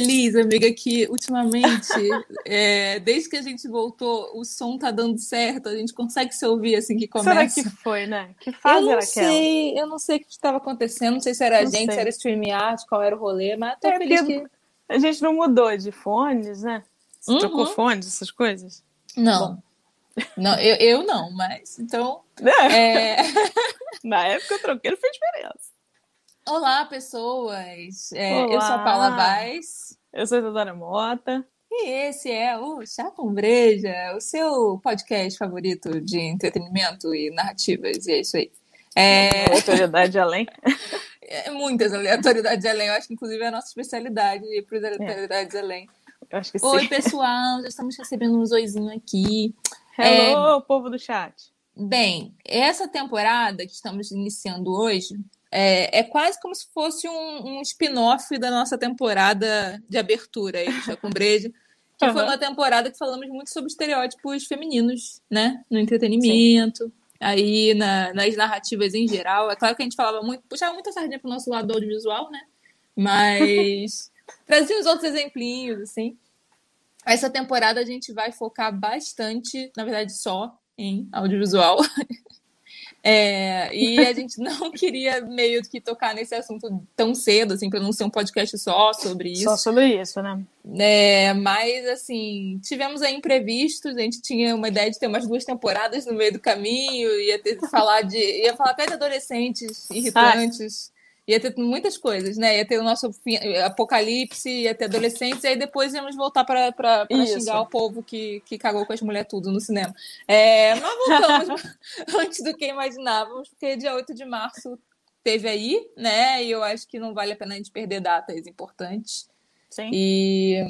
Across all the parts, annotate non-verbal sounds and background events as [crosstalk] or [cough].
feliz, amiga, que ultimamente, [laughs] é, desde que a gente voltou, o som tá dando certo, a gente consegue se ouvir assim que será começa. que foi, né? Que Eu fase não era aquela? sei, eu não sei o que estava acontecendo, não sei se era a gente, se sei. era StreamYard, qual era o rolê, mas tô É, feliz que. A gente não mudou de fones, né? Você Uhum. trocou fones, essas coisas? Não. Não, eu, eu não, mas então. É. [laughs] é, Na época eu troquei, não fez diferença. Olá, pessoas! É, eu sou a Olá. Paula Vaz. Eu sou a Isadora Mota. E esse é o Chá com Breja, o seu podcast favorito de entretenimento e narrativas, e é isso aí. É, Autoridade além. [laughs] é muitas aleatoriedades além, eu acho que inclusive é a nossa especialidade ir para aleatoriedades além. Eu acho que Oi, sim. pessoal, já estamos recebendo um zoizinho aqui. Hello, povo do chat. Bem, essa temporada que estamos iniciando hoje é, é quase como se fosse um, um spin-off da nossa temporada de abertura aí do Chá com Breja, [laughs] que foi Aham. uma temporada que falamos muito sobre estereótipos femininos, né? No entretenimento, aí na- nas narrativas em geral. É claro que a gente falava muito, puxava muita sardinha pro nosso lado audiovisual, né? Mas [laughs] trazia os outros exemplinhos, assim. Essa temporada a gente vai focar bastante, na verdade, só em audiovisual. [laughs] É, e a gente [laughs] não queria meio que tocar nesse assunto tão cedo, assim, para não ser um podcast só sobre isso. Só sobre isso, né? É, mas, assim, tivemos aí imprevistos, a gente tinha uma ideia de ter umas duas temporadas no meio do caminho, ia ter que falar de. ia falar até de adolescentes irritantes, ia ter muitas coisas, né? Ia ter o nosso apocalipse, ia ter adolescentes, e aí depois íamos voltar para xingar o povo que, que cagou com as mulheres tudo no cinema. É, mas voltamos [laughs] antes do que imaginávamos, porque dia 8 de março teve aí, né? E eu acho que não vale a pena a gente perder datas importantes. Sim. E,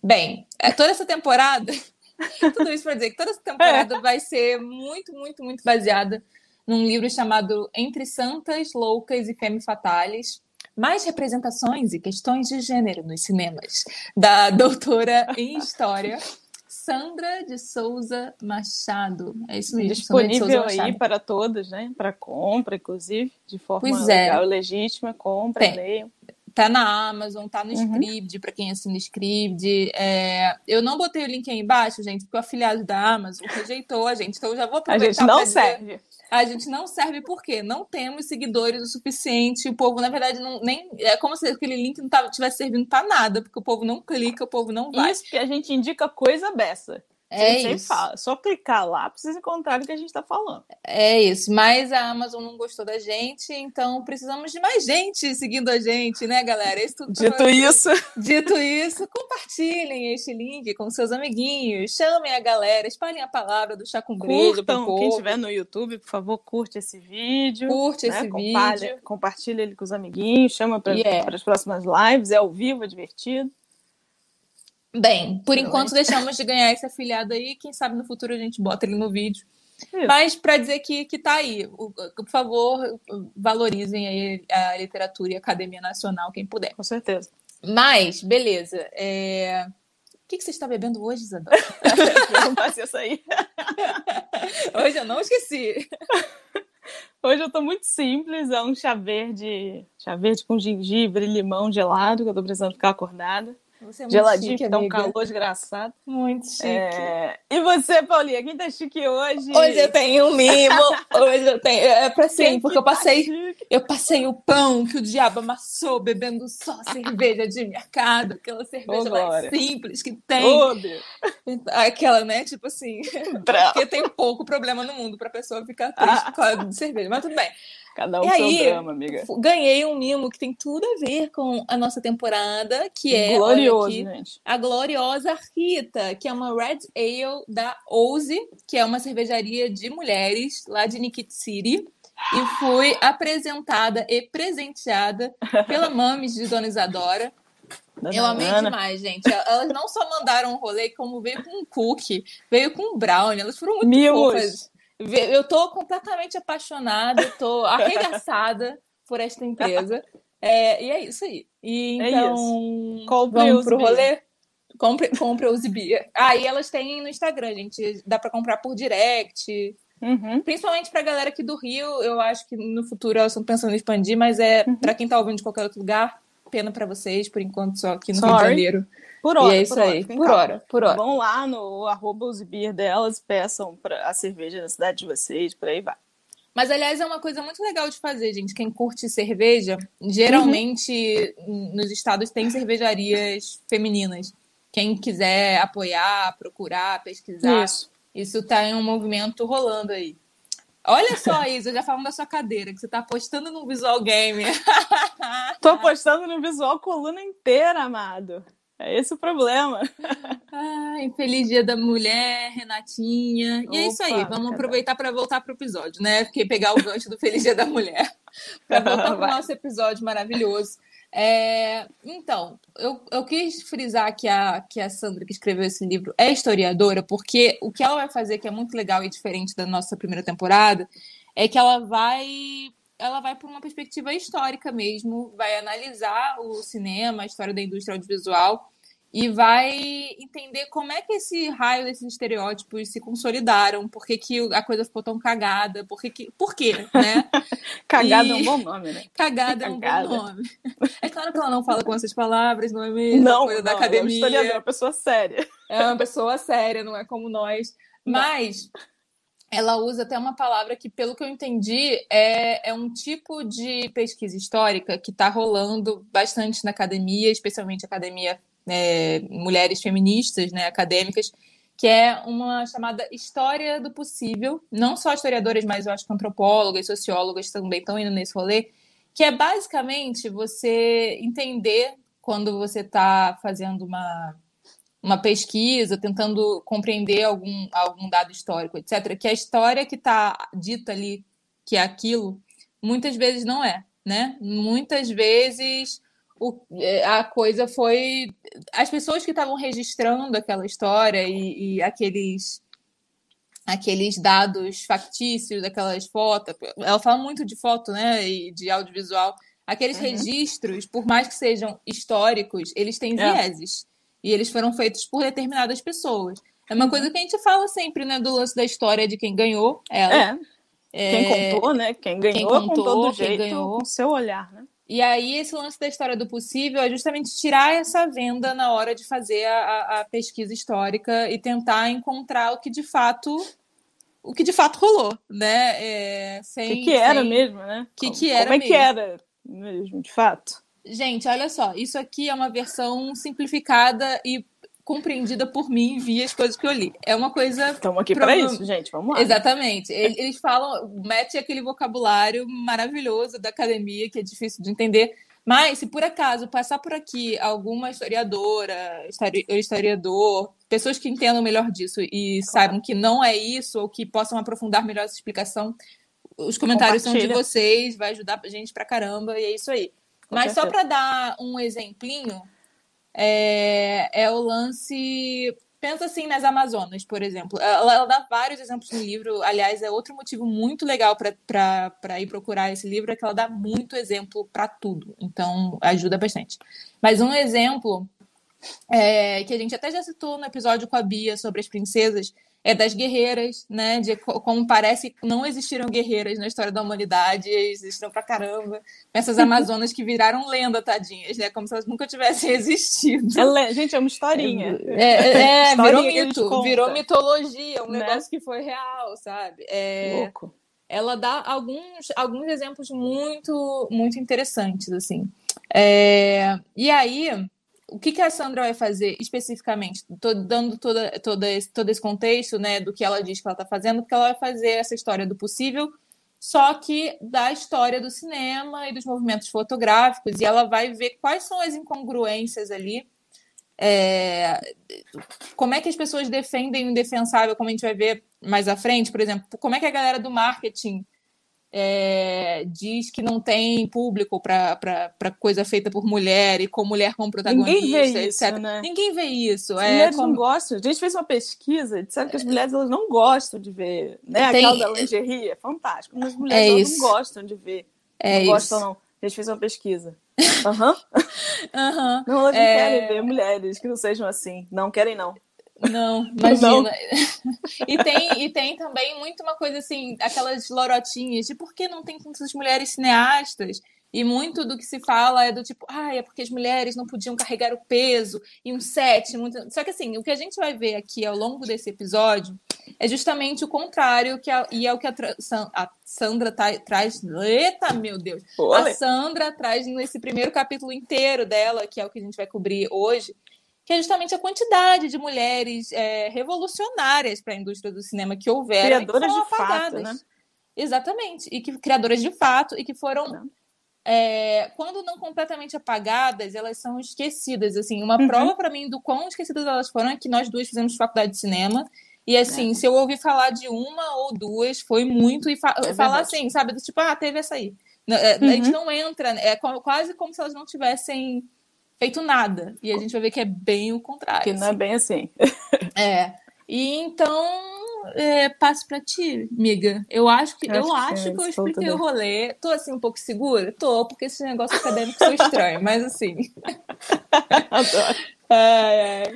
bem, é, toda essa temporada, [laughs] tudo isso para dizer que toda essa temporada vai ser muito, muito, muito baseada num livro chamado Entre Santas, Loucas e Femme Fatales. Mais representações e questões de gênero nos cinemas, da [laughs] doutora em História, Sandra de Souza Machado. É isso mesmo, Disponível aí para todos, né? Para compra, inclusive, de forma Pois é. legal legítima. Compra, leiam. Tá na Amazon, tá no Uhum. Scribd, para quem assina Scribd. É, eu não botei o link aí embaixo, gente, porque o afiliado da Amazon rejeitou a gente. Então eu já vou A aproveitar gente não pra dizer- serve. A gente não serve porque não temos seguidores o suficiente. O povo, na verdade, não, nem. É como se aquele link não tivesse servindo para nada, porque o povo não clica, o povo não vai. Isso que a gente indica coisa beça. É gente isso. fala. Só clicar lá pra vocês encontrarem o que a gente está falando. É isso, mas a Amazon não gostou da gente, então precisamos de mais gente seguindo a gente, né, galera? Isso tudo Dito isso, Dito isso, compartilhem este link com seus amiguinhos, chamem a galera, espalhem a palavra do Chá com povo, Quem estiver no YouTube, por favor, curte esse vídeo. curte né? esse Compartilha, vídeo. compartilha ele com os amiguinhos, chama para Yeah. as próximas lives, é ao vivo, é divertido. Bem, por Então, enquanto deixamos de ganhar esse afiliado aí, quem sabe no futuro a gente bota ele no vídeo. Isso. Mas para dizer que, que tá aí, por favor, valorizem aí a literatura e a Academia Nacional, quem puder. Com certeza. Mas, beleza. é, O que, que você está bebendo hoje, Isadora? Perguntar se isso aí. [laughs] Hoje eu não esqueci. Hoje eu tô muito simples, é um chá verde, chá verde com gengibre limão gelado, que eu tô precisando ficar acordada. Você é muito Geladinho, chique, que tá um calor desgraçado. Muito chique. É, E você, Paulinha, quem tá chique hoje? Hoje eu tenho um mimo. Hoje eu tenho. É pra sim, Quem porque que eu passei. tá? Eu passei o pão que o diabo amassou, bebendo só cerveja de mercado, aquela cerveja mais simples que tem. Deus. Aquela, né? Tipo assim, [laughs] porque tem pouco problema no mundo pra pessoa ficar triste por causa de cerveja. Mas tudo bem. Cada um E seu aí, drama, amiga. Ganhei um mimo que tem tudo a ver com a nossa temporada, que é. Glorioso, aqui, gente. a gloriosa Rita, que é uma Red Ale da Ouze, que é uma cervejaria de mulheres lá de Nikit City. E fui apresentada e presenteada pela [laughs] Mames de Dona Isadora. Dona Eu amei Ana. demais, gente. Elas não só mandaram um rolê, como veio com um cookie, veio com um brownie. Elas foram muito Mimos. fofas. Eu tô completamente apaixonada, tô arregaçada por esta empresa. É, e é isso aí. E É então, Compre vamos os pro rolê? Compre, compre os Bia. Ah, e elas têm no Instagram, gente. Dá pra comprar por direct. Uhum. Principalmente pra galera aqui do Rio, eu acho que no futuro elas estão pensando em expandir, mas é Uhum. pra quem tá ouvindo de qualquer outro lugar, pena para vocês, por enquanto, só aqui no Sorry. Rio de Janeiro. Por hora, e é isso por hora, aí. fiquem Por calma. hora, por hora. Vão lá no arroba os beer delas, peçam pra, a cerveja na cidade de vocês, por aí vai. Mas, aliás, é uma coisa muito legal de fazer, gente. Quem curte cerveja, geralmente nos estados tem cervejarias femininas. Quem quiser apoiar, procurar, pesquisar, Isso. isso tá em um movimento rolando aí. Olha só, Isa, já falando da sua cadeira, que você tá apostando no visual game. [laughs] Tô apostando no visual coluna inteira, amado. É esse o problema. Ai, feliz dia da mulher, Renatinha. E é isso aí, Opa, vamos cadê? aproveitar para voltar pro episódio, né? Porque pegar o gancho do Feliz Dia da Mulher. [laughs] Para voltar pro Vai. nosso episódio maravilhoso. É, então, eu, eu quis frisar que a, que a Sandra, que escreveu esse livro, é historiadora, porque o que ela vai fazer, que é muito legal e diferente da nossa primeira temporada, é que ela vai ela vai por uma perspectiva histórica mesmo, vai analisar o cinema, a história da indústria audiovisual e vai entender como é que esse raio desses estereótipos se consolidaram, por que, que a coisa ficou tão cagada, por que, que por quê, né? [laughs] Cagada E- é um bom nome, né? Cagada é um Cagada. bom nome. É claro que ela não fala com essas palavras, não é mesmo? Não, coisa da não, é um academia. é uma pessoa séria. É uma pessoa séria, não é como nós. Não. Mas ela usa até uma palavra que, pelo que eu entendi, é, é um tipo de pesquisa histórica que está rolando bastante na academia, especialmente academia é, mulheres feministas, né, acadêmicas, que é uma chamada história do possível. Não só historiadoras, mas eu acho que antropólogas, sociólogas também estão indo nesse rolê, que é basicamente você entender quando você está fazendo uma uma pesquisa, tentando compreender algum, algum dado histórico, etc., que a história que está dita ali, que é aquilo, muitas vezes não é, né? Muitas vezes o, é, a coisa foi. As pessoas que estavam registrando aquela história e, e aqueles aqueles dados factícios, aquelas fotos. Ela fala muito de foto, né? E de audiovisual. Aqueles Uhum. registros, por mais que sejam históricos, eles têm É. vieses. E eles foram feitos por determinadas pessoas. É uma coisa que a gente fala sempre, né? Do lance da história de quem ganhou ela. É, quem contou, né? Quem ganhou, contou, contou do quem jeito, ganhou. com seu olhar, né? E aí, esse lance da história do possível é justamente tirar essa venda na hora de fazer a, a- pesquisa histórica e tentar encontrar o que de fato o que de fato rolou, né? É, O sem, que, que era sem- mesmo, né? Que que era Como é que mesmo. era mesmo, de fato? Gente, olha só, isso aqui é uma versão simplificada e compreendida por mim via as coisas que eu li. É uma coisa Estamos aqui para isso, gente. Vamos lá. Exatamente. Ele- Eles falam, mete aquele vocabulário maravilhoso da academia, que é difícil de entender. Mas, se por acaso passar por aqui alguma historiadora, histori- historiador, pessoas que entendam melhor disso e saibam que não é isso, ou que possam aprofundar melhor essa explicação, os comentários são de vocês, vai ajudar a gente pra caramba, e é isso aí. Com Mas só certeza. para dar um exemplinho, é, é o lance. Pensa assim nas Amazonas, por exemplo. Ela, ela dá vários exemplos no livro. Aliás, é outro motivo muito legal para ir procurar esse livro, é que ela dá muito exemplo para tudo. Então, ajuda bastante. Mas um exemplo é, que a gente até já citou no episódio com a Bia sobre as princesas é das guerreiras, né? De co- como parece que não existiram guerreiras na história da humanidade, existiram pra caramba. Essas [laughs] Amazonas que viraram lenda, tadinhas, né? Como se elas nunca tivessem [laughs] existido. É- gente, é uma historinha. É, é, [laughs] Historinha virou mito, virou mitologia, um Né? negócio que foi real, sabe? É, Louco. ela dá alguns, alguns exemplos muito, muito interessantes, assim. É, e aí, o que, que a Sandra vai fazer especificamente? Tô dando toda, toda esse, todo esse contexto, né, do que ela diz que ela está fazendo, porque ela vai fazer essa história do possível, só que da história do cinema e dos movimentos fotográficos, e ela vai ver quais são as incongruências ali, é, como é que as pessoas defendem o indefensável, como a gente vai ver mais à frente, por exemplo, como é que a galera do marketing é, diz que não tem público para coisa feita por mulher e com mulher como protagonista, Ninguém vê isso, etc. né? Ninguém vê isso. As É, mulheres não como- gostam. A gente fez uma pesquisa e disseram que as mulheres elas não gostam de ver. Né? Tem- Aquela da lingerie é fantástico. Mas as mulheres É elas isso. não gostam de ver. É não isso. gostam, não. A gente fez uma pesquisa. Aham. [laughs] Aham. Não, elas não É. querem ver mulheres que não sejam assim. Não querem, não. [laughs] Não, imagina. [laughs] E tem, e tem também muito uma coisa assim, aquelas lorotinhas de por que não tem tantas mulheres cineastas? E muito do que se fala é do tipo, ah, é porque as mulheres não podiam carregar o peso e um set. Muito... Só que assim, o que a gente vai ver aqui ao longo desse episódio é justamente o contrário, que a... e é o que a, a Sandra tá... traz. Eita, meu Deus! Olê. A Sandra traz nesse primeiro capítulo inteiro dela, que é o que a gente vai cobrir hoje, que é justamente a quantidade de mulheres é, revolucionárias para a indústria do cinema que houveram Criadoras que de fato, apagadas. né? Exatamente. E que criadoras de fato e que foram Não. é, quando não completamente apagadas, elas são esquecidas. Assim, uma Uhum. prova para mim do quão esquecidas elas foram é que nós duas fizemos faculdade de cinema. E assim, É. se eu ouvir falar de uma ou duas, foi muito. E fa- É falar assim, sabe? Do tipo, ah, teve essa aí. É, A gente Uhum. não entra, é co- quase como se elas não tivessem feito nada. E a gente vai ver que é bem o contrário. Que não é assim. bem assim. É. E então, é, passo pra ti, miga. Eu acho que Eu eu acho que acho que eu falou expliquei o rolê. Tô assim um pouco segura? Tô, porque esse negócio acadêmico sou estranho, mas assim. [laughs] Adoro. É,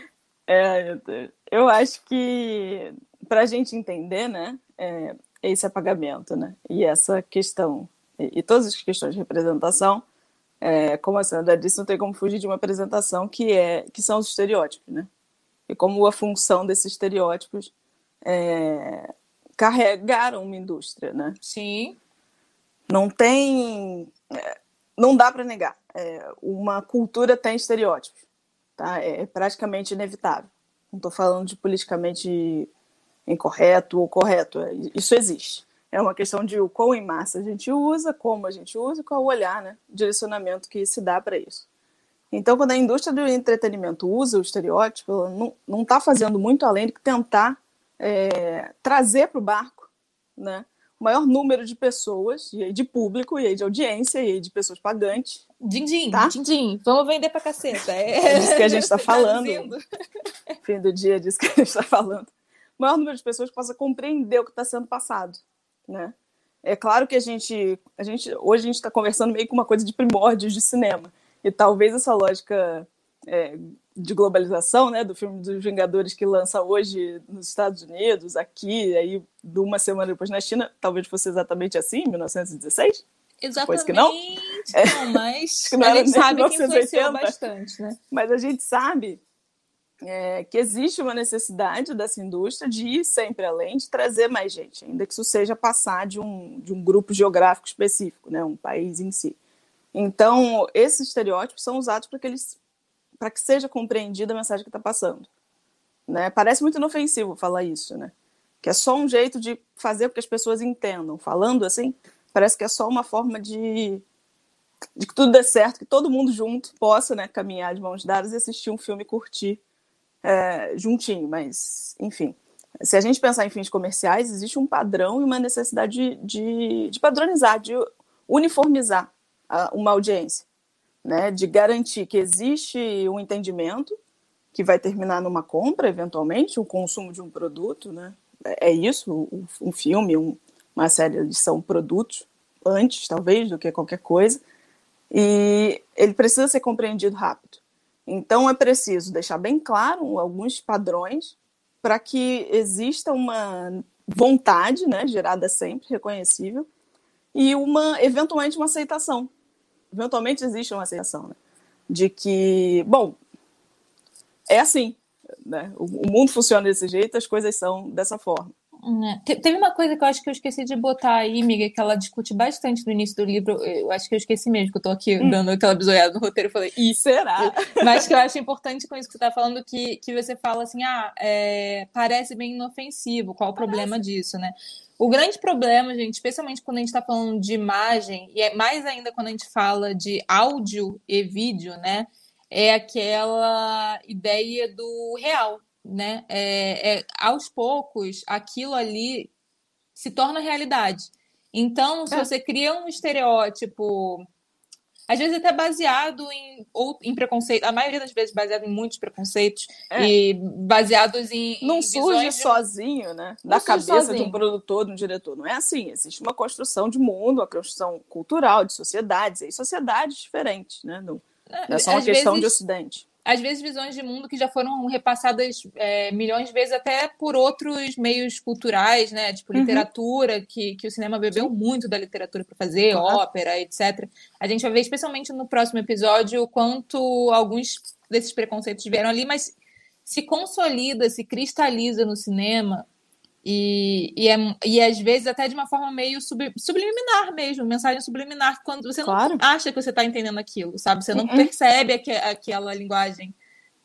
eu acho que para a gente entender, né, é, esse apagamento, né, e essa questão, e, e todas as questões de representação, é, como a Sandra disse, não tem como fugir de uma apresentação que é que são os estereótipos, né, e como a função desses estereótipos é, carregaram uma indústria, né, Sim. não tem. é, Não dá para negar. É, uma cultura tem estereótipos. Tá? É praticamente inevitável. Não estou falando de politicamente incorreto ou correto. é, Isso existe. É uma questão de o quão em massa a gente usa, como a gente usa e qual o olhar, né? o direcionamento que se dá para isso. Então, quando a indústria do entretenimento usa o estereótipo, ela não está fazendo muito além do que tentar é, trazer para o barco né, o maior número de pessoas, e aí de público, e aí de audiência, e aí de pessoas pagantes. Din-din, Tá? din-din. Vamos vender pra caceta. É disso que a gente está [laughs] falando. Traduzindo. Fim do dia, é disso que a gente está falando. O maior número de pessoas que possa compreender o que está sendo passado. Né? É claro que a gente, a gente hoje a gente está conversando meio com uma coisa de primórdios de cinema. E talvez essa lógica é, de globalização, né, do filme dos Vingadores que lança hoje nos Estados Unidos, aqui, aí de uma semana depois na China, talvez fosse exatamente assim, em 1916. Pois Exatamente. que não? Não, mas [laughs] que não a gente sabe que influenciou 1980. bastante, né? Mas a gente sabe é, que existe uma necessidade dessa indústria de ir sempre além, de trazer mais gente, ainda que isso seja passar de um, de um grupo geográfico específico, né, um país em si. Então, esses estereótipos são usados para que eles que seja compreendida a mensagem que está passando. Né? Parece muito inofensivo falar isso, né? Que é só um jeito de fazer com que as pessoas entendam. Falando assim, parece que é só uma forma de, de que tudo dê certo, que todo mundo junto possa né, caminhar de mãos dadas e assistir um filme e curtir é, juntinho. Mas, enfim, se a gente pensar em fins comerciais, existe um padrão e uma necessidade de, de, de padronizar, de uniformizar a, uma audiência né, de garantir que existe um entendimento que vai terminar numa compra, eventualmente, o consumo de um produto, né? É isso, um filme, um, uma série, eles são produtos, antes, talvez, do que qualquer coisa, e ele precisa ser compreendido rápido. Então, é preciso deixar bem claro alguns padrões para que exista uma vontade, né, gerada sempre, reconhecível, e uma, eventualmente, uma aceitação eventualmente existe uma sensação né? de que, bom, é assim, né? o mundo funciona desse jeito, as coisas são dessa forma. É. Te- Teve uma coisa que eu acho que eu esqueci de botar aí, amiga, que ela discute bastante no início do livro. Eu acho que eu esqueci mesmo, que eu tô aqui Hum. dando aquela bisoiada no roteiro e falei, E será? [laughs] Mas que eu acho importante com isso que você tá falando, que, que você fala assim, ah, é, parece bem inofensivo, qual o problema disso, né? O grande problema, gente, especialmente quando a gente está falando de imagem, e é mais ainda quando a gente fala de áudio e vídeo, né? É aquela ideia do real, né? É, é, aos poucos, aquilo ali se torna realidade. Então, se É. você cria um estereótipo às vezes até baseado em, ou, em preconceito, a maioria das vezes baseado em muitos preconceitos É. e baseados em, Não em surge de- sozinho, né? Não Da cabeça de sozinho. um produtor, de um diretor. Não é assim. Existe uma construção de mundo, uma construção cultural, de sociedades, e sociedades diferentes, né? Não, é só uma às questão de vezes, ocidente. Às vezes, visões de mundo que já foram repassadas é, milhões de vezes até por outros meios culturais, né? Tipo, uhum. literatura, uhum. que, que o cinema bebeu muito da literatura para fazer, uhum. ópera, etc. A gente vai ver, especialmente no próximo episódio, o quanto alguns desses preconceitos vieram ali, mas se consolida, se cristaliza no cinema e, e, é, e às vezes até de uma forma meio sub, subliminar mesmo, mensagem subliminar, quando você claro. não acha que você está entendendo aquilo, sabe? Você não uhum. percebe aqu aquela linguagem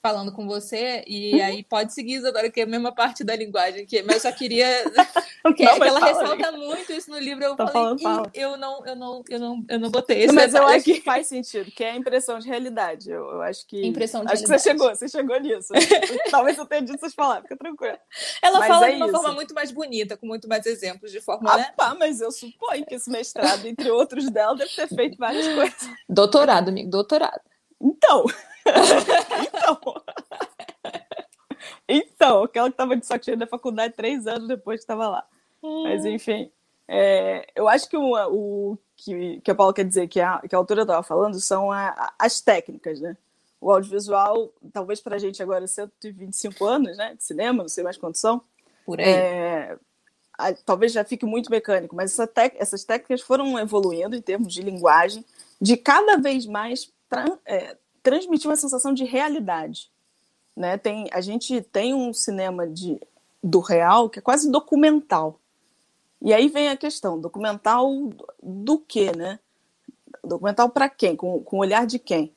falando com você, e uhum. aí pode seguir, Isadora, que é a mesma parte da linguagem, que, mas eu só queria. [laughs] que, [laughs] não, ela ressalta aí. muito isso no livro. Eu tá falei, falando, eu não, eu não, eu não, eu não botei isso. Mas eu acho que faz sentido, que é a impressão de realidade. Eu, eu acho que. Impressão de acho realidade. que você chegou, você chegou nisso. [laughs] Talvez eu tenha dito essas palavras, fica tranquilo. Ela mas fala é de uma isso. forma muito mais bonita, com muito mais exemplos, de forma. Ah, né? pá, mas eu suponho que esse mestrado, entre outros dela, deve ter feito várias coisas. Doutorado, amigo, doutorado. Então. [laughs] então. Então, aquela que estava de cheio da faculdade três anos depois que estava lá. Hum. Mas, enfim, é, eu acho que o, o que, que a Paula quer dizer, que a, que a autora estava falando, são a, as técnicas, né? O audiovisual, talvez para a gente agora, 125 anos né, de cinema, não sei mais quantos são. Por aí. É, a, talvez já fique muito mecânico, mas essa tec, essas técnicas foram evoluindo em termos de linguagem, de cada vez mais tra, é, transmitir uma sensação de realidade. Né? Tem, a gente tem um cinema de, do real que é quase documental. E aí vem a questão, documental do quê, né? Documental para quem? Com, com o olhar de quem?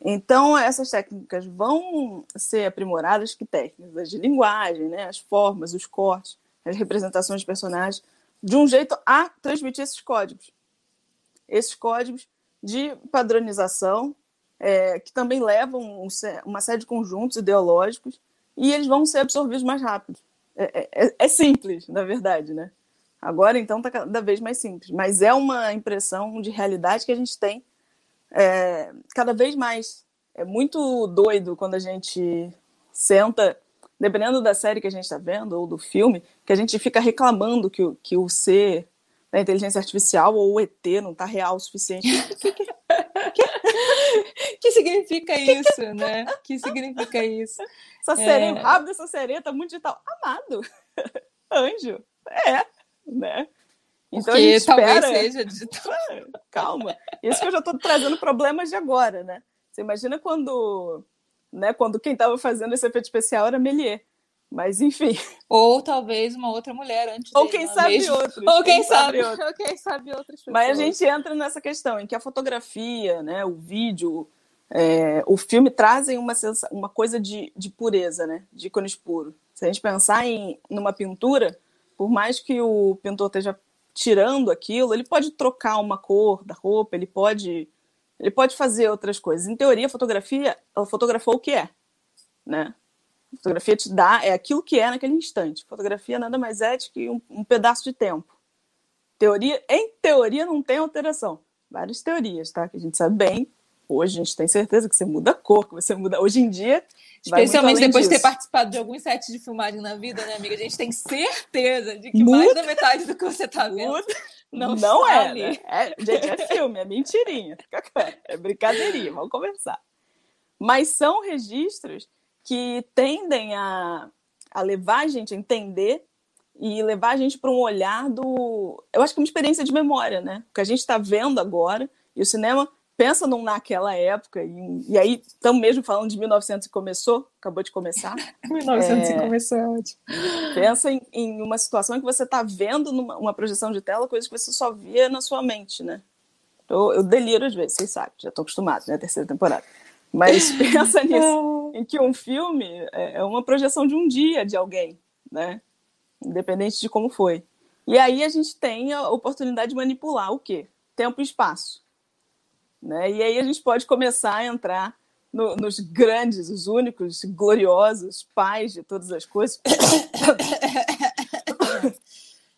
Então, essas técnicas vão ser aprimoradas, que técnicas de linguagem, né? as formas, os cortes, as representações de personagens, de um jeito a transmitir esses códigos. Esses códigos de padronização é, que também levam um, uma série de conjuntos ideológicos e eles vão ser absorvidos mais rápido. É, é, é, é simples, na verdade, né? Agora, então, está cada vez mais simples. Mas é uma impressão de realidade que a gente tem é, cada vez mais. É muito doido quando a gente senta, dependendo da série que a gente está vendo ou do filme, que a gente fica reclamando que, que o ser da inteligência artificial ou o ET não está real o suficiente. [laughs] que, significa isso, né? que significa isso? Essa sereia, é... o rabo dessa sereia tá muito digital. Amado, [laughs] anjo, é, né? Então Porque a gente espera... talvez seja digital. [laughs] Calma, isso que eu já estou trazendo problemas de agora, né? Você imagina quando, né, quando quem estava fazendo esse efeito especial era Melier. Mas enfim. Ou talvez uma outra mulher antes Ou quem sabe mesmo. outros. [laughs] Ou quem, quem sabe, sabe outros. Ou quem sabe outras pessoas. Mas a gente entra nessa questão em que a fotografia, né, o vídeo, é, o filme trazem uma, uma coisa de, de pureza, né? De ícones puro. Se a gente pensar em numa pintura, por mais que o pintor esteja tirando aquilo, ele pode trocar uma cor da roupa, ele pode ele pode fazer outras coisas. Em teoria, a fotografia, ela fotografou o que é, né? Fotografia te dá, é aquilo que é naquele instante. Fotografia nada mais é do que um, um, pedaço de tempo. Teoria, em teoria não tem alteração. Várias teorias, tá? Que a gente sabe bem. Hoje a gente tem certeza que você muda a cor, que você muda. Hoje em dia. Especialmente depois disso. de ter participado de alguns sets de filmagem na vida, né, amiga? A gente tem certeza de que muda. mais da metade do que você tá vendo. Muda. Não, não é, né? é. Gente, é filme, é mentirinha. É brincadeirinha, vamos conversar. Mas são registros que tendem a, a levar a gente a entender e levar a gente para um olhar do. Eu acho que é uma experiência de memória, né? O que a gente está vendo agora, e o cinema pensa num naquela época, e, e aí estamos mesmo falando de 1900 e começou, acabou de começar. [laughs] 1900 é, e começou, é ótimo. Pensa em, em, uma situação em que você está vendo numa uma projeção de tela coisas que você só via na sua mente, né? Eu, eu deliro às vezes, vocês sabem, já estou acostumado, né? Terceira temporada. Mas [laughs] pensa nisso, em que um filme é, é uma projeção de um dia de alguém, né? Independente de como foi. E aí a gente tem a oportunidade de manipular o quê? Tempo e espaço. Né? E aí a gente pode começar a entrar no, nos grandes, os únicos, gloriosos pais de todas as coisas. [coughs]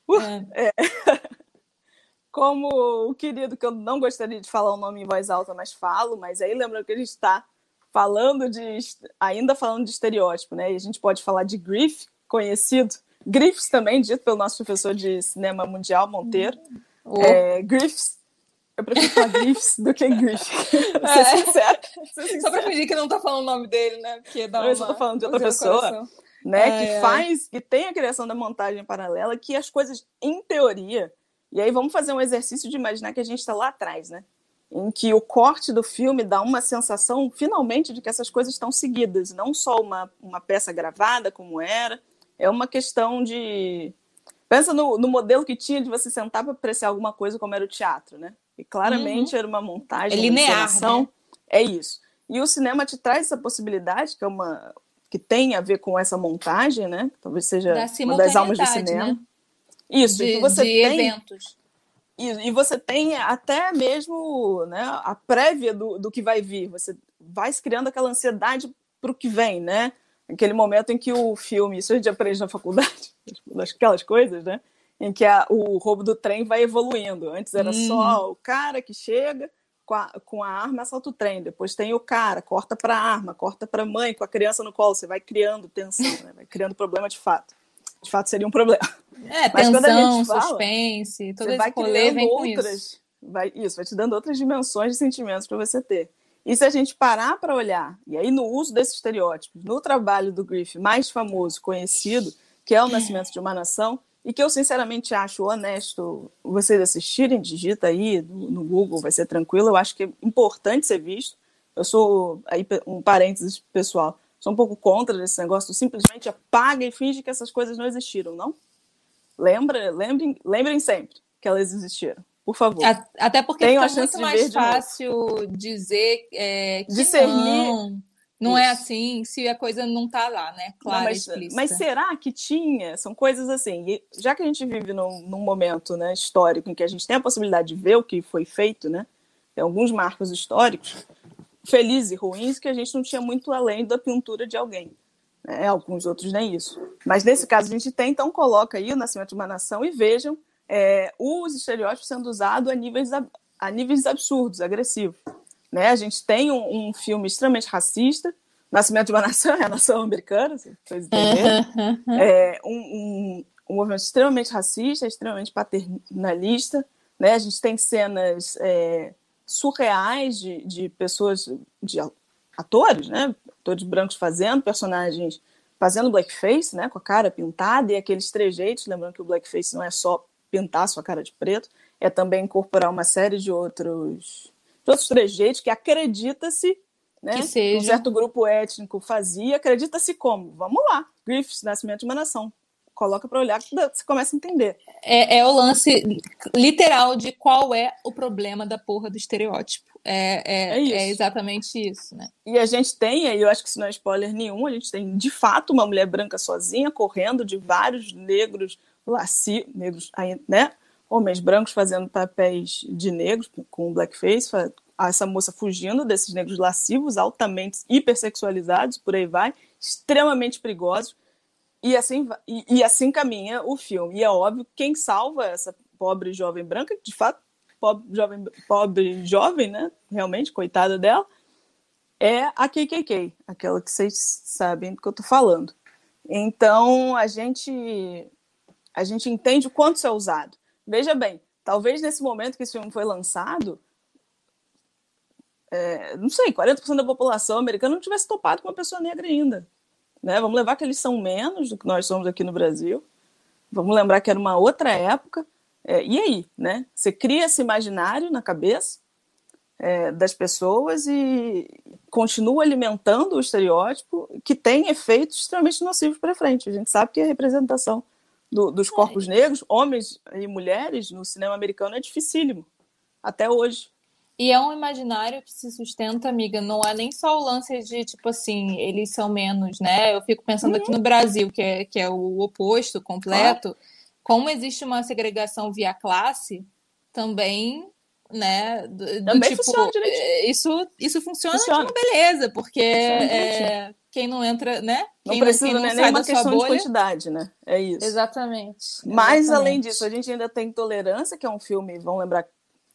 uh, é [laughs] como o querido, que eu não gostaria de falar o nome em voz alta, mas falo, mas aí lembrando que a gente está falando de, ainda falando de estereótipo, né? E a gente pode falar de Griff, conhecido, Griffiths também, dito pelo nosso professor de cinema mundial, Monteiro. Uhum. É, Griffiths, Eu prefiro falar Griffiths do que Griffith. [laughs] É. Ser. Só pra fingir que não tá falando o nome dele, né? Porque dá uma... Eu tô falando de outra pessoa, né? Que faz, que tem a criação da montagem paralela, que as coisas, em teoria... E aí vamos fazer um exercício de imaginar que a gente está lá atrás, né? Em que o corte do filme dá uma sensação, finalmente, de que essas coisas estão seguidas. Não só uma, uma peça gravada, como era. É uma questão de... Pensa no, no modelo que tinha de você sentar para apreciar alguma coisa, como era o teatro, né? E claramente uhum. era uma montagem, é linear, uma né? É isso. E o cinema te traz essa possibilidade, que é uma que tem a ver com essa montagem, né? Talvez seja da uma das almas do cinema. Né? Isso, de, você de tem, eventos. E, e, você tem até mesmo né, a prévia do, do que vai vir. Você vai criando aquela ansiedade para o que vem, né? Aquele momento em que o filme, isso a gente aprende na faculdade, [laughs] aquelas coisas, né? em que a, o roubo do trem vai evoluindo. Antes era uhum. só o cara que chega com a, com a arma assalta o trem. Depois tem o cara, corta para a arma, corta para a mãe com a criança no colo. Você vai criando tensão, né? vai criando problema de fato. De fato seria um problema. É, Mas tensão, fala, suspense, todo esse vai rolê vem outras, isso. Vai, isso, vai te dando outras dimensões de sentimentos para você ter. E se a gente parar para olhar, e aí no uso desses estereótipos, no trabalho do Griffith mais famoso, conhecido, que é o Nascimento de uma Nação, e que eu sinceramente acho honesto vocês assistirem, digita aí no, no, Google, vai ser tranquilo. Eu acho que é importante ser visto. Eu sou, aí um parênteses pessoal, sou um pouco contra esse negócio, simplesmente apaga e finge que essas coisas não existiram, não? Lembra, lembrem, lembrem sempre que elas existiram. Por favor. Até porque Tenho fica muito mais fácil dizer é, que Discernir, não não é Isso. é assim se a coisa não está lá, né? Claro, mas, mas, será que tinha? São coisas assim. E já que a gente vive num, num, momento né, histórico em que a gente tem a possibilidade de ver o que foi feito, né? Tem alguns marcos históricos, felizes e ruins, que a gente não tinha muito além da pintura de alguém. Né? Alguns outros nem isso. Mas nesse caso a gente tem, então coloca aí o Nascimento de uma Nação e vejam é, os estereótipos sendo usados a níveis, a níveis absurdos, agressivos. Né? A gente tem um, um filme extremamente racista, Nascimento de uma Nação, é a nação americana, se vocês entenderem. É, um, um, um movimento extremamente racista, extremamente paternalista. Né? A gente tem cenas é, surreais de, de pessoas, de atores, né? atores brancos fazendo personagens, fazendo blackface, né? com a cara pintada e aqueles trejeitos. Lembrando que o blackface não é só pintar a sua cara de preto, é também incorporar uma série de outros de outros trejeitos que acredita-se né, que seja. um certo grupo étnico fazia, acredita-se como? Vamos lá, Griffiths, Nascimento de uma Nação. Coloca para olhar que você começa a entender. É, é, o lance literal de qual é o problema da porra do estereótipo. É, é, é, é exatamente isso, né? E a gente tem, e eu acho que isso não é spoiler nenhum, a gente tem de fato uma mulher branca sozinha correndo de vários negros laci, negros, né? homens brancos fazendo papéis de negros, com blackface, essa moça fugindo desses negros lascivos, altamente hipersexualizados, por aí vai, extremamente perigosos, e assim, e, e assim caminha o filme. E é óbvio quem salva essa pobre jovem branca, de fato, pobre jovem, pobre jovem, né? Realmente, coitada dela, é a KKK, aquela que vocês sabem do que eu estou falando. Então, a gente a gente entende o quanto isso é usado. Veja bem, talvez nesse momento que esse filme foi lançado, é, não sei, 40% da população americana não tivesse topado com uma pessoa negra ainda. Né? Vamos levar que eles são menos do que nós somos aqui no Brasil. Vamos lembrar que era uma outra época. É, e aí, né? Você cria esse imaginário na cabeça é, das pessoas e continua alimentando o estereótipo que tem efeitos extremamente nocivos para frente. A gente sabe que a representação do, dos corpos é. negros, homens e mulheres, no cinema americano é dificílimo, até hoje. E é um imaginário que se sustenta, amiga, não é nem só o lance de, tipo assim, eles são menos, né? Eu fico pensando uhum. aqui no Brasil, que é, que é o oposto completo. Claro. Como existe uma segregação via classe, também né? Do, Também tipo, funciona direitinho. É, isso, isso funciona, funciona. beleza, porque é, quem não entra, né? Quem não precisa não, quem não né? nem uma questão bolha... de quantidade, né? É isso. Exatamente. Mas, Exatamente. além disso, a gente ainda tem Tolerância, que é um filme, vamos lembrar,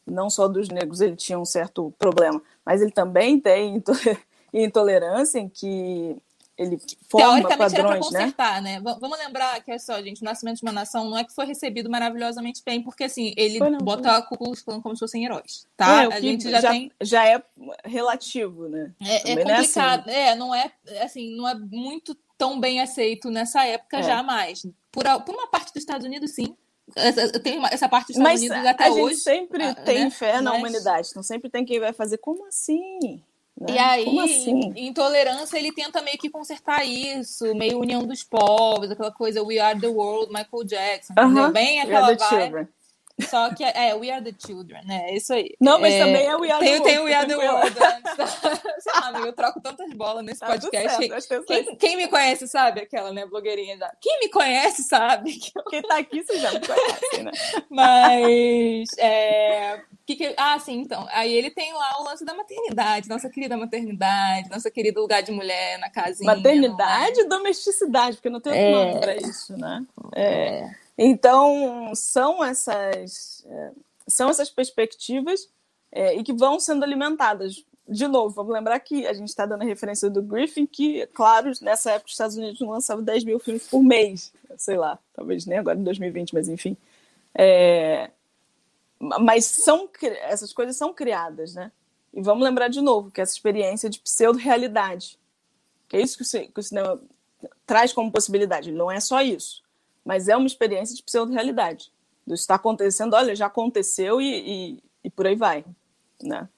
não só dos negros ele tinha um certo problema, mas ele também tem [laughs] intolerância, em que ele forma Teoricamente era para padrões, né? consertar, né? V- Vamos lembrar que é só, gente, o Nascimento de uma Nação não é que foi recebido maravilhosamente bem, porque assim, ele Foi não, bota a Ku Klux como se fossem heróis, tá? É, a gente já, tem. já é relativo, né? É, é também não é complicado. É, não é assim, não é muito tão bem aceito nessa época É. jamais. Por, por uma parte dos Estados Unidos, sim. Essa, tem uma- essa parte dos Estados Mas Unidos até a gente hoje. sempre ah, tem né? fé na Mas- humanidade, então sempre tem quem vai fazer, como assim? Né? E aí, assim? intolerância, ele tenta meio que consertar isso, meio união dos povos, aquela coisa We Are the World, Michael Jackson, entendeu? Aham, Bem aquela vibe. Só que é, é We Are the Children, né? É isso aí. Não, mas É, também é We Are the tem, World. tem o We Are the. World. [laughs] Sei lá, eu troco tantas bolas nesse Tá podcast. certo, pessoas- Quem, quem me conhece sabe aquela, né, blogueirinha já. Quem me conhece sabe. que eu- Quem tá aqui, vocês já me conhecem, né? [laughs] Mas. É... Que que... Ah, sim, então. Aí ele tem lá o lance da maternidade, nossa querida maternidade, nossa querida lugar de mulher na casinha. Maternidade e domesticidade, porque não tem outro É. nome para isso, né? É. Então, são essas, é, são essas perspectivas é, e que vão sendo alimentadas. De novo, vamos lembrar que a gente está dando a referência do Griffin, que, claro, nessa época os Estados Unidos não lançavam 10 mil filmes por mês. Sei lá, talvez nem agora em 2020, mas enfim. É, mas são essas coisas são criadas, né? E vamos lembrar de novo que essa experiência de pseudo-realidade, que é isso que o, cinema traz como possibilidade. Não é só isso, mas é uma experiência de pseudo-realidade. Do está acontecendo, olha, já aconteceu e, e, e por aí vai, né?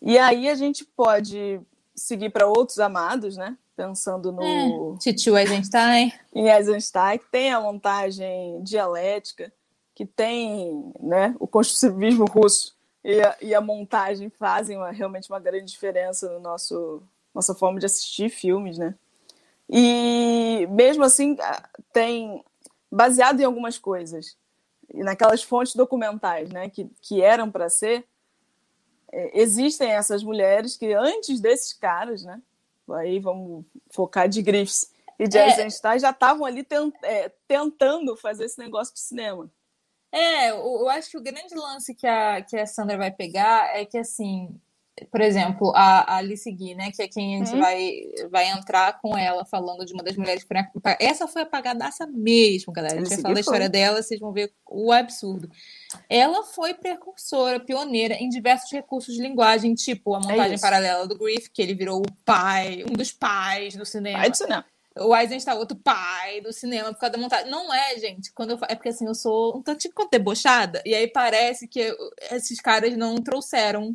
E aí a gente pode seguir para outros amados, né? Pensando no É. Titio Eisenstein. em Eisenstein, que tem a montagem dialética, que tem né, o construtivismo russo e a, e a montagem fazem uma- realmente uma grande diferença no nosso nossa forma de assistir filmes, né? E mesmo assim tem baseado em algumas coisas e naquelas fontes documentais, né, que, que eram para ser é, existem essas mulheres que antes desses caras, né? Aí vamos focar de Griffiths e de É. Eisenstein já estavam ali tent- é, tentando fazer esse negócio de cinema. É, eu, eu acho que o grande lance que a, que a Sandra vai pegar é que, assim, por exemplo, a, a Alice Guy, né, que é quem a gente Uhum. vai, vai entrar com ela falando de uma das mulheres que foi Essa foi apagadaça mesmo, galera. A gente vai falar da história dela, vocês vão ver o absurdo. Ela foi precursora, pioneira em diversos recursos de linguagem, tipo a montagem isso. paralela do Griff, que ele virou o pai, um dos pais do cinema. Vai de cinema. O Eisenstein, outro pai do cinema, por causa da montagem. Não é, gente. Quando eu, é porque assim, eu sou um tantinho quanto debochada, e aí parece que eu- esses caras não trouxeram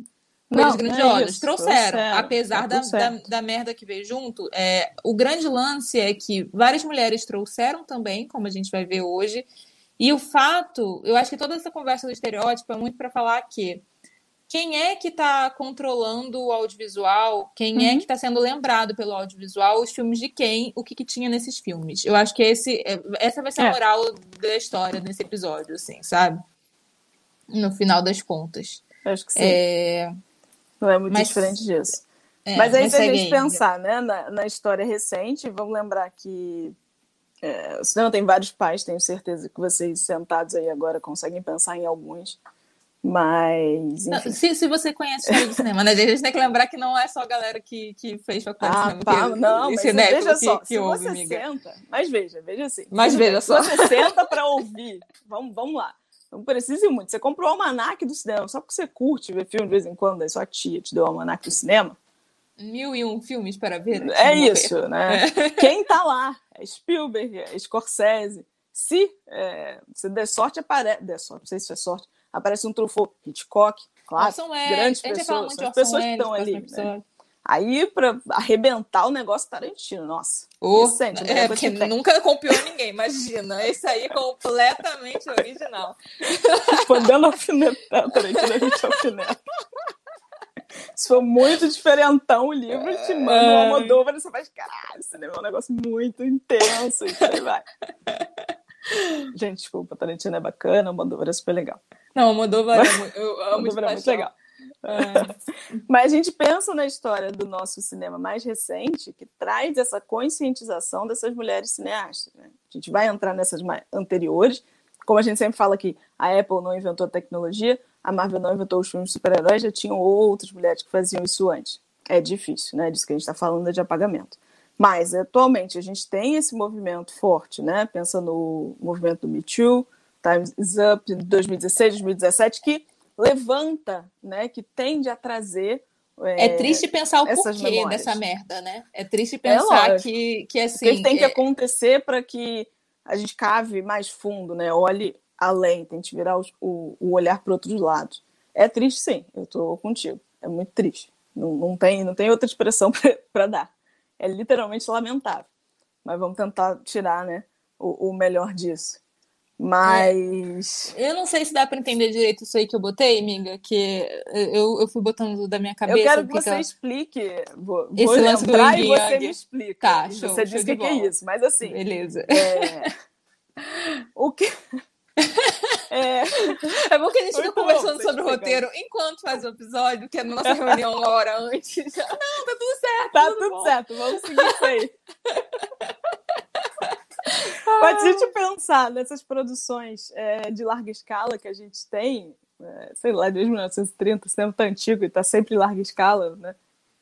Não, é grandiosas. isso. trouxeram, Trouxeram, apesar tá da, da, da merda que veio junto. É, o grande lance é que várias mulheres trouxeram também, como a gente vai ver hoje. E o fato, eu acho que toda essa conversa do estereótipo é muito para falar que quem é que está controlando o audiovisual, quem é Uhum. que está sendo lembrado pelo audiovisual, os filmes de quem, o que, que tinha nesses filmes. Eu acho que esse, é- essa vai ser a É. moral da história nesse episódio, assim, sabe? No final das contas. Acho que sim. É, Não é muito mas- diferente disso. é, mas aí, se a gente pensar né, na, na história recente, vamos lembrar que é, o cinema tem vários pais, tenho certeza que vocês sentados aí agora conseguem pensar em alguns. Mas, Não. Se, se você conhece a história do cinema, né? A gente tem que lembrar que não é só a galera que, que fez faculdade de Ah, cinema. tá, que, não, mas veja que, só, que se ouve, você amiga. senta, mas veja, veja assim. Mas veja se só. você senta para ouvir, vamos, vamos lá, não precisa ir muito, você comprou o almanac do cinema, só porque você curte ver filme de vez em quando, aí sua tia te deu o almanac do cinema, Mil e um filmes para ver. antes é isso, né? Quem tá lá? É Spielberg, é Scorsese, se é, você der sorte, aparece, der sorte, não sei se é sorte, aparece um Truffaut, Hitchcock, claro, Orson Welles, grandes pessoas, as pessoas que Welles estão no ali, né? Aí, pra arrebentar o negócio Tarantino, nossa. Recente, né? é, porque nunca copiou ninguém, imagina. Esse aí é completamente original. [laughs] Foi dando alfinetada, Tarantino, a gente alfineta. Se for muito diferentão o livro, te manda um Ai. Almodóvar e você faz, caralho, cinema é um negócio muito intenso, e aí vai. Gente, desculpa, Tarantino é bacana, Almodóvar é super legal. Não, Almodóvar é mu- eu amo Almodóvar é muito legal. É. Mas a gente pensa na história do nosso cinema mais recente, que traz essa conscientização dessas mulheres cineastas. né? A gente vai entrar nessas anteriores. Como a gente sempre fala que a Apple não inventou a tecnologia, a Marvel não inventou os filmes de super-heróis, já tinham outras mulheres que faziam isso antes. É difícil, né? Disso que a gente está falando é de apagamento. Mas, atualmente, a gente tem esse movimento forte, né? Pensa no movimento do Me Too, Times Up, 2016, 2017, que levanta, né? Que tende a trazer é, é, triste pensar o porquê memórias. dessa merda, né? É triste é pensar é que, que assim. O que tem que é acontecer para que a gente cave mais fundo, né? Olhe além, tente virar o, o, o olhar para outros lados. É triste, sim, eu estou contigo. É muito triste. Não, não, tem, não tem outra expressão [laughs] para dar. É literalmente lamentável. Mas vamos tentar tirar né, o, o melhor disso. Mas. Eu não sei se dá para entender direito isso aí que eu botei, amiga, que eu, eu fui botando da minha cabeça. Eu quero que, você ela... explique. Vou, Esse vou lance do e você me explica. Tá, show, Você diz o que, que é isso, mas assim. Beleza. É... o que. [laughs] É... é bom que a gente fica conversando sobre o roteiro enquanto faz o episódio, que é na nossa reunião uma hora antes. [laughs] Não, tá tudo certo. Tá tudo, tudo certo, vamos seguir isso aí. [laughs] [laughs] Mas se a gente pensar nessas produções é, de larga escala que a gente tem, é, sei lá, desde 1930, sendo tão antigo e está sempre em larga escala, né?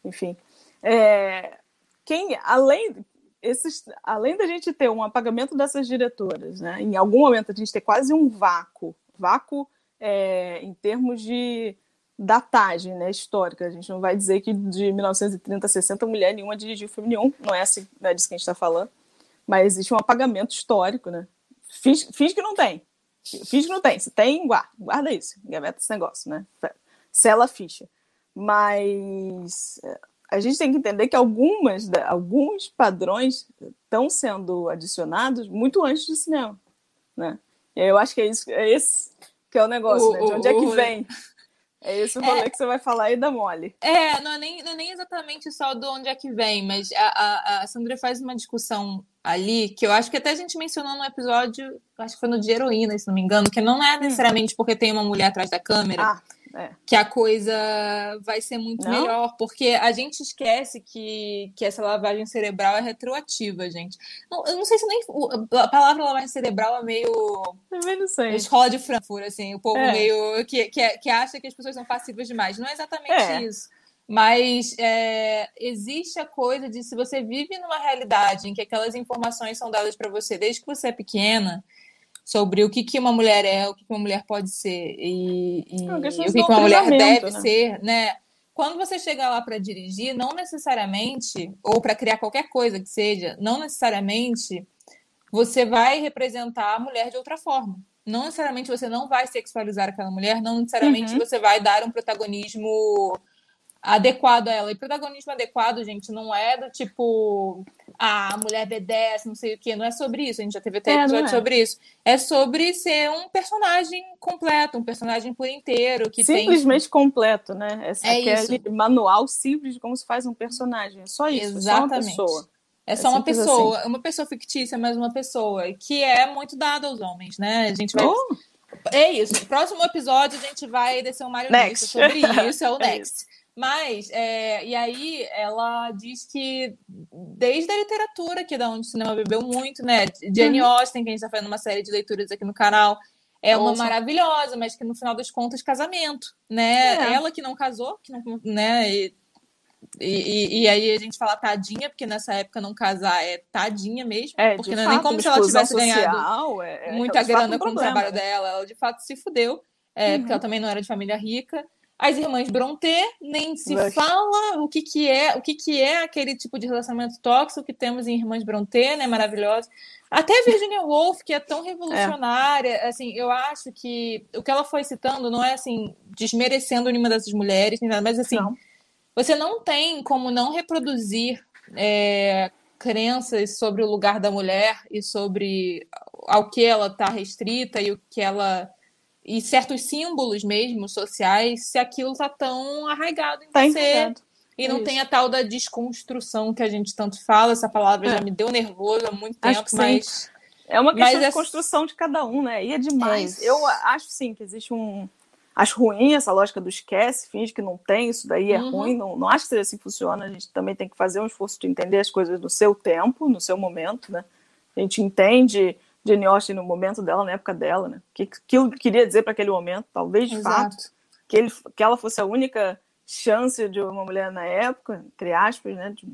Enfim. É, quem, além, esses, além da gente ter um apagamento dessas diretoras, né? Em algum momento a gente ter quase um vácuo, vácuo é, em termos de datagem né, histórica. A gente não vai dizer que de 1930 a 60 mulher nenhuma dirigiu filme nenhum, não é, assim, não é disso que a gente está falando mas existe um apagamento histórico, né? Fiz, fiz que não tem. Fiz que não tem. Se tem, guarda, guarda isso. Gaveta esse negócio, né? Sela a ficha. Mas é, a gente tem que entender que algumas, alguns padrões estão sendo adicionados muito antes do cinema, né? E eu acho que é isso, é esse que é o negócio, o, né? De onde o, é que vem? É esse o rolê é, que você vai falar aí da mole. É, não é, nem, não é nem exatamente só do onde é que vem, mas a, a, a Sandra faz uma discussão ali que eu acho que até a gente mencionou no episódio, acho que foi no de heroína, se não me engano, que não é hum. necessariamente porque tem uma mulher atrás da câmera. Ah é. que a coisa vai ser muito não? melhor, porque a gente esquece que, que essa lavagem cerebral é retroativa, gente. Não, eu não sei se nem. A palavra lavagem cerebral é meio. Também não sei. Escola de Frankfurt, assim, o povo é. meio. Que, que, que acha que as pessoas são passivas demais. Não é exatamente é. isso. Mas é, existe a coisa de se você vive numa realidade em que aquelas informações são dadas para você desde que você é pequena, sobre o que, que uma mulher é, o que, que uma mulher pode ser e, e, e o que, que uma mulher deve né? ser, né? Quando você chega lá para dirigir, não necessariamente, ou para criar qualquer coisa que seja, não necessariamente você vai representar a mulher de outra forma. Não necessariamente você não vai sexualizar aquela mulher, não necessariamente uhum. você vai dar um protagonismo adequado a ela. E protagonismo adequado, gente, não é do tipo ah, a mulher B10, não sei o quê. Não é sobre isso. A gente já teve até é, episódio é. sobre isso. É sobre ser um personagem completo, um personagem por inteiro. que Simplesmente tem... completo, né? Esse, é aquele isso. manual simples de como se faz um personagem. É só isso. Exatamente. É só uma pessoa. É só uma pessoa, assim. uma pessoa fictícia, mas uma pessoa que é muito dada aos homens, né? A gente vai. Oh. É isso. Próximo episódio a gente vai descer um Mario Next. sobre isso, é o [laughs] é Next. Isso. Mas, é, e aí ela diz que desde a literatura, que é da onde o cinema bebeu muito, né? Jane uhum. Austen, que a gente está fazendo uma série de leituras aqui no canal, é uma maravilhosa, mas que no final das contas, casamento, né? É. Ela que não casou, que não, né? E, e, e, aí a gente fala tadinha, porque nessa época não casar é tadinha mesmo. É, porque não é nem como se ela tivesse ganhado é, é, muita grana com o trabalho né? dela. Ela de fato se fudeu, é, uhum. porque ela também não era de família rica. As irmãs Brontë nem se fala o que, que é, o que, que é aquele tipo de relacionamento tóxico que temos em Irmãs Brontë, né, maravilhosa. Até Virginia Woolf, que é tão revolucionária, é. assim, eu acho que o que ela foi citando não é assim desmerecendo nenhuma dessas mulheres, nem nada, mas assim, não. você não tem como não reproduzir é, crenças sobre o lugar da mulher e sobre ao que ela está restrita e o que ela e certos símbolos mesmo sociais se aquilo tá tão arraigado em tá você. E não é tem a tal da desconstrução que a gente tanto fala. Essa palavra é. já me deu nervoso há muito tempo, mas. É uma questão mas de é... construção de cada um, né? E é demais. É Eu acho sim que existe um. Acho ruim essa lógica do esquece, finge que não tem, isso daí é uhum. ruim. Não, não acho que seja assim que funciona. A gente também tem que fazer um esforço de entender as coisas no seu tempo, no seu momento, né? A gente entende Jane Austen no momento dela, na época dela, né? O que, que eu queria dizer para aquele momento, talvez de Exato. fato, que, ele, que ela fosse a única chance de uma mulher na época, entre aspas, né? De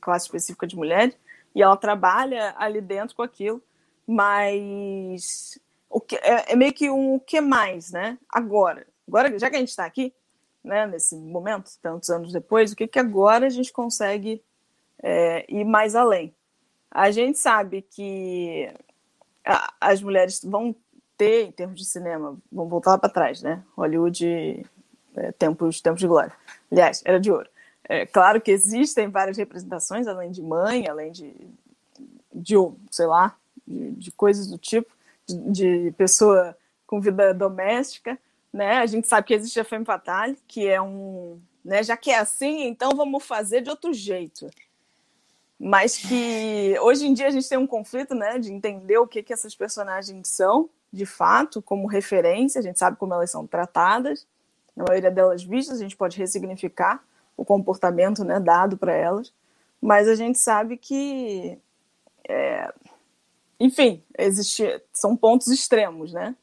classe específica de mulheres, e ela trabalha ali dentro com aquilo, mas o que, é, é meio que um o que mais, né? Agora, agora já que a gente está aqui, né, nesse momento, tantos anos depois, o que, que agora a gente consegue é, ir mais além? A gente sabe que as mulheres vão ter, em termos de cinema, vão voltar para trás, né? Hollywood, é, tempos, tempos de glória. Aliás, era de ouro. É claro que existem várias representações, além de mãe, além de, de sei lá, de, de coisas do tipo, de, de, pessoa com vida doméstica, né? A gente sabe que existe a femme fatale, que é um, né? Já que é assim, então vamos fazer de outro jeito. Mas que hoje em dia a gente tem um conflito, né, de entender o que que essas personagens são, de fato, como referência. A gente sabe como elas são tratadas. Na maioria delas vistas, a gente pode ressignificar o comportamento né, dado para elas, mas a gente sabe que, é, enfim, existe, são pontos extremos, né?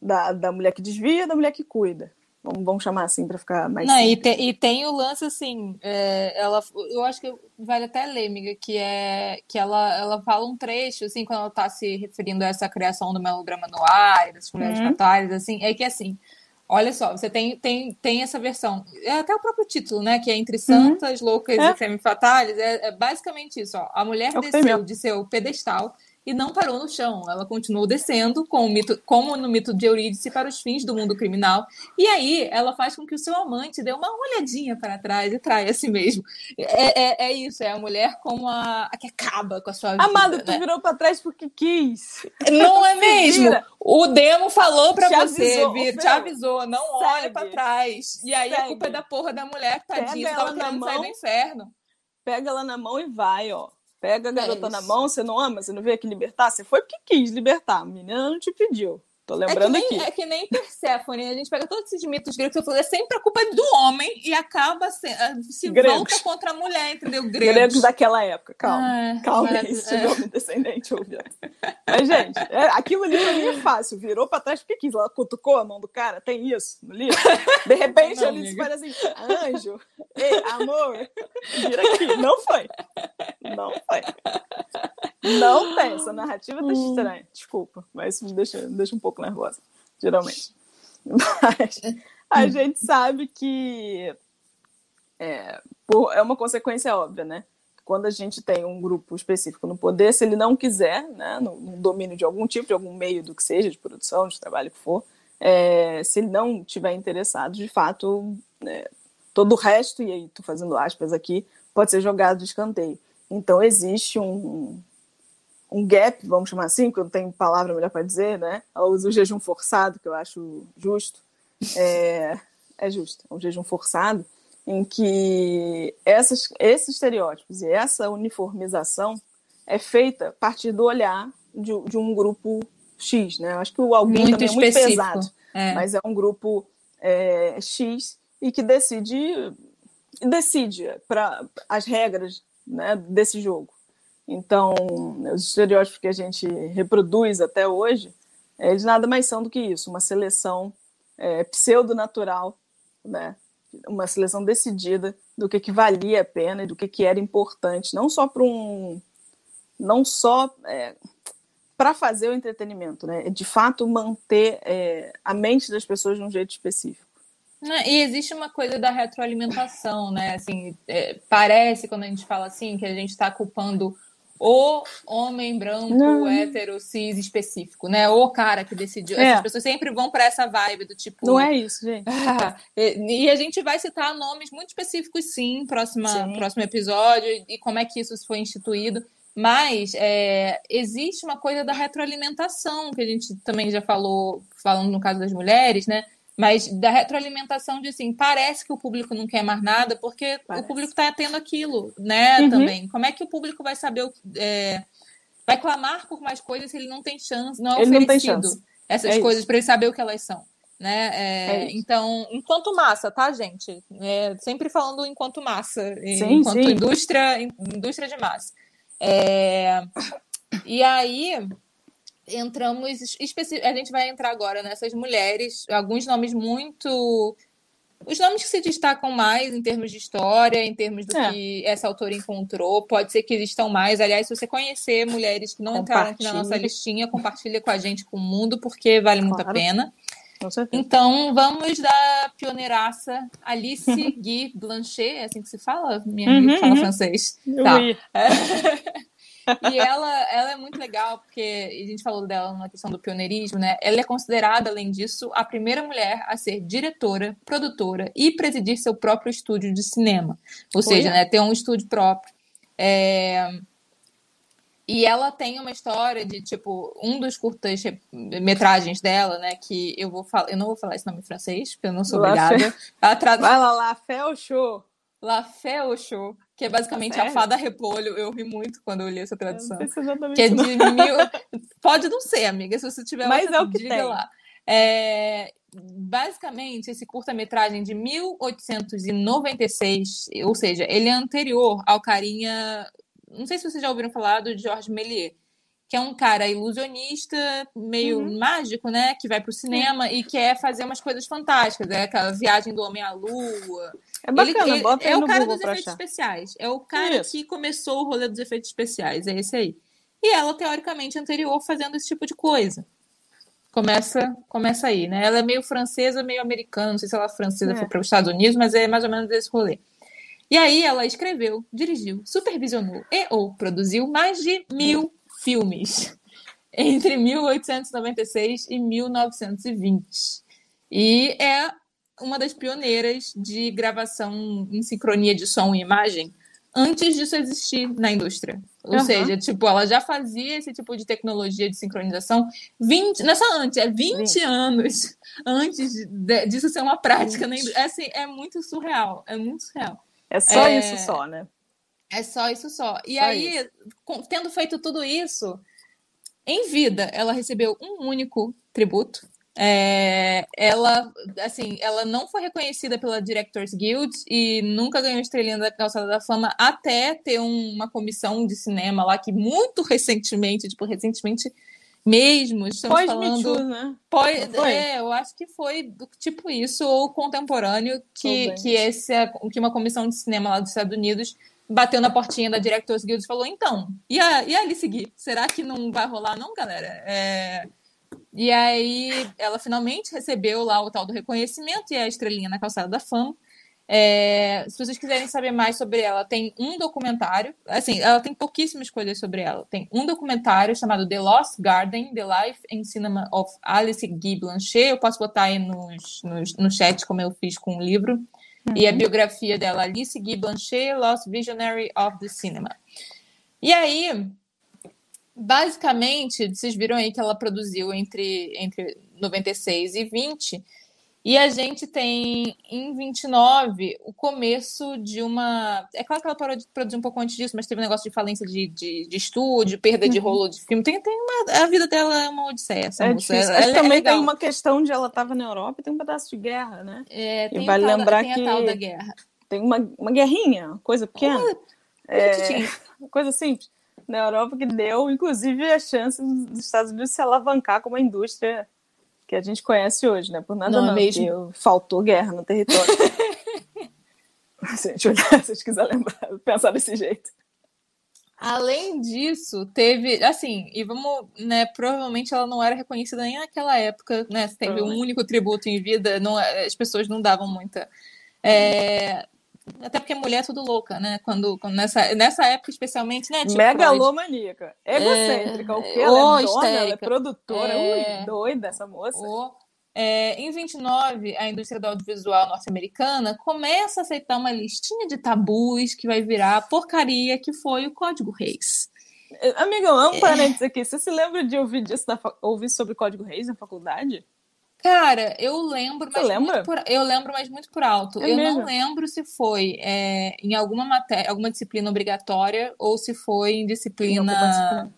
Da, da mulher que desvia da mulher que cuida. Vamos, vamos chamar assim para ficar mais. Não, e, te, e, tem o lance assim, é, ela, eu acho que vale até ler, amiga, que é que ela, ela fala um trecho, assim, quando ela está se referindo a essa criação do melodrama no ar, das mulheres uhum. fatais, assim, é que assim, Olha só, você tem, tem, tem essa versão. É até o próprio título, né? Que é Entre Santas, uhum. Loucas é. e Femme Fatales. É, é, basicamente isso, ó. A mulher é desceu de seu pedestal e não parou no chão. Ela continuou descendo, com mito, como no mito de Eurídice, para os fins do mundo criminal. E aí ela faz com que o seu amante dê uma olhadinha para trás e trai a si mesmo. É, é, é isso, é a mulher como a, a, que acaba com a sua vida. Amada, tu né? virou para trás porque quis. Não [laughs] é mesmo? O demo falou para você, avisou, vir, te avisou, não segue, olha para trás. E aí segue. a culpa é da porra da mulher, tadinha, tava querendo mão, sair do inferno. Pega ela na mão e vai, ó. Pega a garota é na mão, você não ama, você não veio aqui libertar, você foi porque quis libertar, a menina não te pediu. Tô lembrando é que nem, aqui. É que nem Persephone, a gente pega todos esses mitos gregos eu falei, é sempre a culpa do homem e acaba se, ah, se volta contra a mulher, entendeu? Gregos. Gregos daquela época, calma. Ah, calma aí, se é. homem descendente ouvindo. Mas, gente, é, aquilo ali pra mim é fácil. Virou pra trás porque quis. Ela cutucou a mão do cara, tem isso no livro. De repente não, ele faz assim, anjo, ei, amor, vira aqui. Não foi. Não foi. Não tem, essa narrativa tá hum. estranha. Desculpa, mas isso me deixa, me deixa um pouco nervosa, geralmente. [laughs] Mas a hum. gente sabe que é, por, é uma consequência óbvia, né? Quando a gente tem um grupo específico no poder, se ele não quiser, né, no, no domínio de algum tipo, de algum meio do que seja, de produção, de trabalho que for, é, se ele não tiver interessado, de fato, é, todo o resto, e aí estou fazendo aspas aqui, pode ser jogado de escanteio. Então existe um, um gap, vamos chamar assim, que eu não tenho palavra melhor para dizer, né? Ela usa o jejum forçado, que eu acho justo. É, é justo, é um jejum forçado, em que essas, esses estereótipos e essa uniformização é feita a partir do olhar de, de um grupo X, né? Eu acho que o alguém muito também é muito pesado, é. mas é um grupo é, X e que decide decide para as regras né, desse jogo. Então, os estereótipos que a gente reproduz até hoje, eles nada mais são do que isso, uma seleção é, pseudo-natural, né? uma seleção decidida do que, que valia a pena e do que, que era importante, não só para um. não só é, para fazer o entretenimento, né? de fato manter é, a mente das pessoas de um jeito específico. E existe uma coisa da retroalimentação, né? Assim, é, parece quando a gente fala assim que a gente está culpando o homem branco, não. hétero, cis específico, né? O cara que decidiu. É. As pessoas sempre vão para essa vibe do tipo. Não é isso, gente. [laughs] e, a gente vai citar nomes muito específicos, sim, próxima, sim. próximo episódio, e como é que isso foi instituído. Mas é, existe uma coisa da retroalimentação, que a gente também já falou, falando no caso das mulheres, né? Mas da retroalimentação de assim, parece que o público não quer mais nada, porque parece. o público está tendo aquilo, né, uhum. também. Como é que o público vai saber, é, vai clamar por mais coisas se ele não tem chance, não é ele oferecido não essas é coisas para ele saber o que elas são. Né? É, é então, enquanto massa, tá, gente? É, sempre falando enquanto massa, sim, enquanto sim. indústria, indústria de massa. É, e aí, entramos. A gente vai entrar agora nessas mulheres, alguns nomes muito os nomes que se destacam mais em termos de história, em termos do é. que essa autora encontrou, pode ser que existam mais. Aliás, se você conhecer mulheres que não entraram aqui na nossa listinha, compartilha com a gente, com o mundo, porque vale muito claro. a pena. Então, vamos da pioneiraça Alice [laughs] Guy Blanchet, é assim que se fala? Minha amiga uhum, fala uhum. francês. Tá. [laughs] e ela, ela é muito legal, porque a gente falou dela na questão do pioneirismo, né? Ela é considerada, além disso, a primeira mulher a ser diretora, produtora e presidir seu próprio estúdio de cinema. Ou Foi seja, né, ter um estúdio próprio. É... E ela tem uma história de, tipo, um dos curtas metragens dela, né? Que eu vou falar. Eu não vou falar esse nome em francês, porque eu não sou obrigada. A trad... Vai lá, La au Show. La au Show, que é basicamente a fada repolho. Eu ri muito quando eu li essa tradução. que é de mil. [laughs] Pode não ser, amiga, se você tiver Mas outra, é o que diga tem. lá. É, basicamente, esse curta-metragem de 1896, ou seja, ele é anterior ao carinha não sei se vocês já ouviram falar do Georges Méliès, que é um cara ilusionista, meio uhum. mágico, né? Que vai pro cinema uhum. e quer fazer umas coisas fantásticas. É aquela viagem do homem à lua. É bacana, ele, bota ele, É o cara Google dos efeitos achar. especiais. É o cara Isso. que começou o rolê dos efeitos especiais. É esse aí. E ela, teoricamente, anterior fazendo esse tipo de coisa. Começa, começa aí, né? Ela é meio francesa, meio americana. Não sei se ela é francesa, é. foi para os Estados Unidos, mas é mais ou menos esse rolê. E aí ela escreveu, dirigiu, supervisionou e ou produziu mais de mil filmes [laughs] entre 1896 e 1920. E é uma das pioneiras de gravação em sincronia de som e imagem antes disso existir na indústria. Ou uhum. seja, tipo, ela já fazia esse tipo de tecnologia de sincronização 20, nessa antes, é 20, 20. anos antes de, disso ser uma prática 20. na indústria. É, assim, é muito surreal, é muito surreal. É só é... isso só, né? É só isso só. E só aí, isso. tendo feito tudo isso, em vida, ela recebeu um único tributo. É, ela, assim, ela não foi reconhecida pela Directors Guild e nunca ganhou estrelinha da calçada da fama até ter um, uma comissão de cinema lá que muito recentemente, tipo, recentemente mesmo, estamos pós falando. né? Pós, é, eu acho que foi do tipo isso, ou contemporâneo, que, que, esse, que uma comissão de cinema lá dos Estados Unidos bateu na portinha da Directors Guild e falou: então, e a, e a Alice Guy? Será que não vai rolar, não, galera? É... E aí ela finalmente recebeu lá o tal do reconhecimento e a estrelinha na calçada da fama. É, se vocês quiserem saber mais sobre ela, tem um documentário. Assim, ela tem pouquíssimas coisas sobre ela. Tem um documentário chamado The Lost Garden: The Life and Cinema of Alice Guy Blanchet. Eu posso botar aí nos, nos, no chat, como eu fiz com o livro. Uhum. E a biografia dela, Alice Guy Blanchet, Lost Visionary of the Cinema. E aí, basicamente, vocês viram aí que ela produziu entre, entre 96 e 20 e a gente tem em 29 o começo de uma. É claro que ela parou de produzir um pouco antes disso, mas teve um negócio de falência de, de, de estúdio, perda de uhum. rolo de filme. Tem, tem uma... A vida dela é uma odisseia. Essa é moça. Ela, ela é também é tem uma questão de ela estava na Europa e tem um pedaço de guerra, né? É, tem, e vale lembrar da, tem que da guerra. Tem uma, uma guerrinha, coisa pequena. Uma, é, coisa simples. Na Europa que deu, inclusive, a chance dos Estados Unidos se alavancar como uma indústria que a gente conhece hoje, né? Por nada não, não mesmo. faltou guerra no território. [laughs] se a gente olhar, se a gente quiser lembrar, pensar desse jeito. Além disso, teve, assim, e vamos, né, provavelmente ela não era reconhecida nem naquela época, né, teve um único tributo em vida, não, as pessoas não davam muita, é, até porque mulher é tudo louca, né? Quando, quando nessa, nessa época, especialmente, né? Tipo Megalomaníaca. Egocêntrica. É, o que? Ela é dona, ela é produtora. É, Ui, doida essa moça. O, é, em 29, a indústria do audiovisual norte-americana começa a aceitar uma listinha de tabus que vai virar porcaria, que foi o Código Reis. Amiga, um é. parênteses aqui. Você se lembra de ouvir disso, na, ouvir sobre o Código Reis na faculdade? Cara, eu lembro, mas muito por, eu lembro, mas muito por alto. É eu mesmo? não lembro se foi é, em alguma matéria, alguma disciplina obrigatória ou se foi em disciplina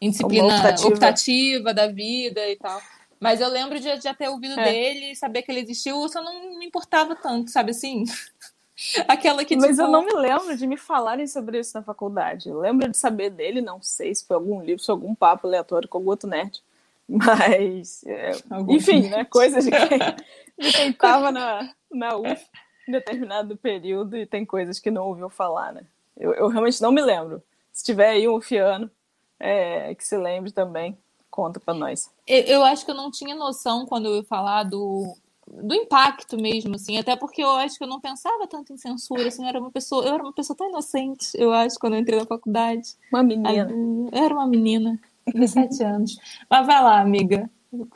em disciplina optativa. optativa. da vida e tal. Mas eu lembro de já ter ouvido é. dele, saber que ele existiu, só não me importava tanto, sabe assim? [laughs] Aquela que Mas tipo... eu não me lembro de me falarem sobre isso na faculdade. Eu lembro de saber dele, não sei se foi algum livro, se foi algum papo aleatório com algum outro nerd. [laughs] Mas, é, enfim, né? Coisas de quem, de [laughs] quem tava na, na UF em determinado período e tem coisas que não ouviu falar, né? Eu, eu realmente não me lembro. Se tiver aí um ufiano é, que se lembre também, conta para nós. Eu, eu, acho que eu não tinha noção quando eu ia falar do, do impacto mesmo, assim, até porque eu acho que eu não pensava tanto em censura, assim, eu era uma pessoa, eu era uma pessoa tão inocente, eu acho, quando eu entrei na faculdade. Uma menina. Eu era uma menina, 17 anos. Mas vai lá, amiga.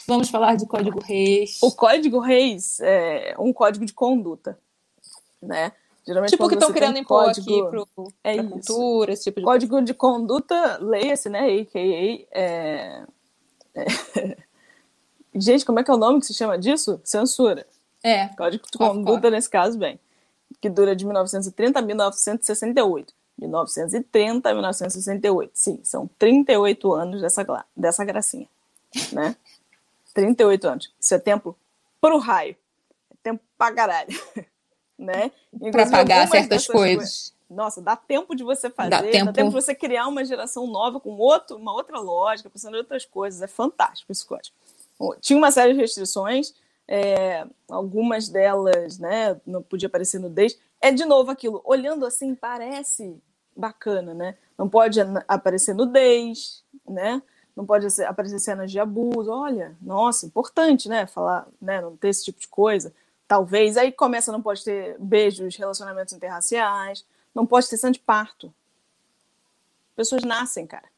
Vamos falar de Código Reis. O Código Reis é um código de conduta, né? Geralmente, tipo que estão querendo impor código... aqui pro, é pra cultura, esse tipo de Código coisa. de conduta, leia-se, né? A.K.A. É... É... [laughs] Gente, como é que é o nome que se chama disso? Censura. É. Código de conduta, nesse caso, bem. Que dura de 1930 a 1968. 1930 a 1968. Sim, são 38 anos dessa, dessa gracinha. Né? [laughs] 38 anos. Isso é tempo pro raio. É tempo pra caralho. [laughs] né? Para pagar certas coisas. coisas. Nossa, dá tempo de você fazer, dá tempo... dá tempo de você criar uma geração nova com outro, uma outra lógica, pensando em outras coisas. É fantástico esse código. Tinha uma série de restrições, é, algumas delas né, não podia aparecer nudez. É de novo aquilo, olhando assim, parece bacana, né? Não pode aparecer nudez, né? Não pode aparecer cenas de abuso. Olha, nossa, importante, né? Falar, né? Não ter esse tipo de coisa. Talvez. Aí começa, não pode ter beijos, relacionamentos interraciais, não pode ter cena de parto. Pessoas nascem, cara.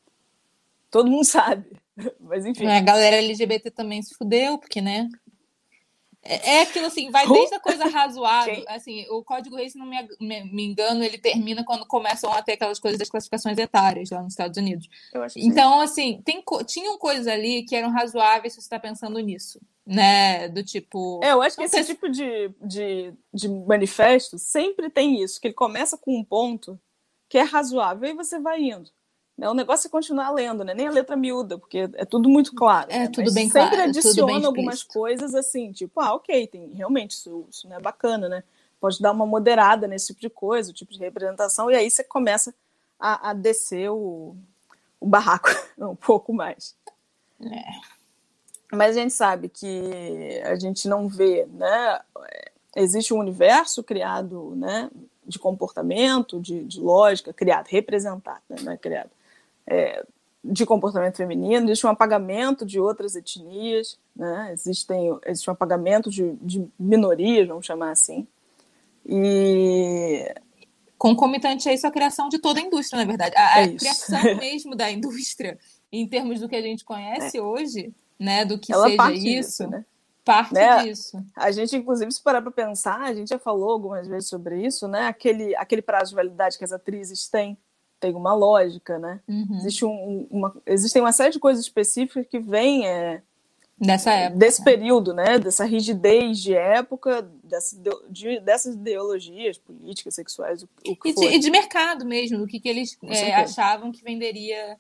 Todo mundo [laughs] sabe. Mas enfim. A galera LGBT também se fudeu, porque, né? É, é aquilo assim, vai desde a coisa razoável. Assim, o Código Reis, se não me, me, me, engano, ele termina quando começam a ter aquelas coisas das classificações etárias lá nos Estados Unidos. então, assim, tem, tinham coisas ali que eram razoáveis se você está pensando nisso. Né? Do tipo. É, eu acho que esse tipo de, de, de manifesto sempre tem isso, que ele começa com um ponto que é razoável, e você vai indo. Né? O negócio é continuar lendo, né? Nem a letra miúda, porque é tudo muito claro. É né? tudo Mas bem sempre claro. Sempre adiciona algumas coisas assim, tipo, ah, ok, tem realmente isso, isso não é bacana, né? Pode dar uma moderada nesse tipo de coisa, o tipo de representação, e aí você começa a, a descer o, o barraco [laughs] um pouco mais. É. Mas a gente sabe que a gente não vê, né? Existe um universo criado, né? De comportamento, de, de lógica, criado, representado, né? não é criado é, de comportamento feminino, existe um apagamento de outras etnias, né? Existem, existe um apagamento de, de minorias, vamos chamar assim. E concomitante a isso a criação de toda a indústria, na verdade. A, é a criação [laughs] mesmo da indústria, em termos do que a gente conhece é. hoje, né, do que Ela seja isso, disso, né? parte né? disso. A gente, inclusive, se parar para pensar, a gente já falou algumas vezes sobre isso, né? Aquele, aquele prazo de validade que as atrizes têm tem uma lógica, né? Uhum. Existe um, uma, existem uma série de coisas específicas que vêm é, Dessa época. desse período, né? Dessa rigidez de época, dessa, de, dessas ideologias políticas, sexuais, o, o que e de, e de, mercado mesmo, do que, que eles é, achavam que venderia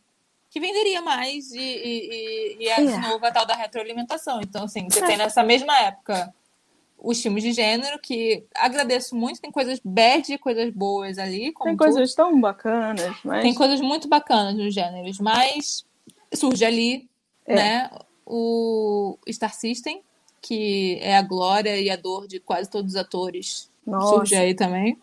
que venderia mais e, e, e, e é, de novo a tal da retroalimentação. Então, assim, você é. tem nessa mesma época os filmes de gênero, que agradeço muito, tem coisas bad e coisas boas ali. tem coisas tão bacanas, mas... Tem coisas muito bacanas nos gêneros, mas surge ali, é. né, o Star System, que é a glória e a dor de quase todos os atores. Nossa. Surge aí também.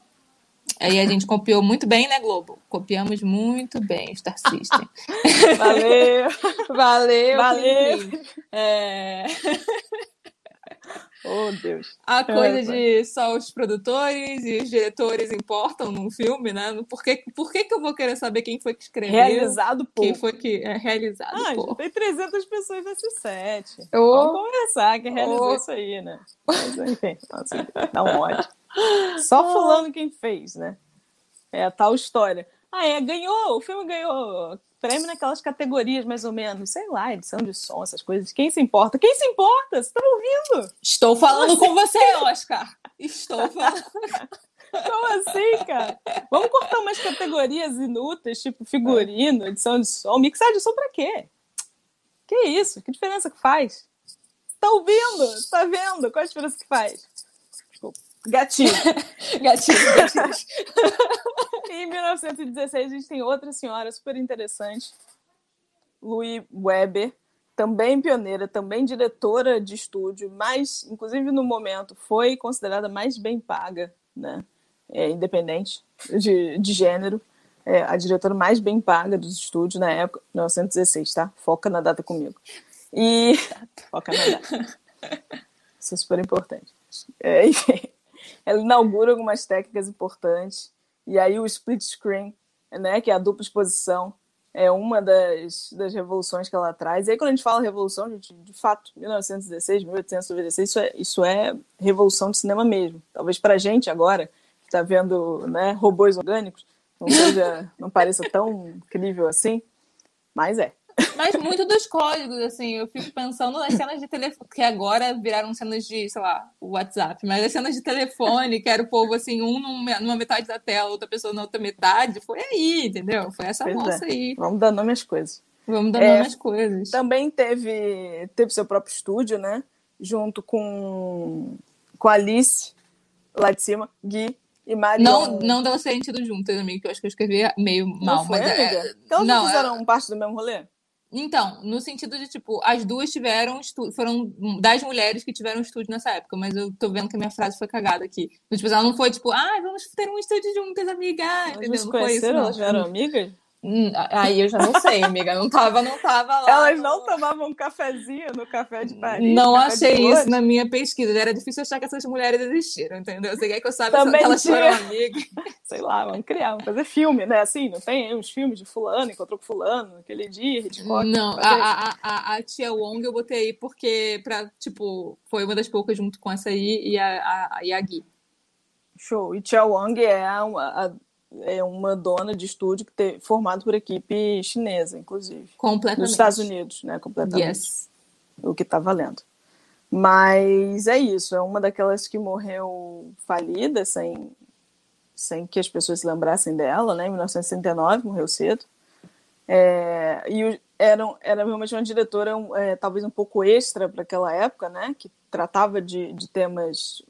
Aí a gente copiou muito bem, né, Globo? Copiamos muito bem Star System. [laughs] [laughs] Valeu! Valeu! Valeu! É... [laughs] Oh, Deus. A coisa é, de só os produtores e os diretores importam num filme, né? Por que, por que, que eu vou querer saber quem foi que escreveu? Realizado por. Quem foi que é realizado ah, por. tem 300 pessoas nesse set. Oh. Vamos conversar quem realizou oh. isso aí, né? Mas, enfim, nossa, dá um ódio. [laughs] Só fulano quem fez, né? É a tal história. Ah, é, ganhou, o filme ganhou prêmio naquelas categorias, mais ou menos, sei lá, edição de som, essas coisas. Quem se importa? Quem se importa? Você tá me ouvindo? Estou falando assim? com você, Oscar. Estou [laughs] falando. Como assim, cara? Vamos cortar umas categorias inúteis, tipo figurino, edição de som. Mixar de som pra quê? Que isso? Que diferença que faz? Tá ouvindo? Tá vendo? Qual a diferença que faz? Gatinho. [laughs] gatinho, gatinho. [laughs] em 1916, a gente tem outra senhora super interessante, Louis Weber, também pioneira, também diretora de estúdio, mas, inclusive no momento, foi considerada mais bem paga, né? É, independente de, de gênero. É, a diretora mais bem paga dos estúdios na época, 1916, tá? Foca na data comigo. E. Foca na data. Isso é super importante. É, ela inaugura algumas técnicas importantes. E aí o split screen, né, que é a dupla exposição, é uma das, das revoluções que ela traz. E aí, quando a gente fala revolução, gente, de fato, 1916, 1896, isso é, isso é revolução de cinema mesmo. Talvez para a gente agora, que está vendo né, robôs orgânicos, não, seja, não pareça tão incrível assim, mas é. Mas muito dos códigos, assim, eu fico pensando nas cenas de telefone, que agora viraram cenas de, sei lá, WhatsApp, mas as cenas de telefone, que era o povo, assim, um numa metade da tela, outra pessoa na outra metade, foi aí, entendeu? Foi essa pois moça é. aí. Vamos dar nome às coisas. Vamos dar é, nome às coisas. Também teve, teve seu próprio estúdio, né? Junto com, com Alice, lá de cima, Gui, e Marion... Não, não dela serem tido juntas, amigo, que eu acho que eu escrevi meio mal. Não foi, mas é... Então não, não fizeram é... parte do mesmo rolê? Então, no sentido de, tipo, as duas tiveram estúdio, foram das mulheres que tiveram estúdio nessa época, mas eu tô vendo que a minha frase foi cagada aqui. Tipo, ela não foi, tipo, ah, vamos ter um estúdio juntas, amiga, entendeu? Não foi isso, não. Elas eram amigas? Hum, aí eu já não sei, amiga. Não tava, não tava lá. Elas não tomavam um cafezinho no café de Paris. Não achei isso na minha pesquisa. Era difícil achar que essas mulheres existiram, entendeu? Você quer que eu saiba Também que elas tinha... foram amigas. [laughs] Sei lá, vamos criar, vamos fazer filme, né? Assim, não tem uns filmes de fulano, encontrou com fulano, aquele dia, Hitchcock. Não, a, a, a, a, tia Wong eu botei aí porque, pra, tipo, foi uma das poucas junto com essa aí e a, a, e a Gui. Show. E Tia Wong é uma, a é uma dona de estúdio que tem, formado por equipe chinesa, inclusive. Completamente. Nos Estados Unidos, né? Completamente. Yes. O que está valendo. Mas é isso, é uma daquelas que morreu falida, sem, sem que as pessoas se lembrassem dela, né? Em 1969, morreu cedo. É, e era, era realmente uma diretora é, talvez um pouco extra para aquela época, né? Que tratava de, de temas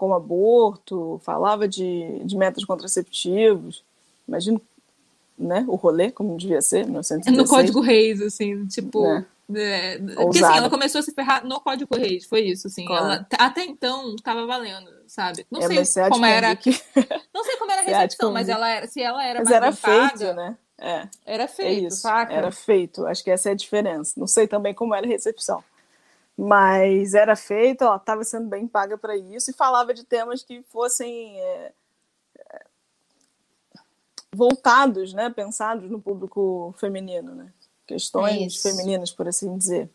como aborto, falava de, de métodos contraceptivos. Imagina né, o rolê, como devia ser, 1916. No Código Reis, assim, tipo... É. É, porque assim, ela começou a se ferrar no Código Reis, foi isso, assim. Claro. Ela, até então estava valendo, sabe? Não é, sei como era. Que... Não sei como era a [laughs] recepção, mas ela era, se ela era mas era feito, paga, né? É. Era feito, é isso. saca? Era feito. Acho que essa é a diferença. Não sei também como era a recepção mas era feito, ela estava sendo bem paga para isso e falava de temas que fossem é, é, voltados, né, pensados no público feminino, né? questões femininas, por assim dizer.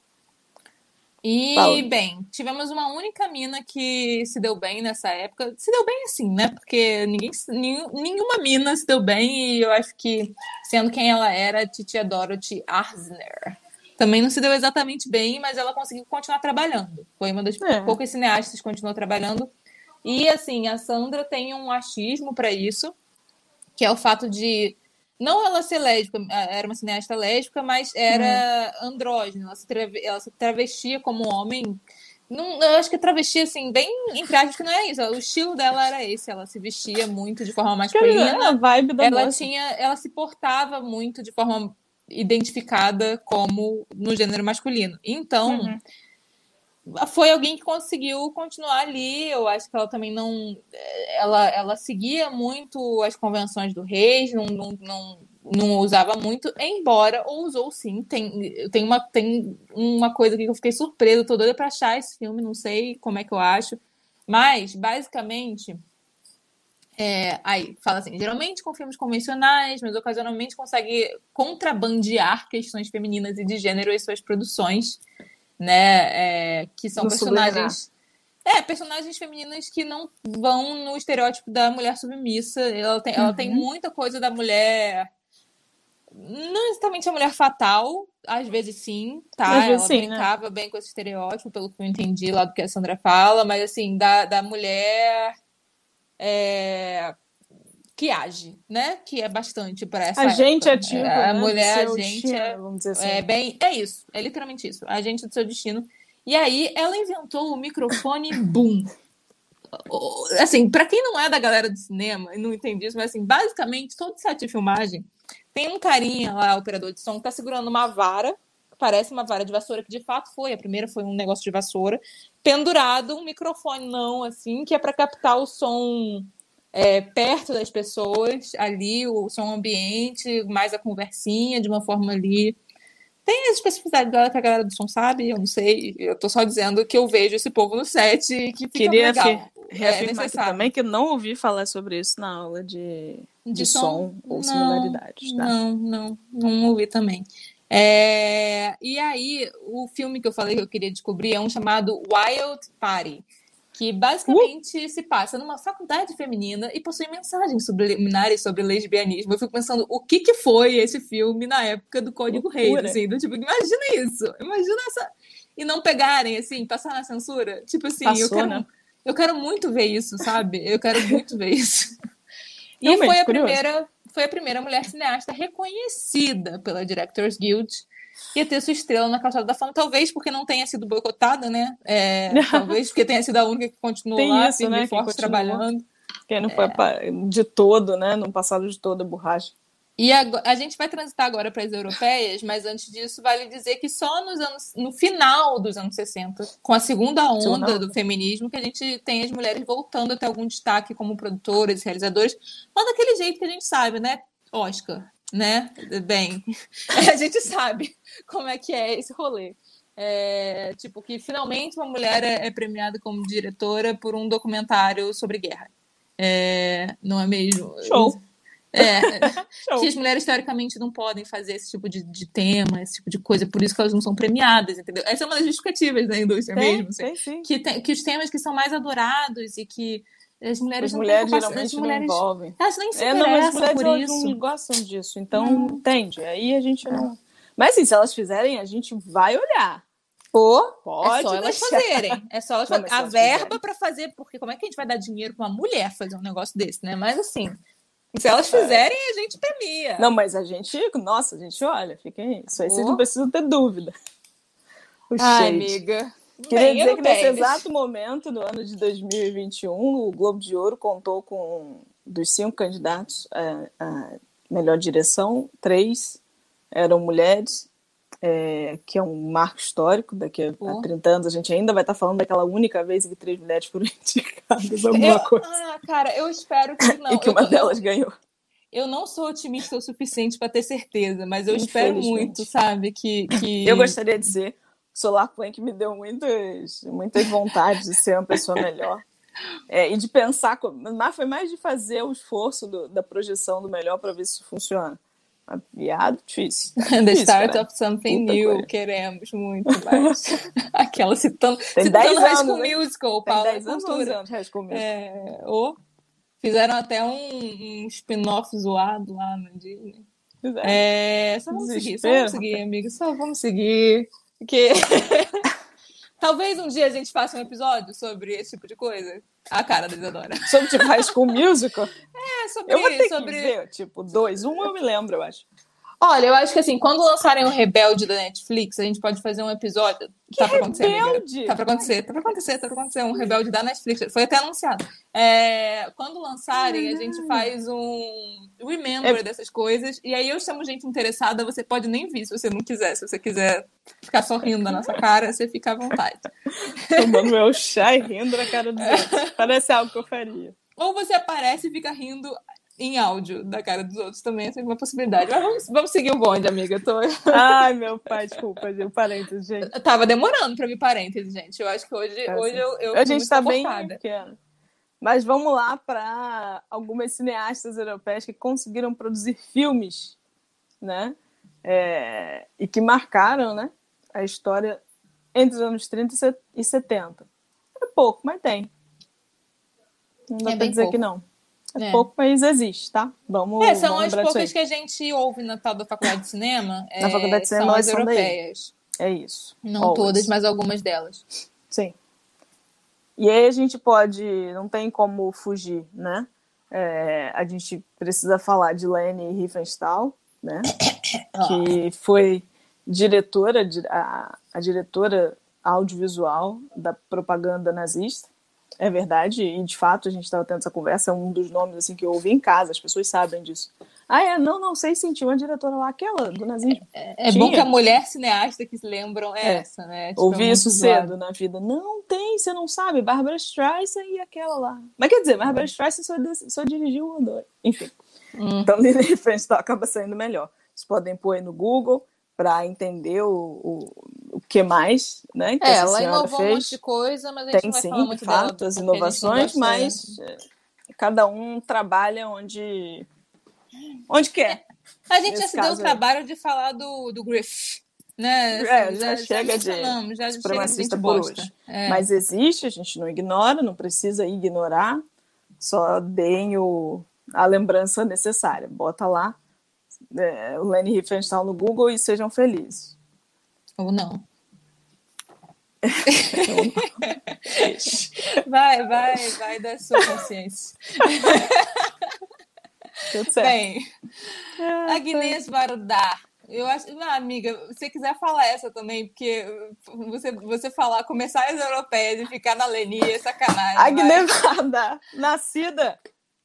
E, Fala. bem, tivemos uma única mina que se deu bem nessa época. Se deu bem assim, né? Porque ninguém, nenhuma mina se deu bem e eu acho que, sendo quem ela era, Titia Dorothy Arzner também não se deu exatamente bem, mas ela conseguiu continuar trabalhando. Foi uma das é. poucas cineastas que continuou trabalhando. E assim, a Sandra tem um achismo para isso, que é o fato de não ela ser lésbica, era uma cineasta lésbica, mas era hum. andrógena, ela se, ela se travestia como homem. Não, eu acho que travesti, assim, bem aspas, que não é isso. O estilo dela era esse. Ela se vestia muito de forma masculina. É a vibe da ela tinha, ela se portava muito de forma identificada como no gênero masculino. Então, uhum. foi alguém que conseguiu continuar ali. Eu acho que ela também não. Ela, ela seguia muito as convenções do Reis, não, não, não, não usava muito, embora ou usou sim. Tem, tem, uma, tem uma coisa que eu fiquei surpresa, tô doida pra achar esse filme, não sei como é que eu acho. Mas, basicamente, é, aí fala assim, geralmente com filmes convencionais, mas ocasionalmente consegue contrabandear questões femininas e de gênero em suas produções, né? É, que são no personagens. É, personagens femininas que não vão no estereótipo da mulher submissa. Ela tem, uhum. ela tem uhum. muita coisa da mulher. Não exatamente a mulher fatal, às vezes sim, tá? Às ela sim, né? brincava né? bem com esse estereótipo, pelo que eu entendi lá do que a Sandra fala, mas assim, da, da mulher é, que age, né? Que é bastante para essa. Agente época. ativo. É, a né? mulher agente é, vamos dizer assim. é bem. É isso, é literalmente isso. Agente do seu destino. E aí ela inventou o microfone [laughs] boom. Assim, para quem não é da galera do cinema e não entende isso, mas assim, basicamente todo set de filmagem tem um carinha lá, operador de som, que tá segurando uma vara parece uma vara de vassoura, que de fato foi. A primeira foi um negócio de vassoura, pendurado um microfone não, assim, que é para captar o som é, perto das pessoas, ali, o som ambiente, mais a conversinha, de uma forma ali. Tem as especificidades dela que a galera do som sabe, eu não sei. Eu tô só dizendo que eu vejo esse povo no set e que fica Queria legal. é reafirmar é também que eu não ouvi falar sobre isso na aula de, de, de som? som, ou não, similaridades. Tá? Não, não, não ouvi também. É, e aí, o filme que eu falei que eu queria descobrir é um chamado Wild Party, que basicamente uh! se passa numa faculdade feminina e possui mensagens subliminares sobre lesbianismo. Eu fico pensando, o que, que foi esse filme na época do Código Reis? Assim, do, tipo, imagina isso, imagina essa... E não pegarem, assim, passar na censura. Tipo assim, Passou, eu, quero, né? eu quero muito ver isso, sabe? Eu quero muito ver isso. E Realmente, foi a curioso. primeira foi a primeira mulher cineasta reconhecida pela Directors Guild e a ter sua estrela na calçada da fama, talvez porque não tenha sido boicotada, né? É, [laughs] talvez porque tenha sido a única que continuou Tem lá, isso, firme né? forte, trabalhando. Quem não foi pa- de todo, né? No passado de toda borracha. E ago- a, gente vai transitar agora para as europeias, mas antes disso, vale dizer que só nos anos, no final dos anos 60, com a segunda onda do feminismo, que a gente tem as mulheres voltando a ter algum destaque como produtoras e realizadoras, mas daquele jeito que a gente sabe, né? Oscar, né? Bem, [laughs] a gente sabe como é que é esse rolê. É, tipo, que finalmente uma mulher é, é premiada como diretora por um documentário sobre guerra. É, não é mesmo? Show. É, [laughs] Show. que as mulheres teoricamente não podem fazer esse tipo de, de tema, esse tipo de coisa, por isso que elas não são premiadas, entendeu? Essa é uma das justificativas da indústria Tem, mesmo. assim. tem sim. que, tem- que os temas que são mais adorados e que as mulheres As não mulheres capacidade, geralmente as mulheres, não envolvem. elas nem se É, não, as mulheres por isso. não gostam disso, então Não. entende. Aí a gente não. Mas assim, se elas fizerem, a gente vai olhar. Pô, Pode é só elas deixar. fazerem. É só elas Não, fazerem. A verba pra fazer, porque como é que a gente vai dar dinheiro pra uma mulher fazer um negócio desse, né? Mas assim, se elas fizerem, a gente premia. É. Não, mas a gente, nossa, a gente olha, fiquem isso aí, vocês não precisam ter dúvida. O Ai, shade. amiga. Queria Bem, dizer que nesse europeias. exato momento, no ano de 2021, o Globo de Ouro contou com dos cinco candidatos à, à melhor direção, três eram mulheres, é, que é um marco histórico. Daqui a, a 30 anos a gente ainda vai estar falando daquela única vez em que três mulheres foram [laughs] indicadas alguma Eu- coisa. ah, cara, eu espero que [laughs] não. e que Eu- uma eu- delas ganhou. Eu não sou otimista o suficiente para ter certeza, mas eu espero muito, sabe? Que, que... [laughs] Eu gostaria de ser. O Solar Plank me deu muitas, muitas vontades de ser uma pessoa melhor. É, e de pensar, mas foi mais de fazer o esforço do- da projeção do melhor para ver se isso funciona. Viado, difícil. [laughs] The difícil, start cara. of something Puta new, coisa. queremos muito mais. [laughs] Aquela citando, Tem citando 10 High anos, School hein? Musical, Tem Paula 10 anos, 11 Cultura. anos, High School Musical. É, ou fizeram até um, um spin-off zoado lá na Disney. É. Só vamos seguir, só Desespero, vamos seguir, amiga, só vamos seguir. Porque [laughs] talvez um dia a gente faça um episódio sobre esse tipo de coisa. A cara da Isadora. Sobre tipo High School Musical, É, sobre, eu vou ter sobre... que ver, tipo, dois. Um eu me lembro, eu acho. Olha, eu acho que assim, quando lançarem o Rebelde da Netflix, a gente pode fazer um episódio. tá pra acontecer, amiga. Rebelde? Tá pra acontecer, tá pra acontecer, tá pra acontecer. Um Rebelde da Netflix. Foi até anunciado. É, quando lançarem, a gente faz um remember É- dessas coisas. E aí eu chamo gente interessada, você pode nem vir se você não quiser. Se você quiser ficar sorrindo da nossa cara, você fica à vontade. [laughs] Tomando meu chá e rindo na cara dos outros. [laughs] Parece algo que eu faria. Ou você aparece e fica rindo em áudio da cara dos outros também, essa é uma possibilidade. Mas vamos, vamos seguir o bonde, amiga. Tô... [laughs] Ai, meu pai, desculpa, gente. Parênteses, gente. Eu tava demorando pra vir parênteses, gente. Eu acho que hoje, Tá hoje eu, eu a gente tá bem pequeno. Mas vamos lá para algumas cineastas europeias que conseguiram produzir filmes, né? É, e que marcaram, né? A história entre os anos 30 e se- e 70. É pouco, mas tem. Não dá É pra dizer pouco. que não. É, É. pouco, mas existe, tá? Vamos, É, são vamos as poucas que a gente ouve na tal da faculdade de cinema. [laughs] Na é, faculdade de cinema, são as daí. europeias. É isso. Não Always. todas, mas algumas delas. Sim. E aí a gente pode, não tem como fugir, né? É, a gente precisa falar de Leni Riefenstahl, né? [coughs] Que foi diretora, di- a, a diretora audiovisual da propaganda nazista. É verdade, e de fato a gente estava tendo essa conversa, é um dos nomes assim que eu ouvi em casa, as pessoas sabem disso. Ah, é, não, não sei se tinha uma diretora lá, aquela do nazismo. É, é bom que a mulher cineasta que se lembram é, é. essa, né? Tipo, Ouvi é isso cedo na vida. Não tem, você não sabe, Barbara Streisand e aquela lá. Mas quer dizer, Barbara Streisand só, só dirigiu o Odor. Enfim. Hum. Então, Lily Frenchtal acaba saindo melhor. Vocês podem pôr aí no Google para entender o, o que mais, né? Que é, ela inovou fez. um monte de coisa, mas a gente Tem, não vai sim, falar muito de fato, dela, as inovações, mas é, cada um trabalha onde onde quer. [laughs] A gente já se deu o trabalho de falar do, do Griff. Né? Assim, é, já, já, chega de já supremacista por hoje. É. Mas existe, a gente não ignora, não precisa ignorar, só deem o, a lembrança necessária. Bota lá é, o Lenny Riefenstahl no Google e sejam felizes. Ou não. [laughs] vai, vai, vai da sua consciência. Tudo certo. Bem, Agnes Varudar. Eu acho, ah, amiga, se você quiser falar essa também, porque você, você falar, começar as europeias e ficar na Leni é sacanagem. Agnes Varudar, nascida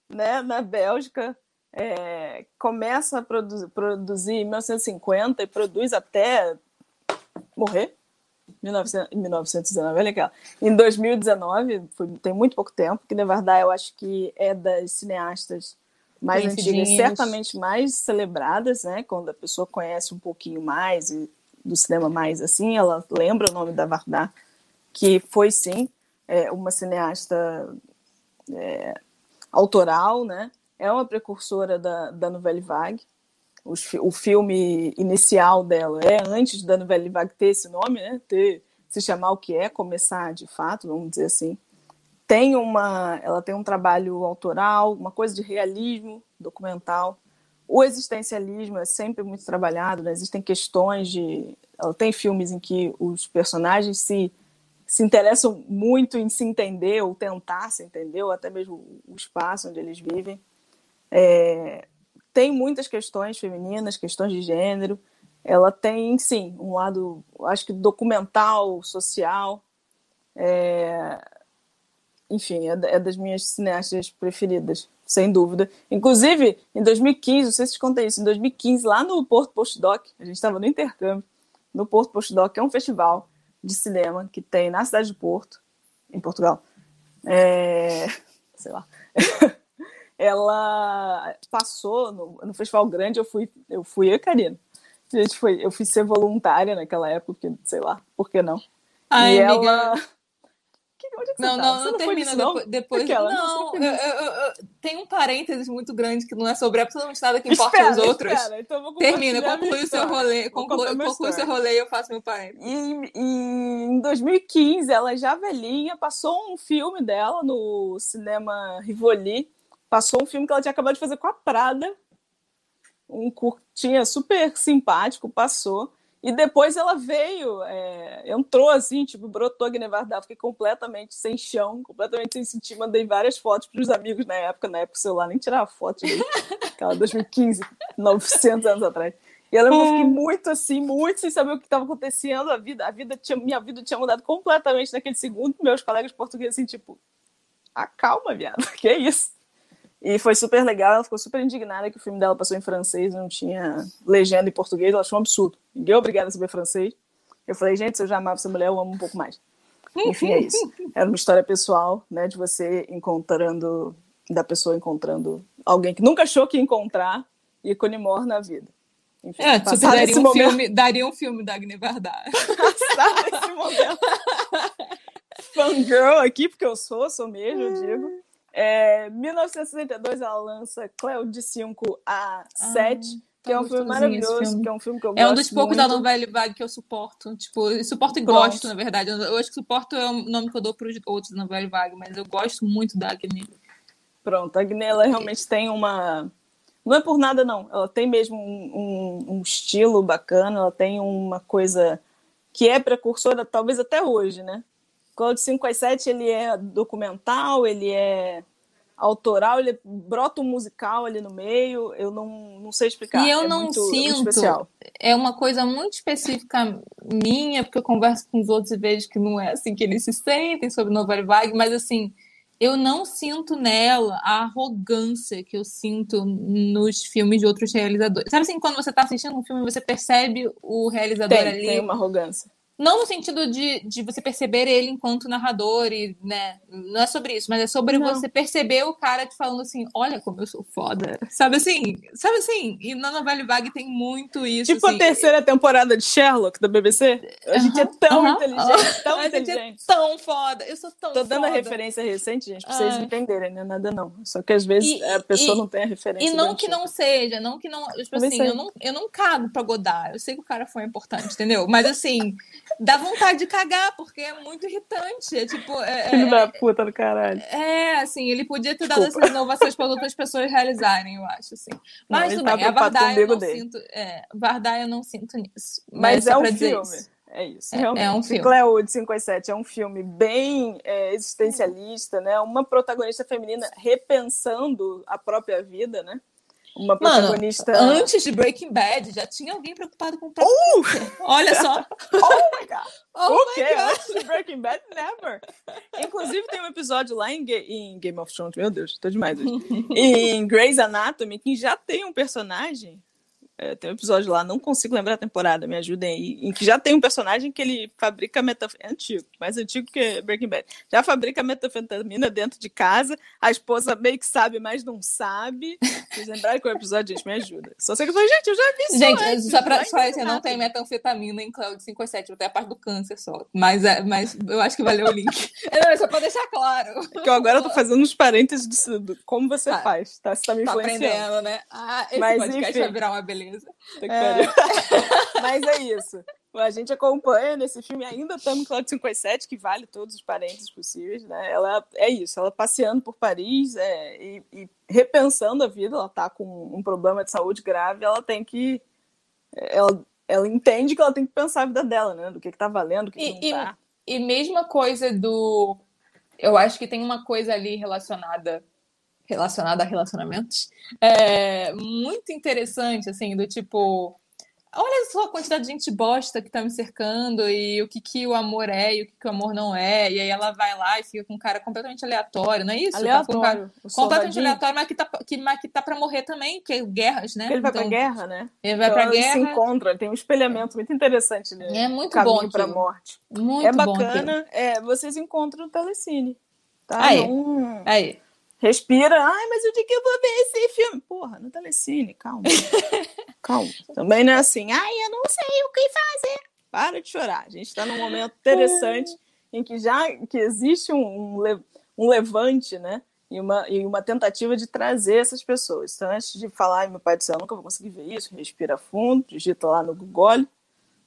né, na Bélgica, é, começa a produ produzir em 1950 e produz até morrer. 1900, 1919, é legal. Em 2019, foi, tem muito pouco tempo, que Nevardar eu acho que é das cineastas mais antigas, certamente mais celebradas, né? Quando a pessoa conhece um pouquinho mais e, do cinema mais assim, ela lembra o nome da Vardar, que foi sim é, uma cineasta é, autoral, né? É uma precursora da, da Nouvelle Vague. O, o filme inicial dela é antes da Nouvelle Vague ter esse nome, né? Ter, se chamar o que é, começar de fato, vamos dizer assim tem uma, ela tem um trabalho autoral, uma coisa de realismo documental. O existencialismo é sempre muito trabalhado, né? existem questões de, ela tem filmes em que os personagens se se interessam muito em se entender ou tentar se entender, ou até mesmo o espaço onde eles vivem. É, tem muitas questões femininas, questões de gênero. Ela tem, sim, um lado, acho que documental, social. É, enfim, é, é das minhas cineastas preferidas, sem dúvida. Inclusive, em 2015, não sei se te contei isso, em 2015, lá no Porto Postdoc, a gente estava no intercâmbio, no Porto Postdoc, que é um festival de cinema que tem na cidade de Porto, em Portugal. É... [laughs] Sei lá. [laughs] Ela passou no, no, festival grande, eu fui, eu fui eu e Karina. A gente foi, eu fui ser voluntária naquela época, porque, sei lá, por que não? Ai, e amiga, ela Onde é que não, você tá? não, não, não termina depois. depois Aquela, não, eu, eu, eu, tem um parênteses muito grande que não é sobre absolutamente nada que importa espera, os outros. Espera, então Termina, conclui o seu rolê, conclui, conclui o seu rolê e eu faço meu parênteses. E, e, em 2015, ela já velhinha, passou um filme dela no cinema Rivoli, passou um filme que ela tinha acabado de fazer com a Prada, um curtinha super simpático, passou. E depois ela veio, é, entrou assim, tipo, brotou a Gnevardar, fiquei completamente sem chão, completamente sem sentir. Mandei várias fotos para os amigos na época, na época o celular nem tirava foto, [laughs] aquela 2015, 900 anos atrás. E ela eu fiquei muito assim, muito sem saber o que estava acontecendo. A vida, a vida tinha, minha vida tinha mudado completamente naquele segundo. Meus colegas portugueses assim, tipo, acalma, viado, [laughs] que é isso? E foi super legal, ela ficou super indignada que o filme dela passou em francês, não tinha legenda em português, ela achou um absurdo. Ninguém é obrigado a saber francês. Eu falei, gente, se eu já amava essa mulher, eu amo um pouco mais. Enfim, é isso. [laughs] Era uma história pessoal, né, de você encontrando, da pessoa encontrando alguém que nunca achou que ia encontrar e conimor na vida. Enfim, é, tipo, daria um, momento... filme, daria um filme da Agne Varda. [laughs] [laughs] Passar esse momento. Fangirl aqui, porque eu sou, sou mesmo, eu digo. É, 1962 ela lança Cleo de 5 a 7, ah, que é um filme maravilhoso, filme. que é um filme que eu É um dos poucos muito. da novela vague que eu suporto. Tipo, suporto e Pronto. gosto, na verdade. Eu acho que suporto é o nome que eu dou para os outros da novela vague, mas eu gosto muito da Agni. Pronto, a Agni ela realmente tem uma. Não é por nada, não. Ela tem mesmo um, um, um estilo bacana, ela tem uma coisa que é precursora, talvez até hoje, né? Cloud 5 às 7 ele é documental, ele é autoral, ele brota um musical ali no meio, eu não, não sei explicar. E eu é não muito, sinto. Muito especial. É uma coisa muito específica minha, porque eu converso com os outros e vejo que não é assim que eles se sentem sobre Novela Vague, mas assim, eu não sinto nela a arrogância que eu sinto nos filmes de outros realizadores. Sabe assim, quando você está assistindo um filme, você percebe o realizador tem, ali. Tem uma arrogância. Não no sentido de, de você perceber ele enquanto narrador, e, né? Não é sobre isso, mas é sobre Não. você perceber o cara te falando assim: olha como eu sou foda. Sabe assim? Sabe assim? E na novela Vague tem muito isso. Tipo assim. a terceira temporada de Sherlock da BBC. A gente é tão Aham, inteligente, aham. tão A gente é inteligente. tão foda. Eu sou tão Tô dando a referência recente, gente, pra vocês Ai. entenderem, não é nada não. Só que às vezes E- a pessoa e- não tem a referência. E não que não seja, não que não. Tipo Talvez assim, seja. eu não, eu não cago pra Godard. Eu sei que o cara foi importante, entendeu? Mas assim, dá vontade de cagar, porque é muito irritante. É tipo. É, Filho é, da puta do caralho. é, assim, ele podia ter dado Desculpa. essas inovações para outras pessoas realizarem, eu acho, assim. Não, Mas ele tudo tá bem, a preocupado com o Varda eu não dele. sinto. É, Varda eu não sinto nisso. Mas só é um filme. isso. É isso, É- realmente. é um filme. Cleo de 5 às 7 é um filme bem é, existencialista, né? Uma protagonista feminina repensando a própria vida, né? Uma Mano, protagonista. antes de Breaking Bad, já tinha alguém preocupado com o próprio câncer. Olha só. [laughs] Oh my god! [laughs] Oh o quê? Antes de Breaking Bad, never. Inclusive, tem um episódio lá em, em Game of Thrones, meu Deus, tô demais hoje. [laughs] em Grey's Anatomy, que já tem um personagem. É, tem um episódio lá, não consigo lembrar a temporada, me ajudem aí. Em que já tem um personagem que ele fabrica metafetamina. É antigo, mais antigo que Breaking Bad. Já fabrica metafetamina dentro de casa. A esposa meio que sabe, mas não sabe. Vocês lembrarem qual é o episódio, gente, me ajuda. Só sei que eu falei, gente, eu já vi isso. Gente, antes, só pra só isso, não Anatomy. tem metanfetamina em Cloud 57, tem a parte do câncer só. Mas, é- mas eu acho que valeu o link. [laughs] Não, é só pra deixar claro. [laughs] Que eu agora tô fazendo uns parênteses do como você Tá. faz, tá? Você tá me Tá influenciando. aprendendo, né? Ah, esse Mas, podcast enfim. vai virar uma beleza. É. [laughs] Mas é isso. A gente acompanha nesse filme, ainda estamos em Cláudio 57, que vale todos os parênteses possíveis, né? Ela é isso, ela passeando por Paris é, e, e repensando a vida, ela tá com um problema de saúde grave, ela tem que. Ela, ela entende que ela tem que pensar a vida dela, né? Do que, que tá valendo, o que, E- que não tá. E mesma coisa do. Eu acho que tem uma coisa ali relacionada relacionada a relacionamentos é muito interessante, assim, do tipo. Olha só a quantidade de gente bosta que tá me cercando e o que, que o amor é e o que, que o amor não é. E aí ela vai lá e fica com um cara completamente aleatório, não é isso? Tá com um cara Aleatório. completamente aleatório, mas que tá, que, mas que tá pra morrer também, porque guerras, né? Ele vai pra Então, guerra, né? Ele vai Então, pra eles se guerra. encontram, tem um espelhamento muito interessante nele. É muito caminho bom pra aquilo. morte. Muito é bom bacana, é, vocês encontram o Telecine. Tá? Aí. Não Aí. Respira, ai, mas o dia que eu vou ver esse filme? Porra, no Telecine, calma. [laughs] calma. Também não é assim, ai, eu não sei o que fazer. Para de chorar. A gente está num momento interessante em que já que existe um, um, le- levante, né? E uma, e uma tentativa de trazer essas pessoas. Então, antes de falar, meu pai céu, eu nunca vou conseguir ver isso, respira fundo, digita lá no Google,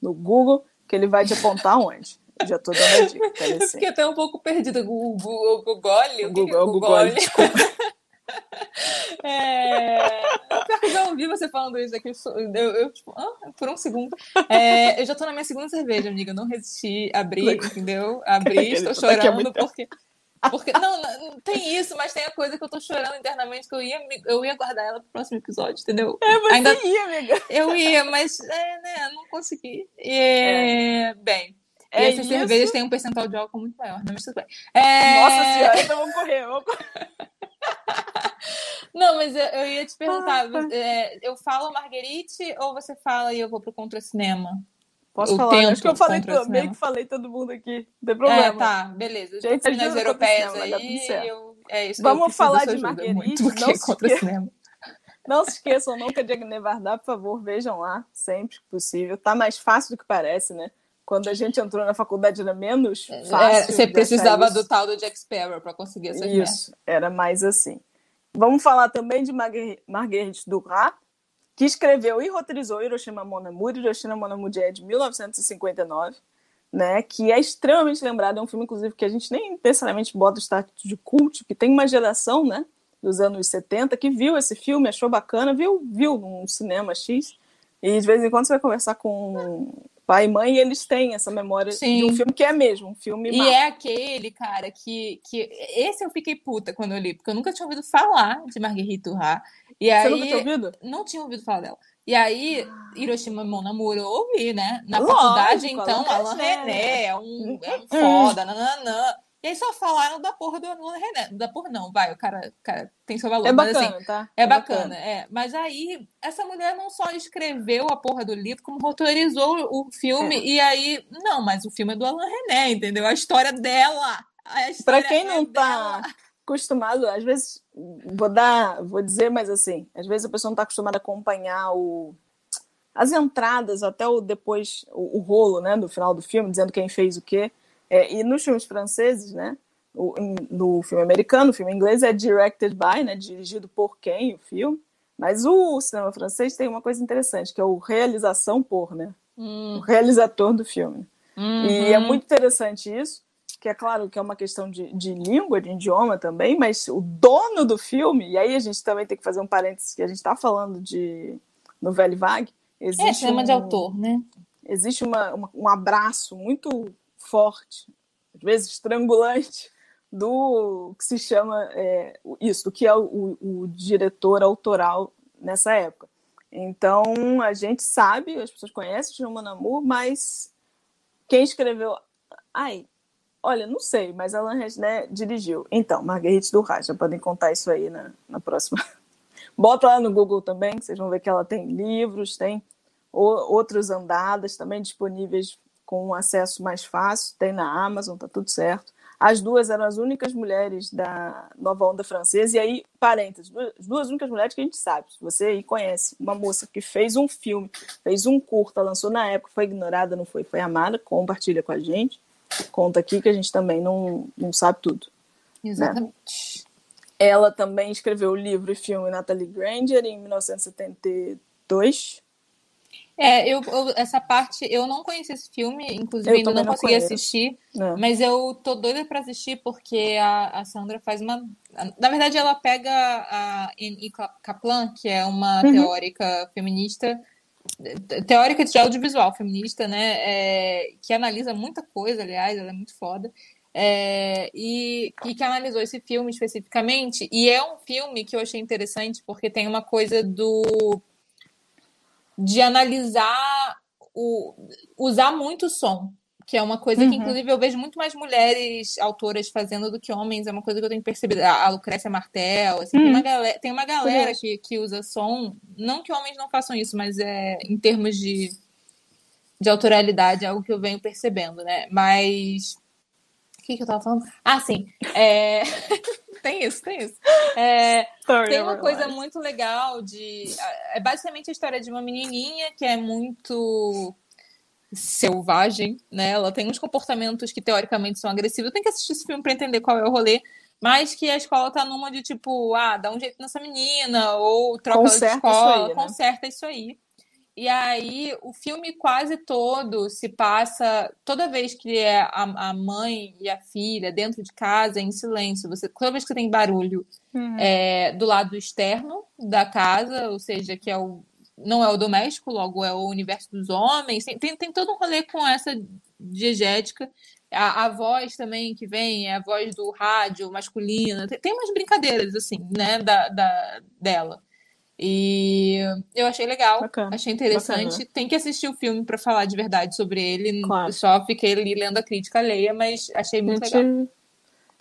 no Google, que ele vai te apontar onde. Eu [laughs] já tô dando a dica. Eu fiquei até um pouco perdida. O Google, o Google, O o é Google, o. [laughs] É... Pior que eu já ouvi você falando isso aqui. Eu, eu, tipo, ah, por um segundo. É, eu já tô na minha segunda cerveja, amiga. Eu não resisti, abri, entendeu? Abri, estou a chorando porque. Porque, não, não, tem isso, mas tem a coisa que eu tô chorando internamente, que eu ia, eu ia guardar ela pro próximo episódio, entendeu? É, você Ainda- ia, amiga. Eu ia, mas, é, né, não consegui. E, Bem, e É essas isso. cervejas têm um percentual de álcool muito maior, bem. É, Nossa senhora, então vamos correr. Vamos correr. [laughs] Não, mas eu, eu ia te perguntar, Ah, você- é, eu falo Marguerite ou você fala e eu vou pro Contra Cinema? Posso Eu falar? tento Acho que eu falei todo, meio que falei todo mundo aqui. Não tem problema. É, tá, beleza. Gente, nas europeias aí, eu, é isso. Vamos falar de Marguerite, muito, não é se Contra esqueça. Cinema. Não se esqueçam nunca de Agne Vardar, por favor, vejam lá, sempre que possível. Tá mais fácil do que parece, né? Quando a gente entrou na faculdade era menos fácil. É, de você precisava isso. do tal do Jack Sparrow pra conseguir essas. Isso, era mais assim. Vamos falar também de Marguer- Marguerite Duras, que escreveu e roteirizou Hiroshima Mon Amour. Hiroshima Mon Amour é de 1959, né? Que é extremamente lembrado. É um filme, inclusive, que a gente nem necessariamente bota o status de culto, que tem uma geração, né? Dos anos 70 que viu esse filme, achou bacana, viu, viu num cinema X. E de vez em quando você vai conversar com pai e mãe, eles têm essa memória Sim. de um filme que é mesmo, um filme E é aquele, cara, que, que. Esse eu fiquei puta quando eu li, porque eu nunca tinha ouvido falar de Marguerite Duras. E Você aí. nunca tinha ouvido? Não tinha ouvido falar dela. E aí, Hiroshima Mon Amour eu ouvi, né? Na Lógico, faculdade, então, Alain René. René é um, é um [laughs] Hum. foda, nananã. E aí só falaram da porra do Alain René. Da porra não, vai, o cara, cara tem seu valor. É mas assim, bacana, tá? é bacana, é. Mas aí, essa mulher não só escreveu a porra do livro, como roteirizou o filme. É. E aí, não, mas o filme é do Alain René, entendeu? A história dela. A Pra história quem é não tá dela. acostumado, às vezes, vou dar, vou dizer, mas assim, às vezes a pessoa não tá acostumada a acompanhar o, as entradas até o depois, o, o rolo, né, do final do filme, dizendo quem fez o quê. É, e nos filmes franceses, né, o, em- no filme americano, o filme inglês é directed by, né, dirigido por quem o filme. Mas o cinema francês tem uma coisa interessante, que é o realização por, né, o Hum, realizador do filme. E é uhum. muito interessante isso, que é claro que é uma questão de, de língua, de idioma também, mas o dono do filme, e aí a gente também tem que fazer um parênteses, que a gente está falando de novela vague, existe É, cinema de um- autor, né? existe uma, uma- um abraço muito forte, às vezes estrangulante, do que se chama é, o- isso, do que é o, o diretor autoral nessa época. Então, a gente sabe, as pessoas conhecem Jean Monamur, mas quem escreveu... Ai, olha, não sei, mas Alain Resnais dirigiu. Então, Marguerite Duras, já podem contar isso aí na, na próxima. [laughs] Bota lá no Google também, vocês vão ver que ela tem livros, tem o- outros andadas também disponíveis com um acesso mais fácil, tem na Amazon, tá tudo certo. As duas eram as únicas mulheres da nova onda francesa, e aí, parênteses, duas- as duas únicas mulheres que a gente sabe. Se você aí conhece uma moça que fez um filme, fez um curta, lançou na época, foi ignorada, não foi, foi amada, compartilha com a gente. Conta aqui que a gente também não, não sabe tudo. Exatamente. Ela também escreveu o livro e filme Natalie Granger em 1972. É, eu, eu- essa parte, eu não conheci esse filme, inclusive Eu ainda não não consegui conheço. assistir, né? mas eu tô doida pra assistir porque a, a Sandra faz uma. Na verdade, ela pega a Annie Kaplan, que é uma Uhum. teórica feminista, teórica de audiovisual feminista, né? é, que analisa muita coisa, aliás, ela é muito foda. é, e, e que analisou esse filme especificamente, e é um filme que eu achei interessante porque tem uma coisa do de analisar o usar muito som, que é uma coisa que Uhum. inclusive eu vejo muito mais mulheres autoras fazendo do que homens, é uma coisa que eu tenho percebido. A Lucrécia Martel, assim, tem Hum. uma galera, tem uma galera que, que usa som, não que homens não façam isso, mas é em termos de de autoralidade, é algo que eu venho percebendo, né? Mas o que que eu tava falando? Ah, sim. É... [laughs] tem isso, tem isso. [laughs] É, tem uma coisa muito legal de. É basicamente a história de uma menininha que é muito selvagem, né? Ela tem uns comportamentos que teoricamente são agressivos. Eu tenho que assistir esse filme para entender qual é o rolê. Mas que a escola tá numa de tipo, ah, dá um jeito nessa menina, ou troca ela de Conserta isso escola, aí, né? conserta isso aí. E aí, o filme quase todo se passa. Toda vez que é a, a mãe e a filha dentro de casa, em silêncio. Você, toda vez que tem barulho Uhum. é, do lado externo da casa, ou seja, que é o, não é o doméstico, logo é o universo dos homens. Tem, tem, tem todo um rolê com essa diegética. A, a voz também que vem, é a voz do rádio masculina. Tem, tem umas brincadeiras, assim, né, da, da, dela. E eu achei legal, Bacana, achei interessante. bacana. Tem que assistir o filme para falar de verdade sobre ele. Claro. Só fiquei ali lendo a crítica alheia, mas achei muito Gente, legal.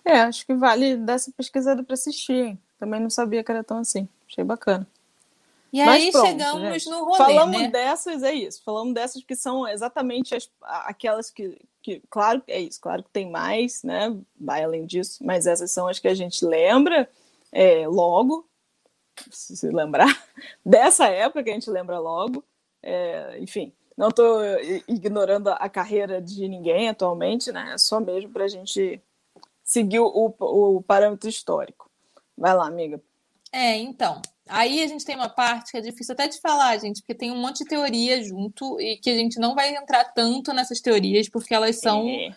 É, acho que vale dar essa pesquisada para assistir. Também não sabia que era tão assim. Achei bacana. E Mas aí pronto, chegamos gente. no rolê, Falamos né? dessas, é isso. Falamos dessas que são exatamente as- aquelas que, que, claro, é isso. Claro que tem mais, né? Vai além disso. Mas essas são as que a gente lembra é, logo, se lembrar. [laughs] Dessa época que a gente lembra logo. É, enfim, não estou ignorando a carreira de ninguém atualmente, né? É só mesmo para a gente seguir o, o parâmetro histórico. Vai lá, amiga. É, então. Aí a gente tem uma parte que é difícil até de falar, gente, porque tem um monte de teoria junto e que a gente não vai entrar tanto nessas teorias, porque elas são É.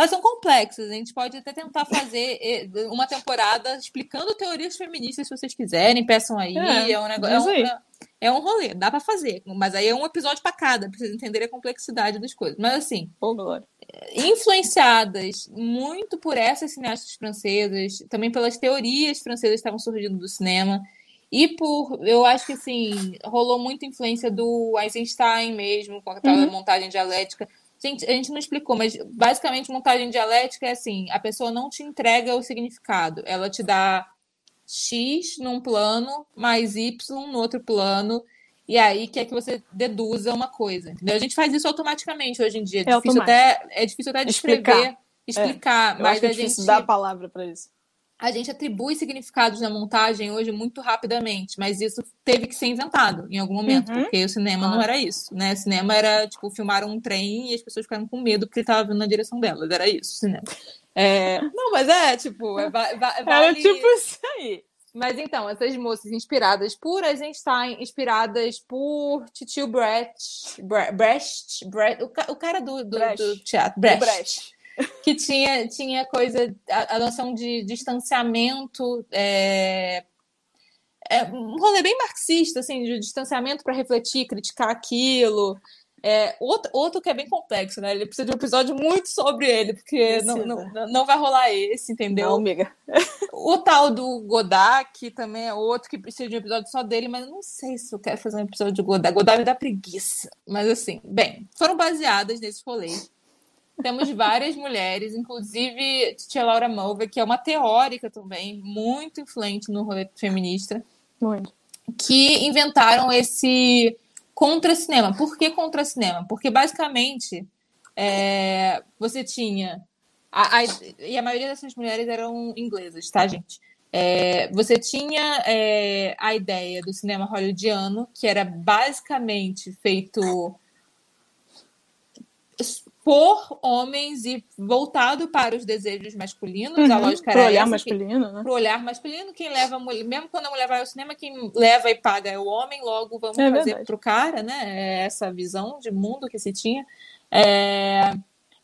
elas são complexas. A gente pode até tentar fazer eh, uma temporada explicando teorias feministas, se vocês quiserem, peçam aí. É, é um negócio. É um, é um rolê, dá para fazer. Mas aí é um episódio para cada, pra vocês entenderem a complexidade das coisas. Mas assim, glória. influenciadas muito por essas cineastas francesas, também pelas teorias francesas que estavam surgindo do cinema. E por, eu acho que assim, rolou muita influência do Eisenstein mesmo, com aquela uhum. montagem dialética. Gente, a gente não explicou, mas basicamente montagem dialética é assim: a pessoa não te entrega o significado, ela te dá X num plano mais Y no outro plano, e aí quer que você deduza uma coisa. Entendeu? A gente faz isso automaticamente hoje em dia. É, é difícil, até, é difícil até descrever, explicar, explicar é. mas a gente dá a palavra para isso a gente atribui significados na montagem hoje muito rapidamente, mas isso teve que ser inventado em algum momento, uhum. porque o cinema ah. não era isso, né? O cinema era, tipo, filmar um trem e as pessoas ficaram com medo porque ele estava vindo na direção delas, era isso o cinema. É... Não, mas é, tipo, é, va va [laughs] vale... Era tipo isso aí. Mas então, essas moças inspiradas por Eisenstein, inspiradas por Titio Brecht, Brecht, Brecht, o, cara do, do, Brecht. do teatro, Brecht. Que tinha, tinha coisa, a, a noção de distanciamento, é, é, um rolê bem marxista, assim, de distanciamento para refletir, criticar aquilo. É, outro, outro que é bem complexo, né? Ele precisa de um episódio muito sobre ele, porque não, não, não vai rolar esse, entendeu? Não, amiga. O tal do Godard, que também é outro que precisa de um episódio só dele, mas eu não sei se eu quero fazer um episódio de Godard. Godard me dá preguiça. Mas assim, bem, foram baseadas nesse rolê. Temos várias mulheres, inclusive tia Laura Mulvey, que é uma teórica também, muito influente no rolê feminista. Muito. Que inventaram esse contra-cinema. Por que contra-cinema? Porque basicamente é, você tinha. A, a, e a maioria dessas mulheres eram inglesas, tá, gente? É, você tinha é, a ideia do cinema hollywoodiano, que era basicamente feito por homens e voltado para os desejos masculinos, uhum, a lógica era olhar essa, masculino, que, né? Pro olhar masculino, quem leva a mulher, mesmo quando a mulher vai ao cinema, quem leva e paga é o homem, logo vamos é fazer para o cara, né? É essa visão de mundo que se tinha. É...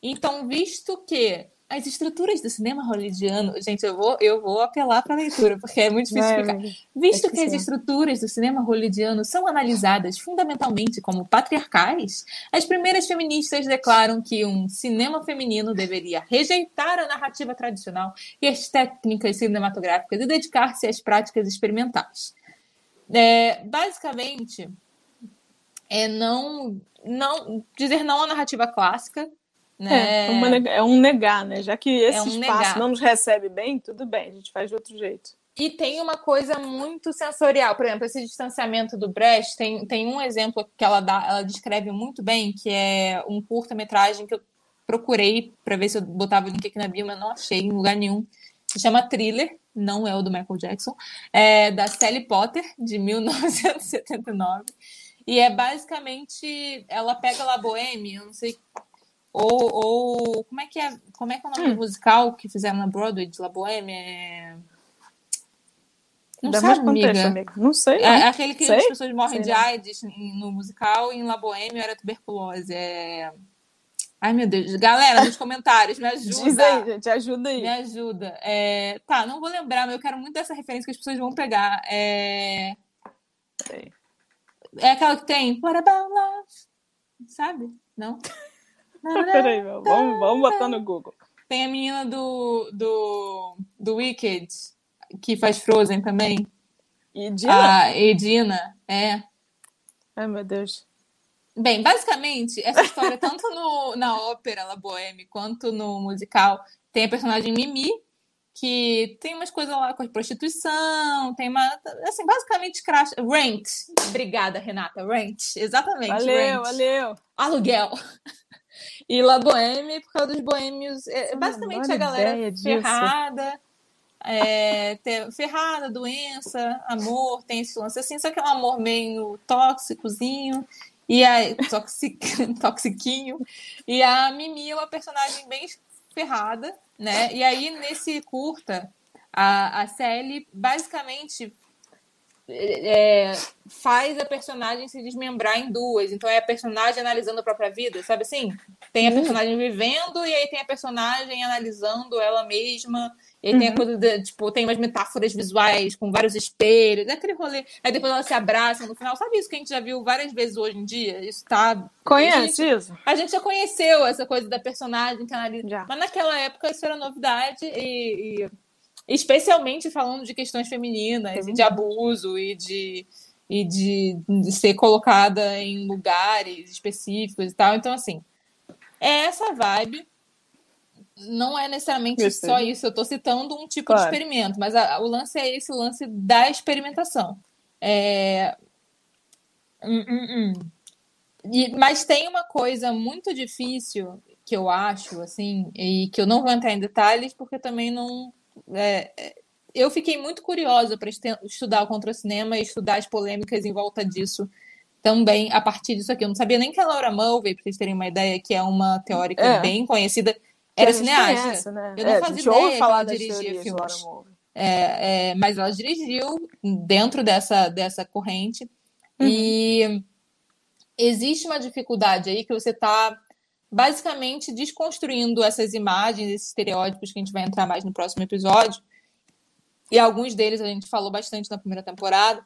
Então, visto que as estruturas do cinema hollywoodiano, gente, eu vou, eu vou apelar para a leitura, porque é muito difícil explicar. Visto é que, que as estruturas do cinema hollywoodiano são analisadas fundamentalmente como patriarcais, as primeiras feministas declaram que um cinema feminino deveria rejeitar a narrativa tradicional e as técnicas cinematográficas e dedicar-se às práticas experimentais. É, basicamente, é não, não dizer não à narrativa clássica, né? É, uma, é um negar, né? Já que esse é um espaço negar. não nos recebe bem, tudo bem, a gente faz de outro jeito. E tem uma coisa muito sensorial, por exemplo, esse distanciamento do Brecht, tem, tem um exemplo que ela dá, ela descreve muito bem, que é um curta-metragem que eu procurei para ver se eu botava o link aqui na bio, mas não achei em lugar nenhum. Se chama Thriller, não é o do Michael Jackson, é da Sally Potter, de [laughs] 1979. E é basicamente, ela pega lá Boêmia, eu não sei ou, ou como é que é, como é que é o nome hum. do musical que fizeram na Broadway de La Boheme? É... Não Dá sabe, amiga. amiga. Não sei. É, é aquele que sei? as pessoas morrem sei de AIDS no musical e em La Boheme era tuberculose. É... Ai, meu Deus. Galera, nos comentários, me [laughs] ajuda. Diz aí, gente, ajuda aí. Me ajuda. É... Tá, não vou lembrar, mas eu quero muito dessa referência que as pessoas vão pegar. É, é aquela que tem What About Love? Sabe? Não? [laughs] Peraí, vamos, vamos botar no Google. Tem a menina do, do, do Wicked, que faz Frozen também. Edina? A Edina, é. Ai, meu Deus. Bem, basicamente, essa história, tanto no, na ópera La Boheme quanto no musical, tem a personagem Mimi, que tem umas coisas lá com prostituição, tem uma. Assim, basicamente, crash. Rent. Obrigada, Renata. Rent. Exatamente. Valeu, rent. valeu. Aluguel. E La Boheme, por causa dos boêmios, é, basicamente a galera ferrada, é, ter, ferrada, doença, amor, tem esse lance assim, só que é um amor meio tóxicozinho, e a toxic, [laughs] toxiquinho, e a Mimi é uma personagem bem ferrada, né? E aí, nesse curta, a, a Sally basicamente é, faz a personagem se desmembrar em duas. Então é a personagem analisando a própria vida, sabe assim? Tem a uhum. personagem vivendo e aí tem a personagem analisando ela mesma. E uhum. tem a uhum. coisa de, tipo, tem umas metáforas visuais com vários espelhos, aquele rolê. Aí depois elas se abraçam no final. Sabe isso que a gente já viu várias vezes hoje em dia? Isso tá. Conhece a gente, isso? A gente já conheceu essa coisa da personagem que analisa. Já. Mas naquela época isso era novidade e, e especialmente falando de questões femininas, e de abuso e de e de, de, ser colocada em lugares específicos e tal. Então, assim, é essa vibe não é necessariamente só isso. Eu estou citando um tipo claro. de experimento, mas a, o lance é esse, o lance da experimentação. É... Hum, hum, hum. E, mas tem uma coisa muito difícil que eu acho, assim, e que eu não vou entrar em detalhes, porque também não. É, é eu fiquei muito curiosa para estudar o contra-cinema e estudar as polêmicas em volta disso também a partir disso aqui. Eu não sabia nem que a Laura Mulvey, para vocês terem uma ideia, que é uma teórica é. bem conhecida, era cineasta. Conhece, né? Eu não é, fazia ideia falar que ela dirigia filmes. É, é, mas ela dirigiu dentro dessa, dessa corrente. Uhum. E existe uma dificuldade aí que você está basicamente desconstruindo essas imagens, esses estereótipos que a gente vai entrar mais no próximo episódio. E alguns deles a gente falou bastante na primeira temporada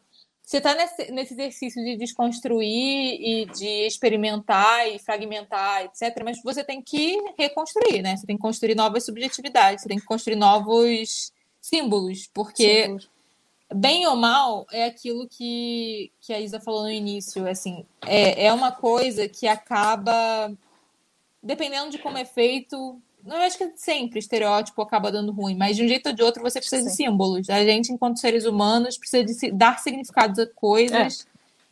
você está nesse, nesse, exercício de desconstruir e de experimentar e fragmentar, etc. Mas você tem que reconstruir, né? Você tem que construir novas subjetividades, você tem que construir novos símbolos, porque símbolos. bem ou mal é aquilo que, que a Isa falou no início, assim, é, é uma coisa que acaba dependendo de como é feito, não acho que sempre estereótipo acaba dando ruim, mas de um jeito ou de outro você precisa Sim. de símbolos. A gente, enquanto seres humanos, precisa de dar significados a coisas.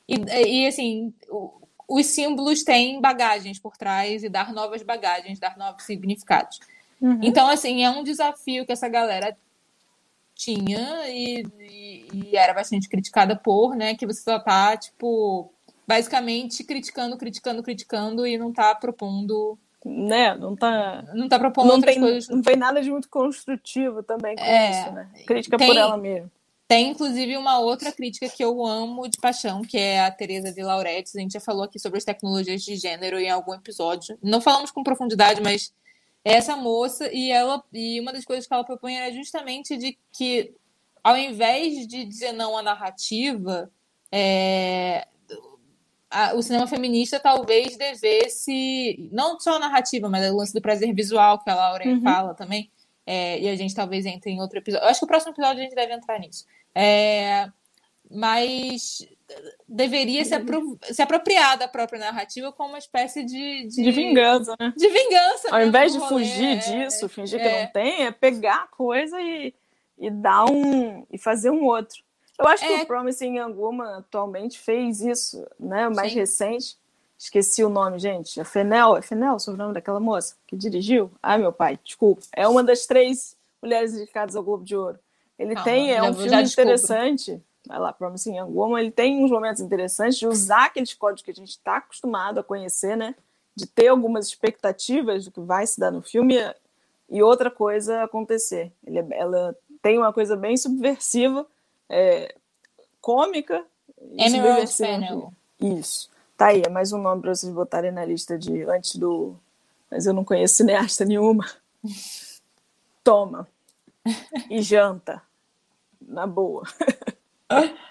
É. E, e, assim, os símbolos têm bagagens por trás e dar novas bagagens, dar novos significados. Uhum. Então, assim, é um desafio que essa galera tinha e, e, e, era bastante criticada por, né? Que você só tá, tipo, basicamente criticando, criticando, criticando e não tá propondo né? Não tá. Não tá propondo não tem, coisas. Não tem nada de muito construtivo também com é, isso, né? Crítica tem, por ela mesma. Tem, inclusive, uma outra crítica que eu amo de paixão, que é a Teresa de Lauretis. A gente já falou aqui sobre as tecnologias de gênero em algum episódio. Não falamos com profundidade, mas é essa moça e ela e uma das coisas que ela propõe é justamente de que ao invés de dizer não à narrativa, é, a, o cinema feminista talvez devesse, não só a narrativa, mas o lance do prazer visual, que a Laura uhum. fala também, é, e a gente talvez entre em outro episódio. Eu acho que o próximo episódio a gente deve entrar nisso. É, mas deveria se, apro se, apropriar da própria narrativa como uma espécie de. De, de vingança, né? De vingança. Ao invés de fugir é, disso, fingir que não é. tem, é pegar a coisa e, e dar um. e fazer um outro. Eu acho é. que o Promising Young Woman atualmente fez isso, né? O mais Sim. recente. Esqueci o nome, gente. A Fenel, é Fenel o sobrenome daquela moça que dirigiu? Ai, meu pai, desculpa. É uma das três mulheres indicadas ao Globo de Ouro. Ele Calma, tem, é um filme interessante. Vai lá, Promising Young Woman. Ele tem uns momentos interessantes de usar aqueles códigos que a gente está acostumado a conhecer, né? De ter algumas expectativas do que vai se dar no filme e outra coisa acontecer. Ele, é, ela tem uma coisa bem subversiva é, cômica. Emerald Fennel. Isso. Tá aí, é mais um nome para vocês botarem na lista de antes do. Mas eu não conheço cineasta nenhuma. [laughs] Toma. E janta. Na boa. [laughs]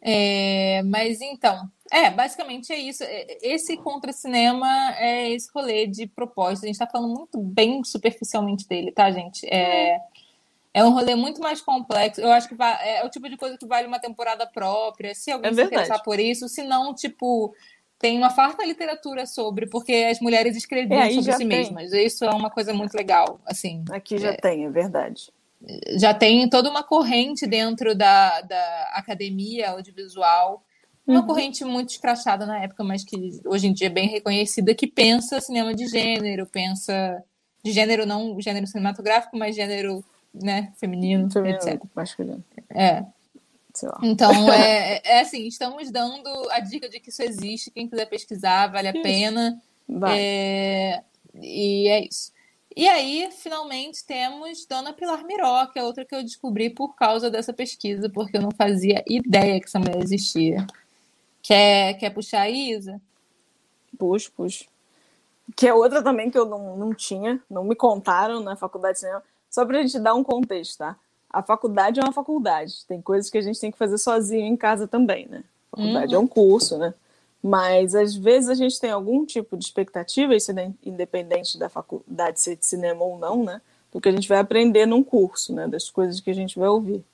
É, mas então, é, basicamente é isso. É, esse contra-cinema é esse rolê de propósito. A gente tá falando muito bem superficialmente dele, tá, gente? É, é. É um rolê muito mais complexo. Eu acho que é o tipo de coisa que vale uma temporada própria, se alguém é se interessar por isso. Se não, tipo, tem uma farta literatura sobre, porque as mulheres escreviam é, sobre si tem. mesmas. Isso é uma coisa muito legal, assim. Aqui já é, tem, é verdade. Já tem toda uma corrente dentro da, da academia audiovisual, uma uhum. corrente muito escrachada na época, mas que hoje em dia é bem reconhecida, que pensa cinema de gênero, pensa de gênero não gênero cinematográfico, mas gênero né, feminino, feminino etc. Masculino. É. Então, [laughs] é, é assim, estamos dando a dica de que isso existe. Quem quiser pesquisar, vale a isso. pena. É, e é isso. E aí, finalmente, temos Dona Pilar Miró, que é outra que eu descobri por causa dessa pesquisa, porque eu não fazia ideia que essa mulher existia. Quer, quer puxar a Isa? Puxo, puxo. Que é outra também que eu não, não tinha, não me contaram na faculdade de cinema. Só pra gente dar um contexto, tá? A faculdade é uma faculdade. Tem coisas que a gente tem que fazer sozinho em casa também, né? A faculdade uhum. é um curso, né? Mas às vezes a gente tem algum tipo de expectativa, isso é independente da faculdade ser de cinema ou não, né? Do que a gente vai aprender num curso, né? Das coisas que a gente vai ouvir.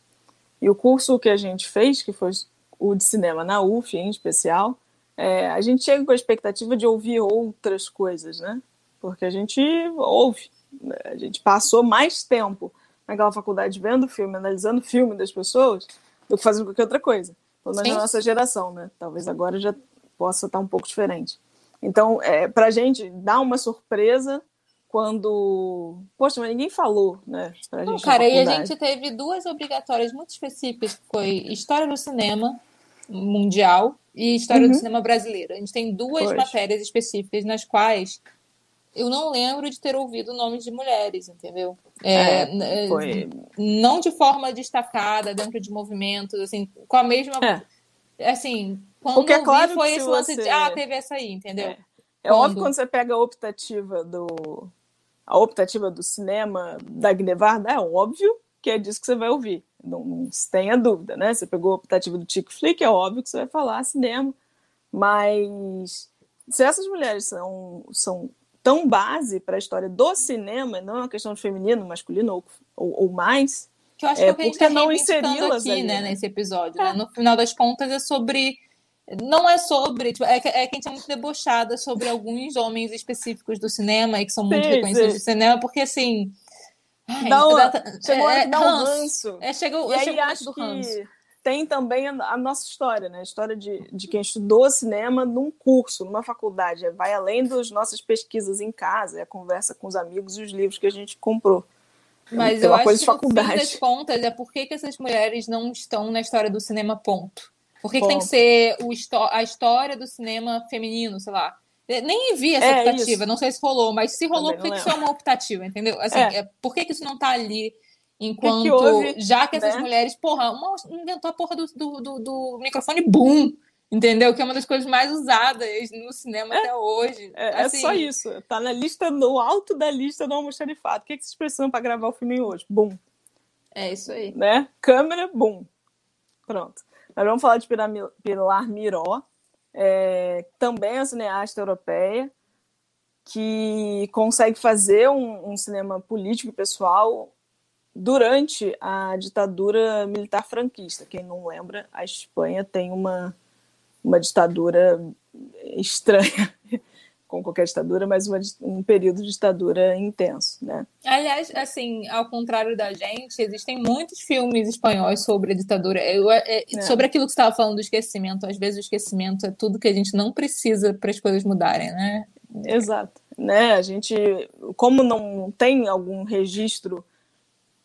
E o curso que a gente fez, que foi o de cinema na UF em especial, é, a gente chega com a expectativa de ouvir outras coisas, né? Porque a gente ouve? A gente passou mais tempo naquela faculdade vendo filme, analisando [laughs] filme das pessoas, do que fazendo qualquer outra coisa. Pelo menos na nossa geração, né? Talvez agora já possa estar um pouco diferente. Então, é, para a gente dá uma surpresa quando. Poxa, mas ninguém falou, né? Pra Não, cara, e a gente teve duas obrigatórias muito específicas, foi História do Cinema Mundial e História uhum. do Cinema Brasileiro. A gente tem duas pois. matérias específicas nas quais eu não lembro de ter ouvido nomes de mulheres, entendeu? É, é, foi... Não de forma destacada, dentro de movimentos, assim, com a mesma. É. Assim, quando Porque é claro vi, foi esse lance de, ah, teve essa aí, entendeu? É, é óbvio quando você pega a optativa do a optativa do cinema da Gnevarda, é óbvio que é disso que você vai ouvir. Não, não tenha dúvida, né? Você pegou a optativa do Chick Flick, é óbvio que você vai falar cinema. Mas se essas mulheres são, são tão base para a história do cinema, não é uma questão de feminino, masculino ou, ou, ou mais, que eu acho é, que é o que a gente está inseri-las aqui, ali, né, né, nesse episódio. É. Né? No final das contas, é sobre não é sobre, tipo, é, que, é que a gente é muito debochada sobre alguns homens específicos do cinema e que são muito sim, reconhecidos sim. do cinema, porque assim. Ai, dá uma, chegou é, a dar um ranço. É, chegou, e aí acho que ranço. Tem também a, nossa história, né? A história de, de quem estudou cinema num curso, numa faculdade. Vai além das nossas pesquisas em casa, é a conversa com os amigos e os livros que a gente comprou. Mas eu acho que, no fim das contas, é por que, que essas mulheres não estão na história do cinema, ponto. Por que, que tem que ser o, a história do cinema feminino, sei lá? Nem vi essa é optativa, isso. não sei se rolou, mas se rolou, por que, isso é uma optativa, entendeu? Assim, é. É, por que, que isso não tá ali enquanto. Que houve, já que essas né? mulheres, porra, uma inventou a porra do, do, do, do, microfone boom, entendeu? Que é uma das coisas mais usadas no cinema é. até hoje. É, é assim, é, só isso. Tá na lista, no alto da lista do almoxarifado. O que, que vocês precisam para gravar o filme hoje? Boom. É isso aí. Né? Câmera, boom. Pronto. Mas vamos falar de Pilar Miró, é, também é cineasta europeia, que consegue fazer um, um, cinema político e pessoal durante a ditadura militar franquista. Quem não lembra, a Espanha tem uma, uma ditadura estranha [laughs] com qualquer ditadura, mas uma, um período de ditadura intenso, né? Aliás, assim, ao contrário da gente, existem muitos filmes espanhóis sobre a ditadura. Eu, é, é. Sobre aquilo que você estava falando do esquecimento. Às vezes o esquecimento é tudo que a gente não precisa para as coisas mudarem, né? Exato. Né? A gente, como não tem algum registro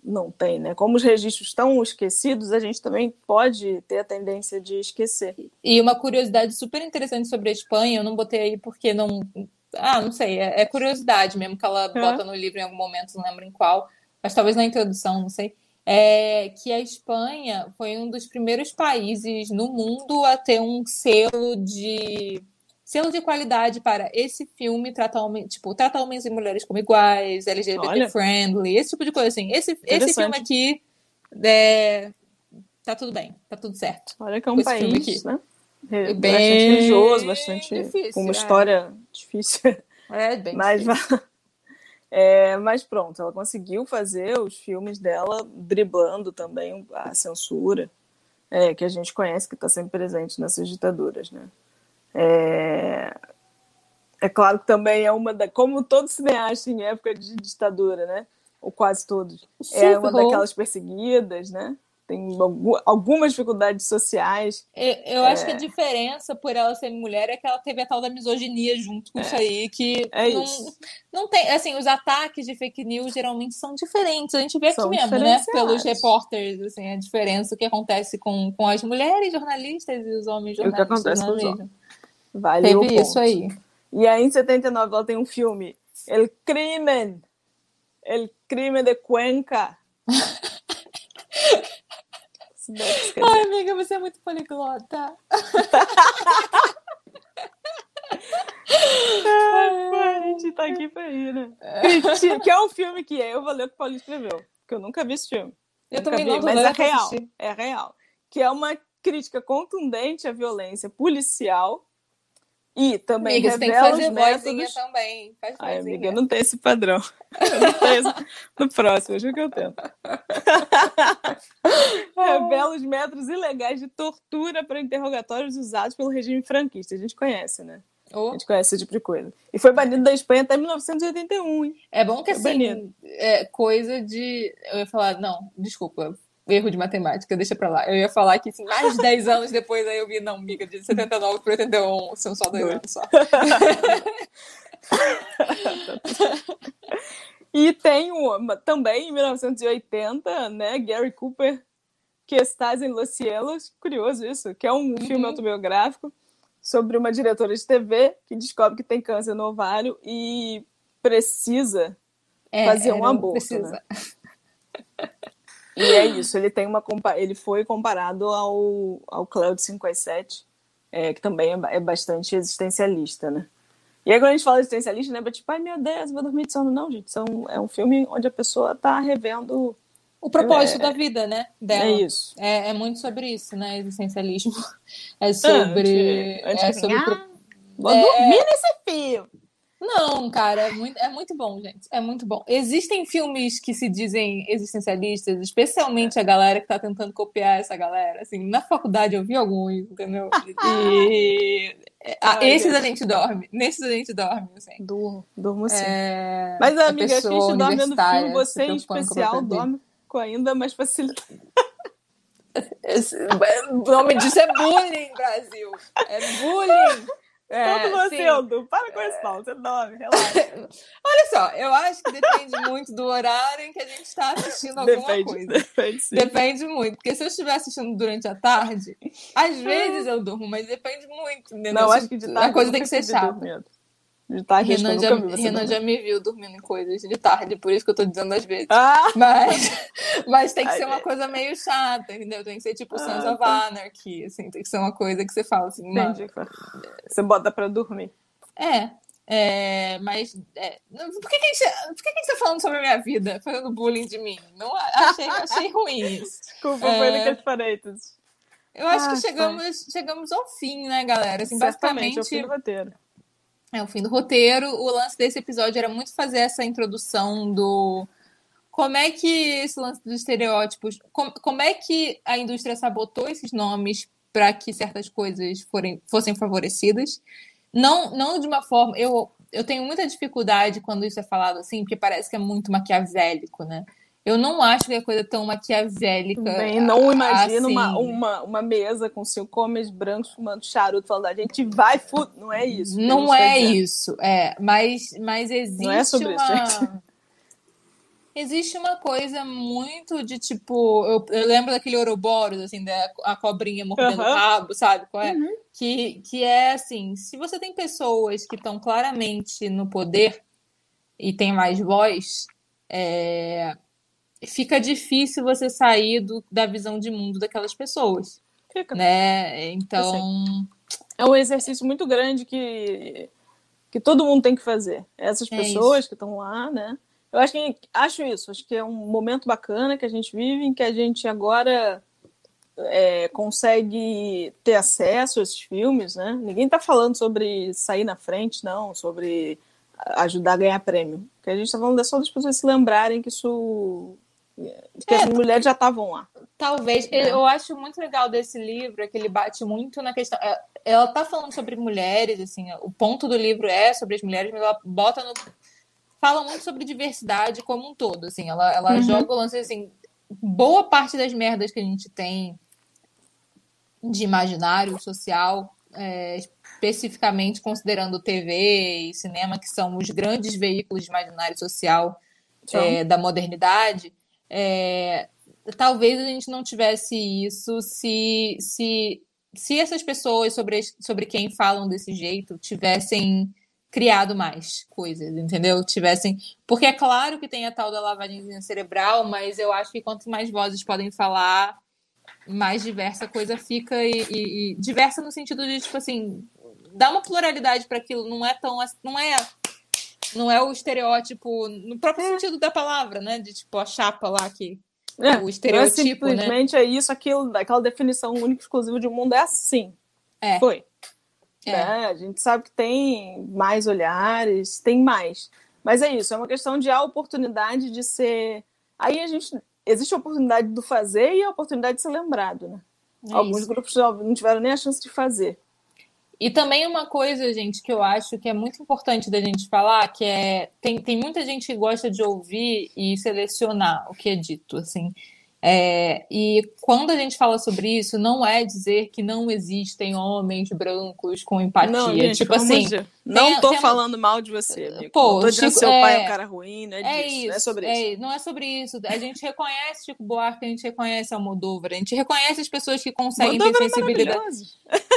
não tem, né? Como os registros estão esquecidos, a gente também pode ter a tendência de esquecer. E uma curiosidade super interessante sobre a Espanha, eu não botei aí porque não. Ah, não sei, é, é curiosidade mesmo que ela bota no livro em algum momento, não lembro em qual, mas talvez na introdução, não sei. É que a Espanha foi um dos primeiros países no mundo a ter um selo de selo de qualidade para esse filme trata, homem, tipo, trata homens e mulheres como iguais, LGBT Olha. friendly, esse tipo de coisa assim. Esse, esse filme aqui é, tá tudo bem, tá tudo certo. Olha que é um país, né? Bem bastante religioso, bastante difícil, com uma é. história difícil. É, bem mas, difícil. [laughs] É, mas pronto, ela conseguiu fazer os filmes dela driblando também a censura é, que a gente conhece, que está sempre presente nessas ditaduras, né? É, é claro que também é uma da. Como todo cineasta em época de ditadura, né? Ou quase todos. é uma daquelas perseguidas, né? Tem algumas dificuldades sociais. Eu, acho que a é. diferença por ela ser mulher é que ela teve a tal da misoginia junto com é. isso aí, que é não, isso. não tem. Assim, os ataques de fake news geralmente são diferentes. A gente vê são aqui mesmo, né? Pelos repórteres, assim, a diferença que acontece com, com as mulheres jornalistas e os homens jornalistas. o que acontece com os homens. Valeu Teve isso aí. E aí, em 79, ela tem um filme, El Crimen, El crime de Cuenca. [laughs] Ai, amiga, você é muito poliglota. [laughs] a gente tá aqui pra ir, né? Que é um filme que eu vou ler o que o Paulinho escreveu. Porque eu nunca vi esse filme. Eu também vi, não, mas é real. É real. Que é uma crítica contundente à violência policial e também amiga, revela você tem que fazer os métodos... também. Faz Ai, amiga, eu não tenho esse padrão. [laughs] Eu não tenho esse... No próximo, acho que eu tento. [laughs] revela os métodos ilegais de tortura para interrogatórios usados pelo regime franquista. A gente conhece, né? Oh. A gente conhece esse tipo de coisa. E foi banido da Espanha até 1981, hein? É bom que, foi assim, é coisa de... Eu ia falar, não, desculpa, erro de matemática, deixa pra lá. Eu ia falar que assim, mais de 10 anos depois aí eu vi, não, miga, de 79 para 81, são só dois anos só. e tem uma, também em 1980, né, Gary Cooper, que estás em Los Cielos, curioso isso, que é um uhum. filme autobiográfico sobre uma diretora de TV que descobre que tem câncer no ovário e precisa é, fazer um aborto. Precisa. Né? E é isso, ele tem uma ele foi comparado ao, ao Cloud 57, é, que também é, é, bastante existencialista, né? E aí quando a gente fala existencialista, lembra tipo, ai meu Deus, vou dormir de sono. Não, gente, são, é um filme onde a pessoa está revendo o propósito é, da vida, né? Dela. É isso. É, é, muito sobre isso, né? Existencialismo. [laughs] É sobre. Antes, antes é sobre. Ah, vou dormir nesse filme. Não, cara, é muito, é muito bom, gente. É muito bom. Existem filmes que se dizem existencialistas, especialmente a galera que tá tentando copiar essa galera. Assim, na faculdade eu vi alguns, entendeu? E. Ah, esses a gente dorme. Nesses a gente dorme, assim. Durmo, durmo sim. É... Mas, amiga, a gente dorme no filme, você em especial dorme com ainda mais facilidade. o nome disso é bullying, Brasil. É bullying. É, Todo Aldo. Para com esse pau, você dorme, relaxa. [laughs] Olha só, eu acho que depende muito do horário em que a gente está assistindo alguma depende, coisa. [laughs] Depende, sim. depende muito. Porque se eu estiver assistindo durante a tarde, às vezes eu durmo, mas depende muito. Entendeu? Não, acho que de tarde a coisa tem que ser chata. De tarde, Renan, já, Renan já me viu dormindo em coisas de tarde, por isso que eu tô dizendo às vezes. Ah! Mas, [laughs] mas tem que ser uma coisa meio chata, entendeu? Tem que ser tipo ah, Sons of tá. Anarchy, assim, tem que ser uma coisa que você fala assim, Entendi. Você bota pra dormir. É. É, mas é, por, que, que, a gente, por que, que a gente tá falando sobre a minha vida, fazendo bullying de mim? Não achei, achei ruim isso. Desculpa, é, foi naqueles parênteses. Eu acho ah, que chegamos, chegamos ao fim, né, galera? Assim, basicamente. Ao fim do roteiro. É o fim do roteiro. O lance desse episódio era muito fazer essa introdução do como é que esse lance dos estereótipos, como, como é que a indústria sabotou esses nomes para que certas coisas forem, fossem favorecidas. Não, não de uma forma. Eu, eu tenho muita dificuldade quando isso é falado assim, porque parece que é muito maquiavélico, né? Eu não acho que é coisa tão maquiavélica. Bem, não imagino assim. uma, uma, uma mesa com cinco homens brancos fumando charuto, falando a gente vai fuder. Não é isso. Não é isso, é. Mas, mas existe não é sobre uma... isso, gente. Existe uma coisa muito de tipo. Eu, eu lembro daquele Ouroboros, assim, da a cobrinha mordendo uhum. o rabo, sabe? Qual é? Uhum. Que, que é assim: se você tem pessoas que estão claramente no poder e tem mais voz, é, fica difícil você sair do, da visão de mundo daquelas pessoas. Fica. Né? Então. É um exercício muito grande que, que todo mundo tem que fazer. Essas é pessoas que estão lá, né? Eu acho que acho isso, acho que é um momento bacana que a gente vive, em que a gente agora é, consegue ter acesso a esses filmes, né? Ninguém está falando sobre sair na frente, não, sobre ajudar a ganhar prêmio. Que a gente está falando é só das pessoas se lembrarem que isso que é, as mulheres já estavam lá. Talvez. É. Eu acho muito legal desse livro é que ele bate muito na questão. É, ela tá falando sobre mulheres, assim, o ponto do livro é sobre as mulheres, mas ela bota no. Fala muito sobre diversidade como um todo, assim. Ela, ela uhum. joga o lance, assim. Boa parte das merdas que a gente tem de imaginário social, é, especificamente considerando TV e cinema, que são os grandes veículos de imaginário social é, da modernidade, é, talvez a gente não tivesse isso se, se, se essas pessoas sobre, sobre quem falam desse jeito tivessem criado mais coisas, entendeu? Tivessem. Porque é claro que tem a tal da lavagem cerebral, mas eu acho que quanto mais vozes podem falar, mais diversa a coisa fica. E, e, e diversa no sentido de, tipo assim, dar uma pluralidade para aquilo. Não é tão. Não é. Não é o estereótipo, no próprio é. sentido da palavra, né? De tipo a chapa lá que. É, o estereotipo, não é simplesmente né? é isso, aquilo, aquela definição única exclusiva de um mundo é assim. É. Foi. É. Né? A gente sabe que tem mais olhares, tem mais. Mas é isso, é uma questão de a oportunidade de ser. Aí a gente. Existe a oportunidade do fazer e a oportunidade de ser lembrado, né? É Alguns isso. grupos não tiveram nem a chance de fazer. E também uma coisa, gente, que eu acho que é muito importante da gente falar, que é tem, tem muita gente que gosta de ouvir e selecionar o que é dito, assim. É, e quando a gente fala sobre isso, não é dizer que não existem homens brancos com empatia. Não, gente, tipo assim, não tem, tô tem... falando mal de você. Amigo. Pô, não tô dizendo Chico, seu é... pai é um cara ruim, não é, é disso, isso, não é sobre é isso. Não é sobre isso. A gente reconhece Chico Buarque, a gente reconhece Almodóvar, a gente reconhece as pessoas que conseguem ter é sensibilidade.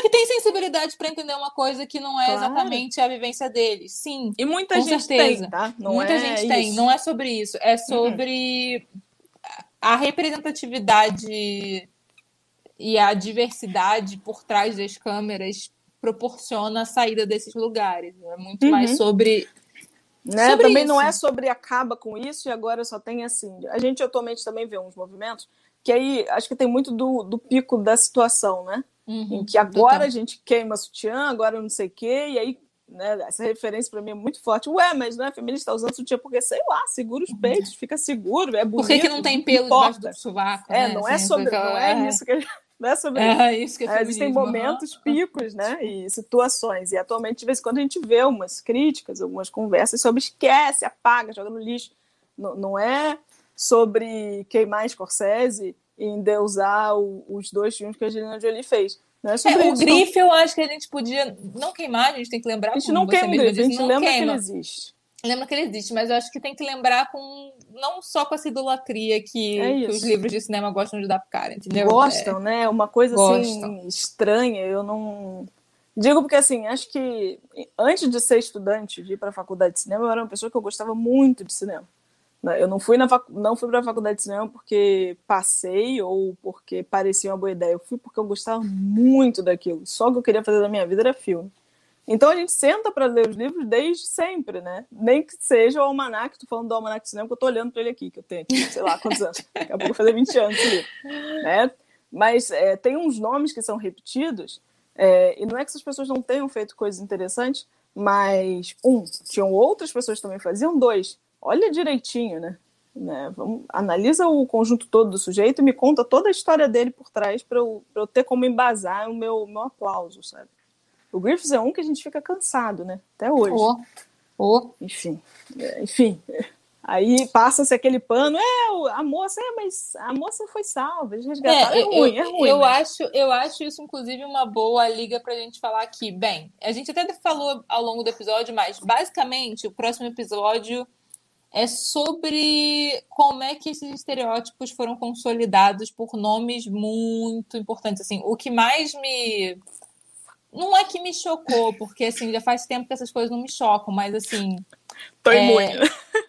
que tem sensibilidade para entender uma coisa que não é claro. exatamente a vivência deles. Sim. E muita gente certeza. tem, tá? Não muita gente isso. tem. Não é sobre isso. É uhum. sobre. Uhum a representatividade e a diversidade por trás das câmeras proporciona a saída desses lugares. É muito uhum. mais sobre. Né? sobre também isso. não é sobre acaba com isso e agora só tem assim. A gente atualmente também vê uns movimentos que aí acho que tem muito do, do pico da situação, né? Uhum, em que agora a gente queima sutiã, agora não sei o quê, e aí né? Essa referência para mim é muito forte. Ué, mas não é feminista tá usando sutiã porque, sei lá, segura os peitos, fica seguro, é bonito. Por que, que não tem pelo debaixo do sovaco? É, né? não é assim, sobre, não é, isso que [laughs] não é sobre é, isso que é, é Existem momentos, picos, né? E situações. E atualmente, de vez em quando, a gente vê umas críticas, algumas conversas sobre esquece, apaga, joga no lixo. Não, não é sobre queimar Scorsese e endeusar o, os dois filmes que a Angelina Jolie fez é é, o grife eu acho que a gente podia não queimar, a gente tem que lembrar. A gente não queima o grife, a gente lembra queima. que ele existe. Lembra que ele existe, mas eu acho que tem que lembrar com não só com essa idolatria que, é que os livros de cinema gostam de dar pro cara, entendeu? Gostam, é. né? Uma coisa assim, Gostam. assim estranha, eu não. Digo porque assim, acho que antes de ser estudante, de ir para a faculdade de cinema, eu era uma pessoa que eu gostava muito de cinema. Né? Eu não fui não fui para a faculdade de cinema porque passei ou porque parecia uma boa ideia. Eu fui porque eu gostava muito daquilo. Só o que eu queria fazer da minha vida era filme. Então a gente senta para ler os livros desde sempre, né? Nem que seja o almanac, tô falando do almanac de cinema, que eu tô olhando para ele aqui, que eu tenho aqui, sei lá quantos anos. Daqui a pouco fazer 20 anos ali. Né? Mas é, tem uns nomes que são repetidos, é, e não é que essas pessoas não tenham feito coisas interessantes, mas, um, tinham outras pessoas que também faziam, dois, olha direitinho, né? né? Vamos, analisa o conjunto todo do sujeito e me conta toda a história dele por trás para eu, eu ter como embasar o meu, meu aplauso, sabe? O Griffiths é um que a gente fica cansado, né? Até hoje. Oh. Oh. Enfim, é, enfim. Aí passa-se aquele pano, é, a moça, é, mas a moça foi salva, eles resgataram, é, é ruim, eu, é ruim. Eu, né? acho, eu acho isso, inclusive, uma boa liga pra gente falar aqui. Bem, a gente até falou ao longo do episódio, mas basicamente o próximo episódio é sobre como é que esses estereótipos foram consolidados por nomes muito importantes. Assim, o que mais me não é que me chocou, porque assim já faz tempo que essas coisas não me chocam, mas assim Tô é,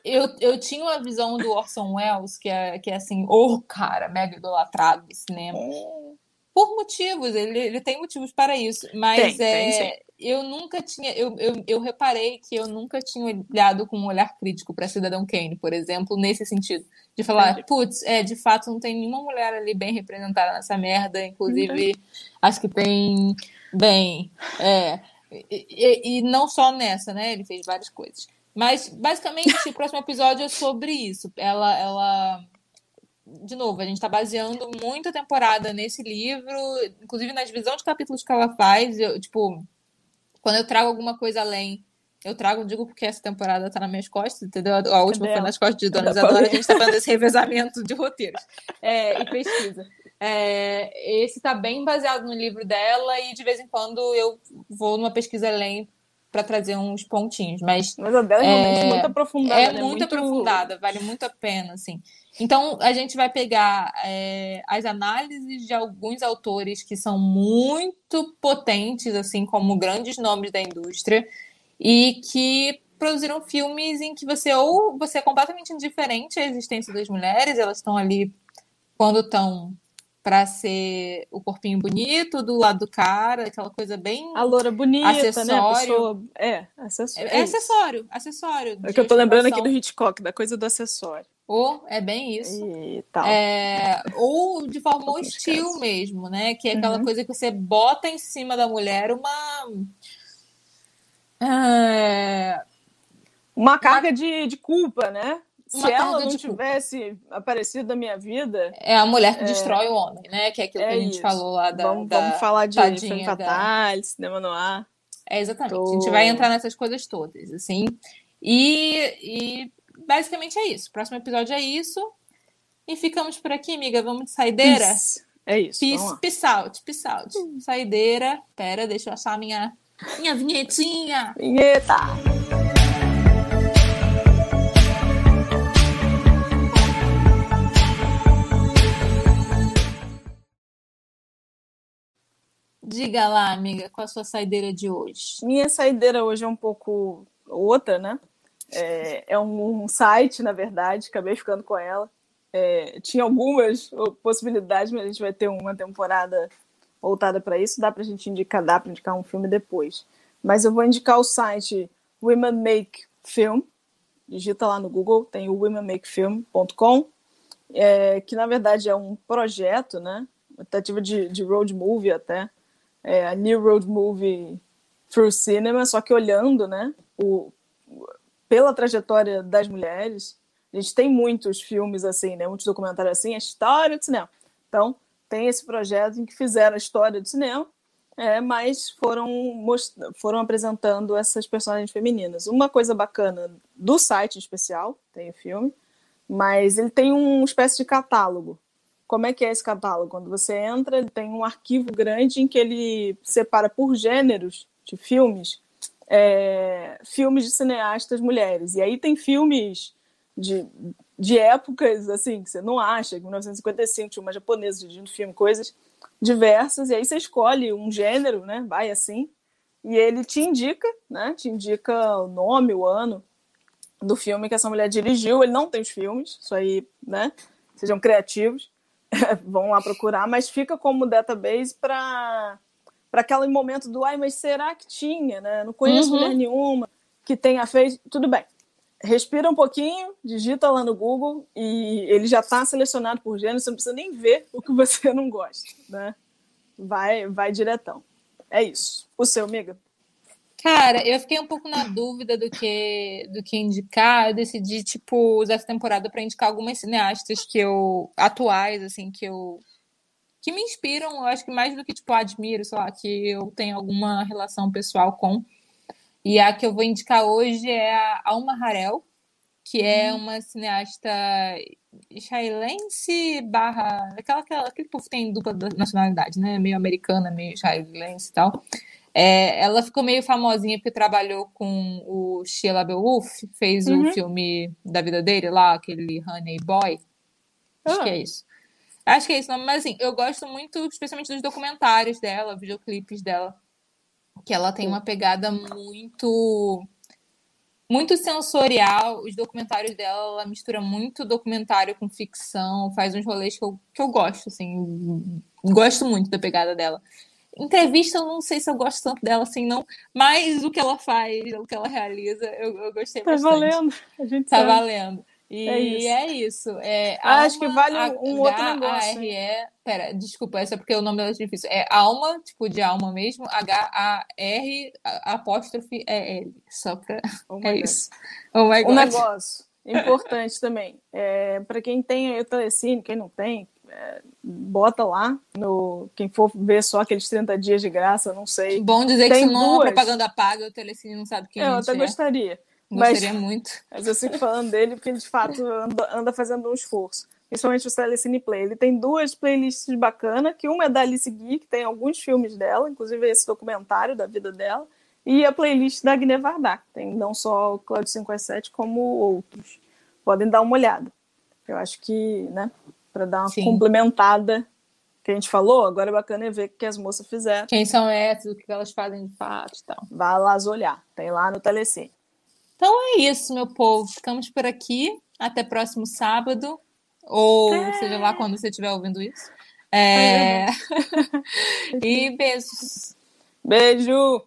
eu, eu tinha uma visão do Orson Welles que é que é assim, o oh, cara mega idolatrado do cinema. É. Por motivos, ele, ele tem motivos para isso, mas tem, é, tem, eu nunca tinha, eu, eu, eu reparei que eu nunca tinha olhado com um olhar crítico para Cidadão Kane, por exemplo, nesse sentido. De falar, putz, é, de fato não tem nenhuma mulher ali bem representada nessa merda, inclusive uhum. acho que tem, bem, é, e, e, não só nessa, né? Ele fez várias coisas. Mas, basicamente, o próximo episódio é sobre isso. Ela, ela de novo, a gente está baseando muito a temporada nesse livro, inclusive na divisão de capítulos que ela faz. Eu, tipo, quando eu trago alguma coisa além, eu trago, digo porque essa temporada tá nas minhas costas, entendeu? A última foi nas costas de Dona Isadora, a gente tá fazendo esse revezamento de roteiros [laughs] é, e pesquisa. É, esse tá bem baseado no livro dela e de vez em quando eu vou numa pesquisa além para trazer uns pontinhos, mas... Mas a dela é realmente muito aprofundada, É né? muito, muito aprofundada, vale muito a pena, assim. Então, a gente vai pegar é, as análises de alguns autores que são muito potentes, assim como grandes nomes da indústria, e que produziram filmes em que você ou você é completamente indiferente à existência das mulheres, elas estão ali quando estão para ser o corpinho bonito do lado do cara, aquela coisa bem a loura bonita, acessório. né? A pessoa... É, acessório. É, é acessório, acessório. É que eu tô lembrando aqui do Hitchcock, da coisa do acessório. Ou é bem isso. É, ou de forma hostil mesmo, né? Que é aquela Uhum. coisa que você bota em cima da mulher uma. É, Uma carga de, de culpa, né? Se Uma ela não de culpa. tivesse aparecido na minha vida, é a mulher que destrói o homem, né? Que é aquilo é que a gente isso. falou lá da. vamos, da vamos falar de Femme da- Fatale, cinema no ar. É, exatamente. Tô- A gente vai entrar nessas coisas todas, assim. E, e basicamente é isso. Próximo episódio é isso. E ficamos por aqui, amiga. Vamos de saideira? Peace. É isso. Peace, peace out, peace out. Saideira. Pera, deixa eu achar minha, minha vinhetinha. Vinheta! Diga lá, amiga, qual a sua saideira de hoje? Minha saideira hoje é um pouco outra, né? É, é um, site, na verdade, acabei ficando com ela. É, tinha algumas possibilidades, mas a gente vai ter uma temporada voltada para isso. Dá para a gente indicar, dá para indicar um filme depois. Mas eu vou indicar o site Women Make Film. Digita lá no Google, tem o womenmakefilm.com, é, que na verdade é um projeto, né? Uma tentativa de, de road movie até. É, a New Road Movie through cinema, só que olhando, né, o, pela trajetória das mulheres. A gente tem muitos filmes assim, né, muitos documentários assim, a história do cinema. Então, tem esse projeto em que fizeram a história do cinema, é, mas foram, foram apresentando essas personagens femininas. Uma coisa bacana do site em especial, tem o filme, mas ele tem uma espécie de catálogo. Como é que é esse catálogo? Quando você entra, ele tem um arquivo grande em que ele separa por gêneros de filmes, é, filmes de cineastas mulheres. E aí tem filmes de, de épocas assim que você não acha, em 1955 tinha uma japonesa dirigindo filme, coisas diversas, e aí você escolhe um gênero, né? Vai assim, e ele te indica, né? Te indica o nome, o ano do filme que essa mulher dirigiu. Ele não tem os filmes, isso aí, né? Sejam criativos, [laughs] vão lá procurar, mas fica como database para para aquele momento do ai, mas será que tinha, né? Não conheço Uhum. mulher nenhuma que tenha feito. Tudo bem. Respira um pouquinho, digita lá no Google e ele já está selecionado por gênero, você não precisa nem ver o que você não gosta, né? Vai, vai diretão. É isso. O seu, amiga? Cara, eu fiquei um pouco na dúvida do que do que indicar. Eu decidi, tipo, usar essa temporada para indicar algumas cineastas que eu atuais, assim, que eu que me inspiram, eu acho que mais do que tipo admiro, sei lá, que eu tenho alguma relação pessoal com. E a que eu vou indicar hoje é a Alma Harel, que é uma cineasta israelense barra aquela, aquela aquele povo que tem dupla nacionalidade, né? Meio americana, meio israelense e tal. É, ela ficou meio famosinha porque trabalhou com o Shia LaBeouf, fez Uhum. o filme da vida dele lá, aquele Honey Boy. Acho Ah. que é isso. Acho que é isso, não, mas assim, eu gosto muito, especialmente dos documentários dela, videoclipes dela, que ela tem uma pegada muito muito sensorial. Os documentários dela, ela mistura muito documentário com ficção, faz uns rolês que eu, que eu gosto, assim, gosto muito da pegada dela. Entrevista, eu não sei se eu gosto tanto dela assim, não, mas o que ela faz, o que ela realiza, eu, eu gostei Tá bastante. valendo. A gente Tá sabe. valendo. E É isso. é isso. É Ah, acho que vale um outro negócio, H-A-R-E. Pera, desculpa, essa é porque o nome dela é difícil. É alma, tipo de alma mesmo. H-A-R apóstrofe é L. Só pra. Oh É God. isso. Oh my Um God. negócio importante também. É, para quem tem aí o Telecine, quem não tem, é, bota lá. No, quem for ver só aqueles 30 dias de graça, não sei. Bom dizer que Tem se não é uma propaganda paga, o Telecine não sabe quem eu a gente até é. gostaria. Mas, Gostaria muito. mas eu sigo falando dele porque ele de fato anda, anda fazendo um esforço. Principalmente o Telecine Play. Ele tem duas playlists bacanas, que uma é da Alice Guy, que tem alguns filmes dela, inclusive esse documentário da vida dela, e a playlist da Agne Vardak. Tem não só o Cláudio 517, como outros. Podem dar uma olhada. Eu acho que, né, para dar uma Sim. complementada que a gente falou, agora é bacana ver o que as moças fizeram. Quem são essas, o que elas fazem de fato e tal. Vá lá olhar, tem lá no Telecine. Então é isso, meu povo. Ficamos por aqui. Até próximo sábado. Ou é. seja lá quando você estiver ouvindo isso. É... [laughs] e beijos. Beijo!